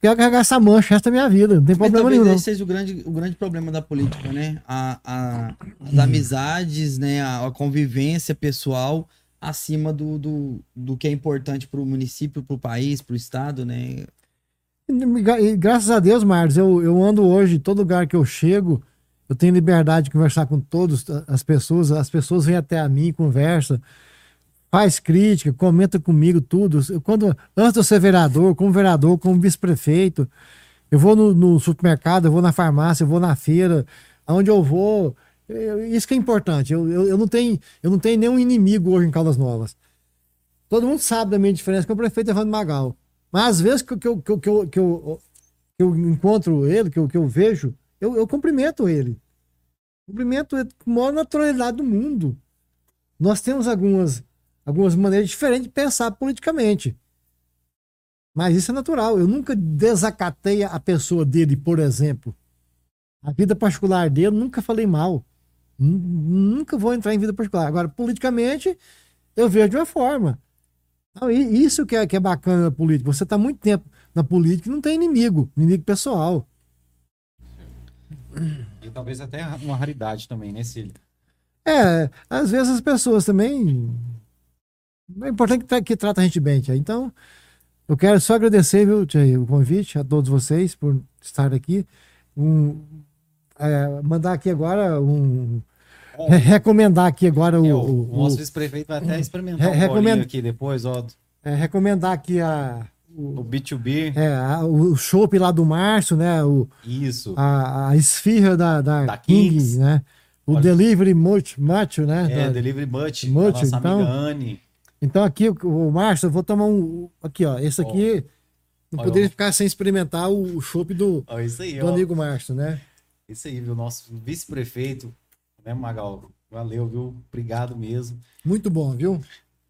quero carregar essa mancha esta minha vida, não tem
Mas
problema
talvez
nenhum.
esse seja o grande, o grande problema da política, né? A, a- as amizades, né? A, a convivência pessoal acima do, do, do que é importante para o município, para o país, para o estado, né?
E gra- graças a Deus, Marcos, eu, eu ando hoje, todo lugar que eu chego, eu tenho liberdade de conversar com todas as pessoas, as pessoas vêm até a mim, conversa, faz crítica, comenta comigo tudo. Quando, antes de eu ser vereador, como vereador, como vice-prefeito, eu vou no, no supermercado, eu vou na farmácia, eu vou na feira, aonde eu vou. eu- isso que é importante. Eu, eu, eu não tenho, eu não tenho nenhum inimigo hoje em Caldas Novas. Todo mundo sabe da minha diferença com o prefeito Evandro Magal. Mas às vezes que, eu- que, eu, que, eu, que, eu, que, eu, que eu encontro ele, que eu, que eu vejo, eu, eu cumprimento ele. Cumprimento ele com a maior naturalidade do mundo. Nós temos algumas, algumas maneiras diferentes de pensar politicamente. Mas isso é natural. Eu nunca desacatei a pessoa dele, por exemplo. A vida particular dele, nunca falei mal. Nu- Nunca vou entrar em vida particular. Agora, politicamente, eu vejo de uma forma. Não, e isso que é, que é bacana na política. Você está muito tempo na política e não tem inimigo, inimigo pessoal.
E talvez até uma raridade também, né, Cílio?
É, às vezes as pessoas também. É importante que, tra que trata a gente bem, tia. Então, eu quero só agradecer, viu, tia, o convite a todos vocês por estar aqui. Um, é, mandar aqui agora um. Re- recomendar aqui agora o.
é, o,
o-
o nosso vice-prefeito vai até experimentar
Re-
um aqui depois, ó.
é, recomendar aqui a.
O
O,
B2B.
é, a- o chopp lá do Márcio, né? O,
Isso.
a, a esfirra da, da,
Da
King,
Kings.
né? O
Olha.
Delivery Much, Much né?
É,
Da-
Delivery Much.
Much,
nossa
então.
amiga Anne.
Então aqui, o, Márcio, eu vou tomar um. Aqui, ó. Esse aqui. Não
Olha,
poderia ficar sem experimentar o, chopp do,
isso aí,
do
ó.
amigo Márcio, né?
Isso aí, viu? Nosso vice-prefeito, né, Magal? Valeu, viu? Obrigado mesmo.
Muito bom, viu?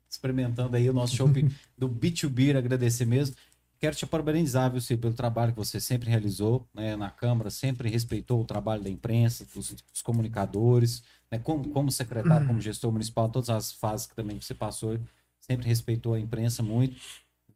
Experimentando aí o nosso show do B2B, agradecer mesmo. Quero te parabenizar, viu, Ciro, pelo trabalho que você sempre realizou né, na Câmara, sempre respeitou o trabalho da imprensa, dos, dos comunicadores, né, como, como secretário, como gestor municipal, todas as fases que também você passou, sempre respeitou a imprensa muito.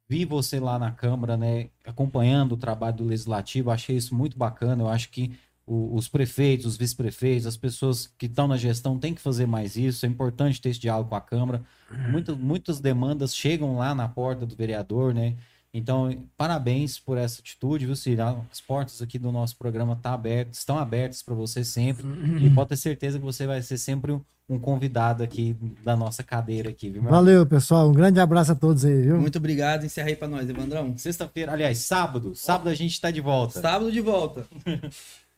Vi você lá na Câmara, né, acompanhando o trabalho do Legislativo, achei isso muito bacana. Eu acho que o- os prefeitos, os vice-prefeitos, as pessoas que estão na gestão têm que fazer mais isso. É importante ter esse diálogo com a Câmara. Muitas, muitas demandas chegam lá na porta do vereador, né? Então, parabéns por essa atitude, viu, Ciro? As portas aqui do nosso programa tá abertas, estão abertas para você sempre. E pode ter certeza que você vai ser sempre um, um convidado aqui da nossa cadeira aqui, viu? meu?
Valeu, pessoal. Um grande abraço a todos aí, viu?
Muito obrigado. Encerra aí para nós, Evandrão.
Sexta-feira, aliás, sábado. Sábado a gente está de volta.
Sábado de volta.